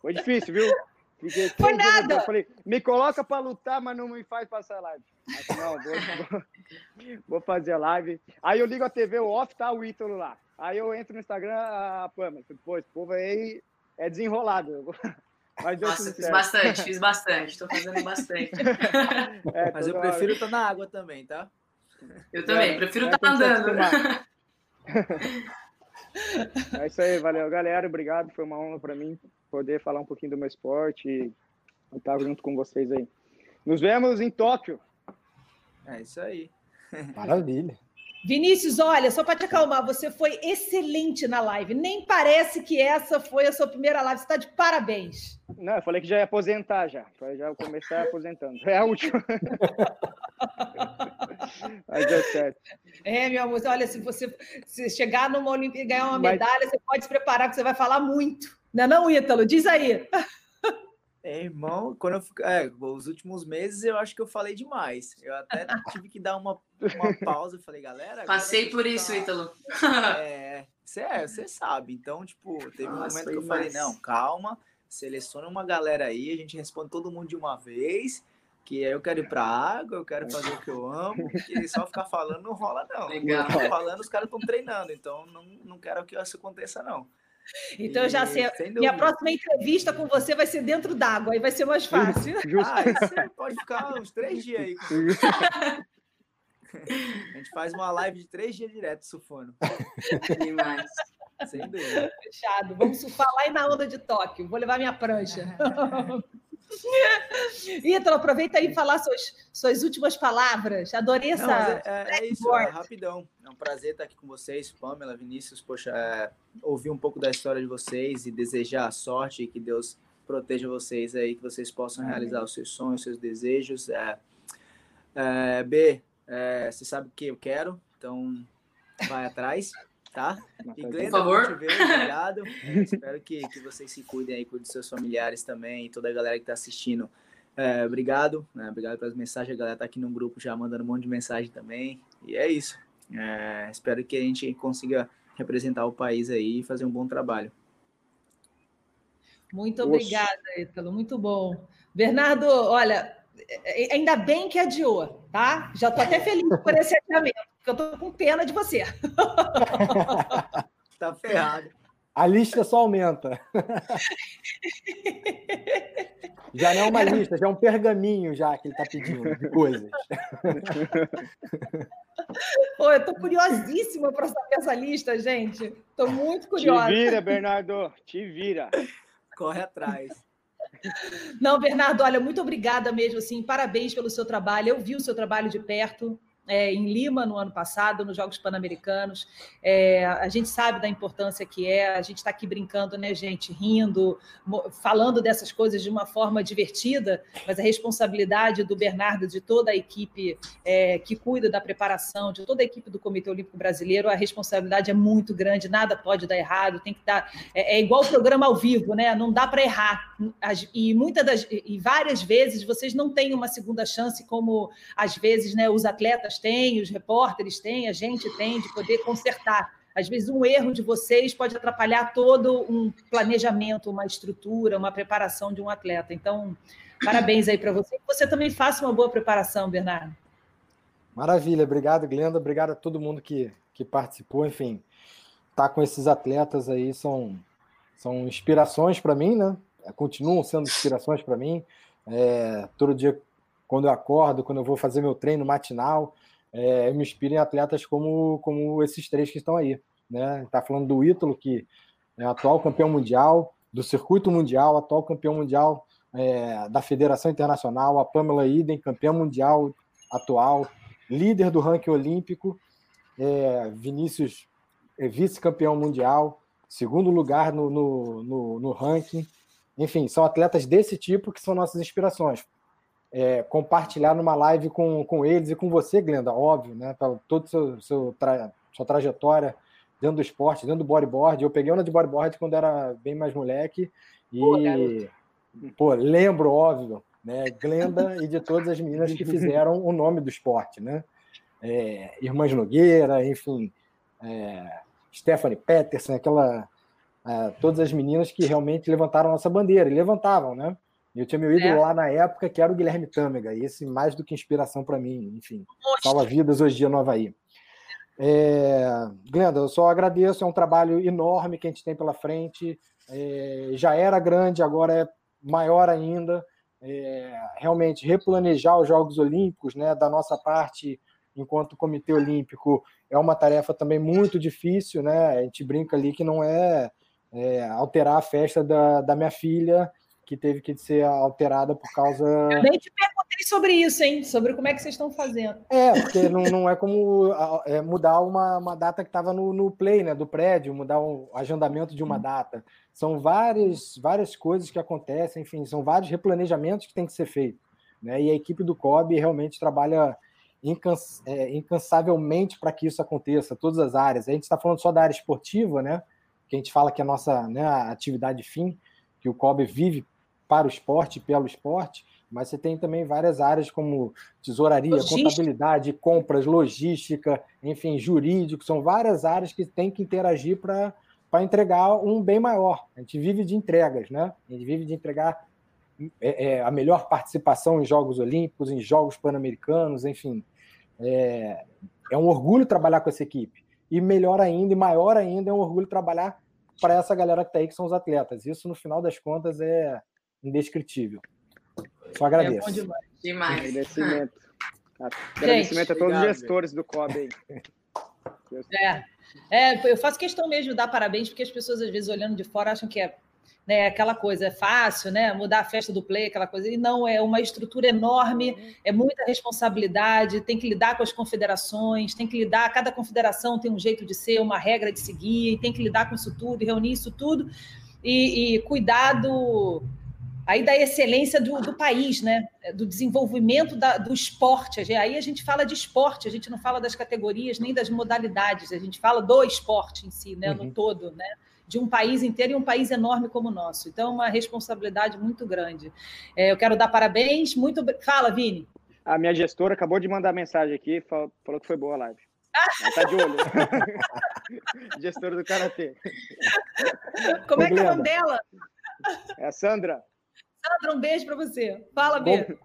Foi difícil, viu? Fiquei nada. Eu falei, me coloca para lutar, mas não me faz passar live. Mas, não, vou, vou, fazer live. Aí eu ligo a TV, o off tá o Ítalo lá. Aí eu entro no Instagram, a Pama. Pô, esse povo aí é desenrolado. Mas Nossa, fiz bastante, fiz bastante, tô fazendo bastante. É, mas eu prefiro estar tá na água também, tá? Eu também, é, prefiro estar é, tá andando. É isso aí, valeu, galera. Obrigado. Foi uma honra para mim poder falar um pouquinho do meu esporte e estar junto com vocês aí. Nos vemos em Tóquio. É isso aí. Maravilha. Vinícius, olha, só para te acalmar, você foi excelente na live. Nem parece que essa foi a sua primeira live. Você está de parabéns. Não, eu falei que já ia aposentar já. Já começar aposentando. É a última. Mas deu certo. É, meu amor, olha, se você se chegar numa Olimpíada e ganhar uma Mas... medalha, você pode se preparar, que você vai falar muito. Não é não, Ítalo? Diz aí. É, irmão, quando eu fico, é, os últimos meses eu acho que eu falei demais. Eu até tive que dar uma, uma pausa. Falei, galera. Passei por isso, Ítalo. É, você é, sabe. Então, tipo, teve Nossa, um momento que eu falei, não, calma, seleciona uma galera aí, a gente responde todo mundo de uma vez que eu quero ir pra água, eu quero fazer o que eu amo, que só ficar falando não rola, não. Legal. falando, os caras estão treinando, então não, não quero que isso aconteça, não. Então, e, já sei, minha próxima entrevista com você vai ser dentro d'água, aí vai ser mais fácil. Justo. Ah, você pode ficar uns três dias aí. A gente faz uma live de três dias direto surfando. Demais. Sem dúvida. Fechado. Vamos surfar lá e na onda de Tóquio. Vou levar minha prancha. Ítalo, aproveita aí e falar suas, suas últimas palavras. Adorei essa. Não, é, é, é, isso, é rapidão. É um prazer estar aqui com vocês, Pamela, Vinícius. Poxa, é, ouvir um pouco da história de vocês e desejar sorte e que Deus proteja vocês aí, que vocês possam Amém. realizar os seus sonhos, os seus desejos. É, é B, é, você sabe o que eu quero, então vai atrás tá? E Glenda, Por favor. Ver, obrigado. É, espero que, que vocês se cuidem aí, cuidem dos seus familiares também, e toda a galera que está assistindo. É, obrigado, né? obrigado pelas mensagens. A galera tá aqui no grupo já mandando um monte de mensagem também. E é isso. É, espero que a gente consiga representar o país aí e fazer um bom trabalho. Muito obrigada, Ítalo. Muito bom. Bernardo, olha, é, ainda bem que adiou, tá? Já estou até feliz por esse adiamento, eu estou com pena de você. tá ferrado. A lista só aumenta. já não é uma lista, já é um pergaminho já que ele está pedindo de coisas. Pô, eu estou curiosíssima para saber essa lista, gente. Estou muito curiosa. Te vira, Bernardo, te vira. Corre atrás. Não, Bernardo, olha, muito obrigada mesmo, assim, parabéns pelo seu trabalho. Eu vi o seu trabalho de perto é, em Lima no ano passado, nos Jogos Pan-Americanos. É, a gente sabe da importância que é, a gente está aqui brincando, né, gente, rindo, falando dessas coisas de uma forma divertida, mas a responsabilidade do Bernardo, de toda a equipe é, que cuida da preparação, de toda a equipe do Comitê Olímpico Brasileiro, a responsabilidade é muito grande, nada pode dar errado, tem que dar. É, é igual o programa ao vivo, né? Não dá para errar. E muitas das. E várias vezes vocês não têm uma segunda chance, como às vezes né, os atletas têm, os repórteres têm, a gente tem, de poder consertar. Às vezes, um erro de vocês pode atrapalhar todo um planejamento, uma estrutura, uma preparação de um atleta. Então, parabéns aí para você. Você também faça uma boa preparação, Bernardo. Maravilha, obrigado, Glenda. Obrigado a todo mundo que, que participou. Enfim, tá com esses atletas aí são, são inspirações para mim, né? Continuam sendo inspirações para mim. É, todo dia, quando eu acordo, quando eu vou fazer meu treino matinal, é, eu me inspiro em atletas como, como esses três que estão aí. Né? Está falando do Ítalo, que é atual campeão mundial, do circuito mundial, atual campeão mundial é, da Federação Internacional, a Pamela Iden, campeã mundial atual, líder do ranking olímpico, é, Vinícius, é, vice-campeão mundial, segundo lugar no, no, no, no ranking. Enfim, são atletas desse tipo que são nossas inspirações é, compartilhar numa live com, com eles e com você, Glenda, óbvio, né? Para toda seu, seu tra, sua trajetória dentro do esporte, dentro do bodyboard. Eu peguei uma de bodyboard quando era bem mais moleque e, pô, pô lembro, óbvio, né? Glenda e de todas as meninas que fizeram o nome do esporte, né? É, Irmãs Nogueira, enfim, é, Stephanie Peterson, aquela, é, todas as meninas que realmente levantaram nossa bandeira e levantavam, né? Eu tinha meu ídolo é. lá na época, que era o Guilherme Tâmega, e esse mais do que inspiração para mim, enfim. Salva vidas hoje dia no Havaí. É, Glenda, eu só agradeço, é um trabalho enorme que a gente tem pela frente. É, já era grande, agora é maior ainda. É, realmente, replanejar os Jogos Olímpicos, né, da nossa parte, enquanto Comitê Olímpico, é uma tarefa também muito difícil. Né? A gente brinca ali que não é, é alterar a festa da, da minha filha que teve que ser alterada por causa. Eu nem te perguntei sobre isso, hein? Sobre como é que vocês estão fazendo. É, porque não, não é como é, mudar uma, uma data que estava no, no play, né? Do prédio, mudar o agendamento de uma data. São várias, várias coisas que acontecem, enfim, são vários replanejamentos que tem que ser feito. Né? E a equipe do COB realmente trabalha incans, é, incansavelmente para que isso aconteça, todas as áreas. A gente está falando só da área esportiva, né? Que a gente fala que é a nossa né, atividade fim, que o COB vive para o esporte, pelo esporte, mas você tem também várias áreas como tesouraria, logística. contabilidade, compras, logística, enfim, jurídico, são várias áreas que têm que interagir para para entregar um bem maior. A gente vive de entregas, né? A gente vive de entregar é, é, a melhor participação em Jogos Olímpicos, em Jogos Pan-Americanos, enfim. É, é um orgulho trabalhar com essa equipe. E melhor ainda, e maior ainda, é um orgulho trabalhar para essa galera que está aí, que são os atletas. Isso, no final das contas, é, indescritível. Só agradeço. É demais. demais. Agradecimento. Agradecimento a todos obrigado, os gestores do COB aí. É. é, eu faço questão mesmo de dar parabéns, porque as pessoas, às vezes, olhando de fora, acham que é né, aquela coisa, é fácil, né? Mudar a festa do play, aquela coisa. E não, é uma estrutura enorme, é muita responsabilidade, tem que lidar com as confederações, tem que lidar, cada confederação tem um jeito de ser, uma regra de seguir, e tem que lidar com isso tudo, reunir isso tudo, e, e cuidado aí da excelência do, do país, né? do desenvolvimento da, do esporte. Aí a gente fala de esporte, a gente não fala das categorias nem das modalidades, a gente fala do esporte em si, né? Uhum. no todo, né? de um país inteiro e um país enorme como o nosso. Então, uma responsabilidade muito grande. É, eu quero dar parabéns. Muito. Fala, Vini. A minha gestora acabou de mandar mensagem aqui, falou que foi boa a live. Ela tá de olho. gestora do Karatê. Como é que é o nome dela? É a Sandra. Sandra, um beijo para você. Fala, Bê.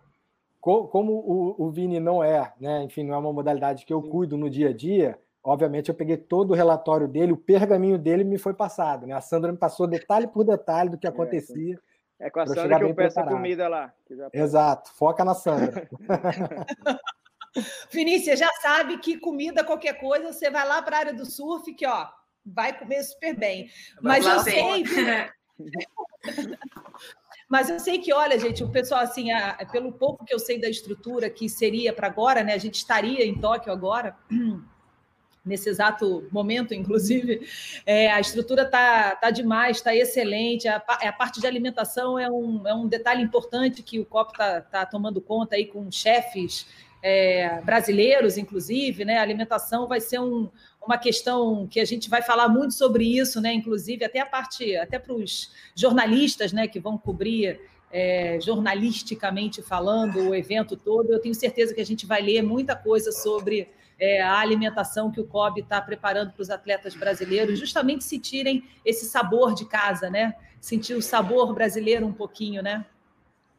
Como, como o, o, Vini não é, né? Enfim, não é uma modalidade que eu cuido no dia a dia, obviamente eu peguei todo o relatório dele, o pergaminho dele me foi passado, né? A Sandra me passou detalhe por detalhe do que é, acontecia. É, é com a Sandra que eu peço a comida lá. Exato, foca na Sandra. Vinícius, já sabe que comida, qualquer coisa, você vai lá para a área do surf, que ó, vai comer super bem. Mas eu sei. Mas eu sei que, olha, gente, o pessoal, assim, a, pelo pouco que eu sei da estrutura que seria para agora, né? A gente estaria em Tóquio agora. nesse exato momento, inclusive, é, a estrutura está tá demais, está excelente. A, a, parte de alimentação é um, é um detalhe importante que o COP está tá tomando conta aí com chefes é, brasileiros, inclusive, né? A alimentação vai ser um, uma questão que a gente vai falar muito sobre isso, né? Inclusive, até a parte, até para os jornalistas né, que vão cobrir é, jornalisticamente falando o evento todo, eu tenho certeza que a gente vai ler muita coisa sobre é, a alimentação que o COB está preparando para os atletas brasileiros, justamente sentirem esse sabor de casa, né? Sentir o sabor brasileiro um pouquinho, né?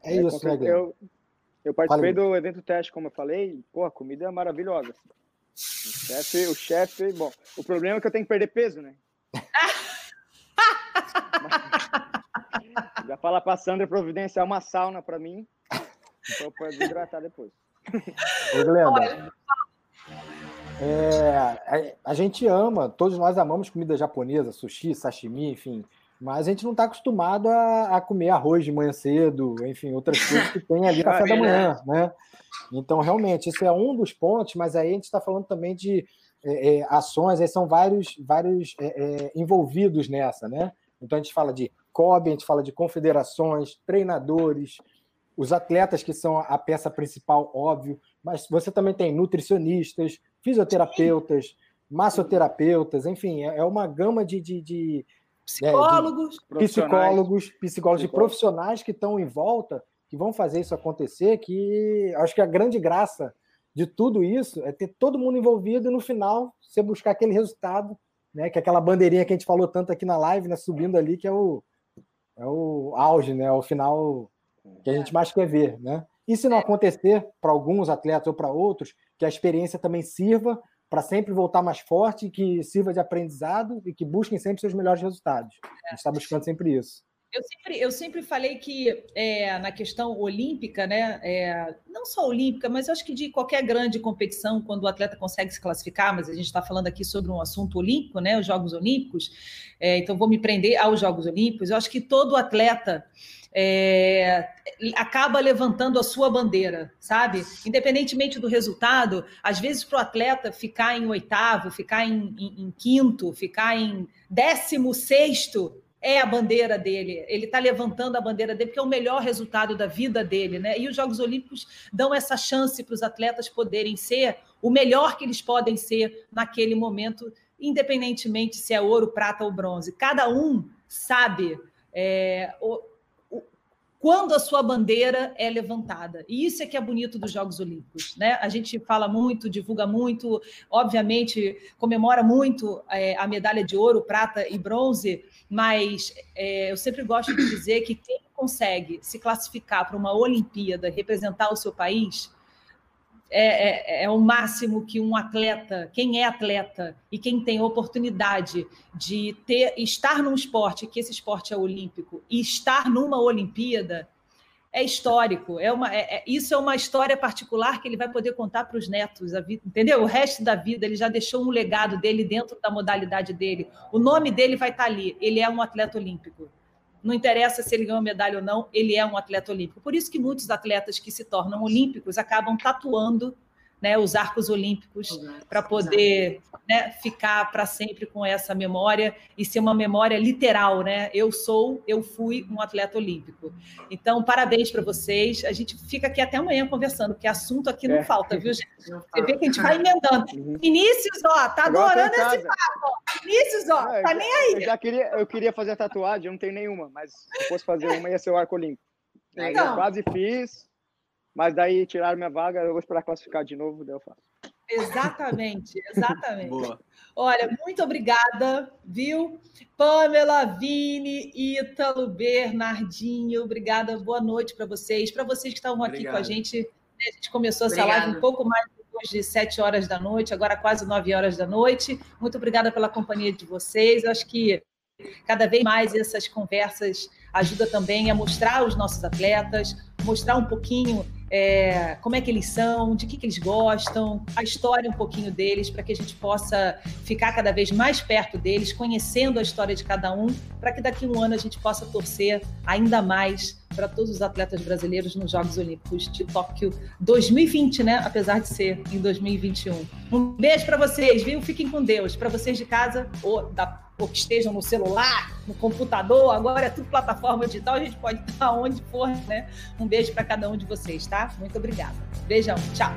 É isso, eu, eu participei do evento teste, como eu falei, pô, a comida é maravilhosa. O chefe, o chefe, bom, o problema é que eu tenho que perder peso, né? Já fala pra Sandra providenciar uma sauna para mim, então pode hidratar depois. Ô, Glenda, é, a, a, gente ama, todos nós amamos comida japonesa, sushi, sashimi, enfim. Mas a gente não está acostumado a, a, comer arroz de manhã cedo, enfim, outras coisas que tem ali café da manhã, né? Então, realmente, isso é um dos pontos, mas aí a gente está falando também de é, é, ações, aí são vários, vários é, é, envolvidos nessa, né? Então a gente fala de COB, a gente fala de confederações, treinadores, os atletas que são a peça principal, óbvio, mas você também tem nutricionistas, fisioterapeutas, massoterapeutas, enfim, é, é uma gama de, de, de psicólogos, é, de psicólogos, psicólogos e profissionais que estão em volta, que vão fazer isso acontecer, que acho que a grande graça de tudo isso é ter todo mundo envolvido e no final você buscar aquele resultado, né, que é aquela bandeirinha que a gente falou tanto aqui na live, né, subindo ali, que é o, é o auge, né, é o final que a gente mais quer ver, né? E se não acontecer para alguns atletas ou para outros, que a experiência também sirva para sempre voltar mais forte, que sirva de aprendizado e que busquem sempre seus melhores resultados. A gente está buscando sempre isso. Eu sempre, eu sempre falei que é, na questão olímpica, né, é, não só olímpica, mas acho que de qualquer grande competição, quando o atleta consegue se classificar, mas a gente está falando aqui sobre um assunto olímpico, né, os Jogos Olímpicos, é, então vou me prender aos Jogos Olímpicos. Eu acho que todo atleta é, acaba levantando a sua bandeira, sabe? Independentemente do resultado, às vezes para o atleta ficar em oitavo, ficar em, em, em quinto, ficar em décimo sexto é a bandeira dele. Ele está levantando a bandeira dele porque é o melhor resultado da vida dele, né? E os Jogos Olímpicos dão essa chance para os atletas poderem ser o melhor que eles podem ser naquele momento, independentemente se é ouro, prata ou bronze. Cada um sabe é, o, quando a sua bandeira é levantada. E isso é que é bonito dos Jogos Olímpicos. Né? A gente fala muito, divulga muito, obviamente comemora muito é, a medalha de ouro, prata e bronze, mas é, eu sempre gosto de dizer que quem consegue se classificar para uma Olimpíada, representar o seu país, é, é, é, o máximo que um atleta, quem é atleta e quem tem oportunidade de ter estar num esporte, que esse esporte é olímpico, e estar numa Olimpíada, é histórico. É uma, é, é isso é uma história particular que ele vai poder contar para os netos, a vida, entendeu? O resto da vida ele já deixou um legado dele dentro da modalidade dele. O nome dele vai estar ali. Ele é um atleta olímpico. Não interessa se ele ganhou medalha ou não, ele é um atleta olímpico. Por isso que muitos atletas que se tornam olímpicos acabam tatuando né, os arcos olímpicos para poder né, ficar para sempre com essa memória e ser uma memória literal, né? Eu sou, eu fui um atleta olímpico. Então, parabéns para vocês. A gente fica aqui até amanhã conversando, porque assunto aqui não é. falta, viu, gente? Você vê que a gente vai emendando. Uhum. Vinícius, ó, tá adorando esse papo. Vinícius, ó, não, tá nem aí. Eu já queria, eu queria fazer tatuagem, eu não tenho nenhuma, mas se fosse fazer uma, ia ser o arco olímpico. Então, eu quase fiz, mas daí tiraram minha vaga, eu vou esperar classificar de novo, daí eu faço. Exatamente, exatamente. Boa. Olha, muito obrigada, viu? Pamela, Vini, Ítalo, Bernardinho, obrigada, boa noite para vocês. Para vocês que estavam aqui Obrigado. com a gente, né, a gente começou essa Obrigada. live um pouco mais depois de sete horas da noite, agora quase nove horas da noite. Muito obrigada pela companhia de vocês. Eu acho que cada vez mais essas conversas ajudam também a mostrar os nossos atletas, mostrar um pouquinho é, como é que eles são, de que, que eles gostam, a história um pouquinho deles, para que a gente possa ficar cada vez mais perto deles, conhecendo a história de cada um, para que daqui a um ano a gente possa torcer ainda mais para todos os atletas brasileiros nos Jogos Olímpicos de Tóquio 2020, né? Apesar de ser em 2021. Um beijo para vocês, viu? Fiquem com Deus. Para vocês de casa ou, da, ou que estejam no celular, no computador, agora é tudo plataforma digital, a gente pode estar onde for, né? Um beijo para cada um de vocês, tá? Muito obrigada. Beijão, tchau.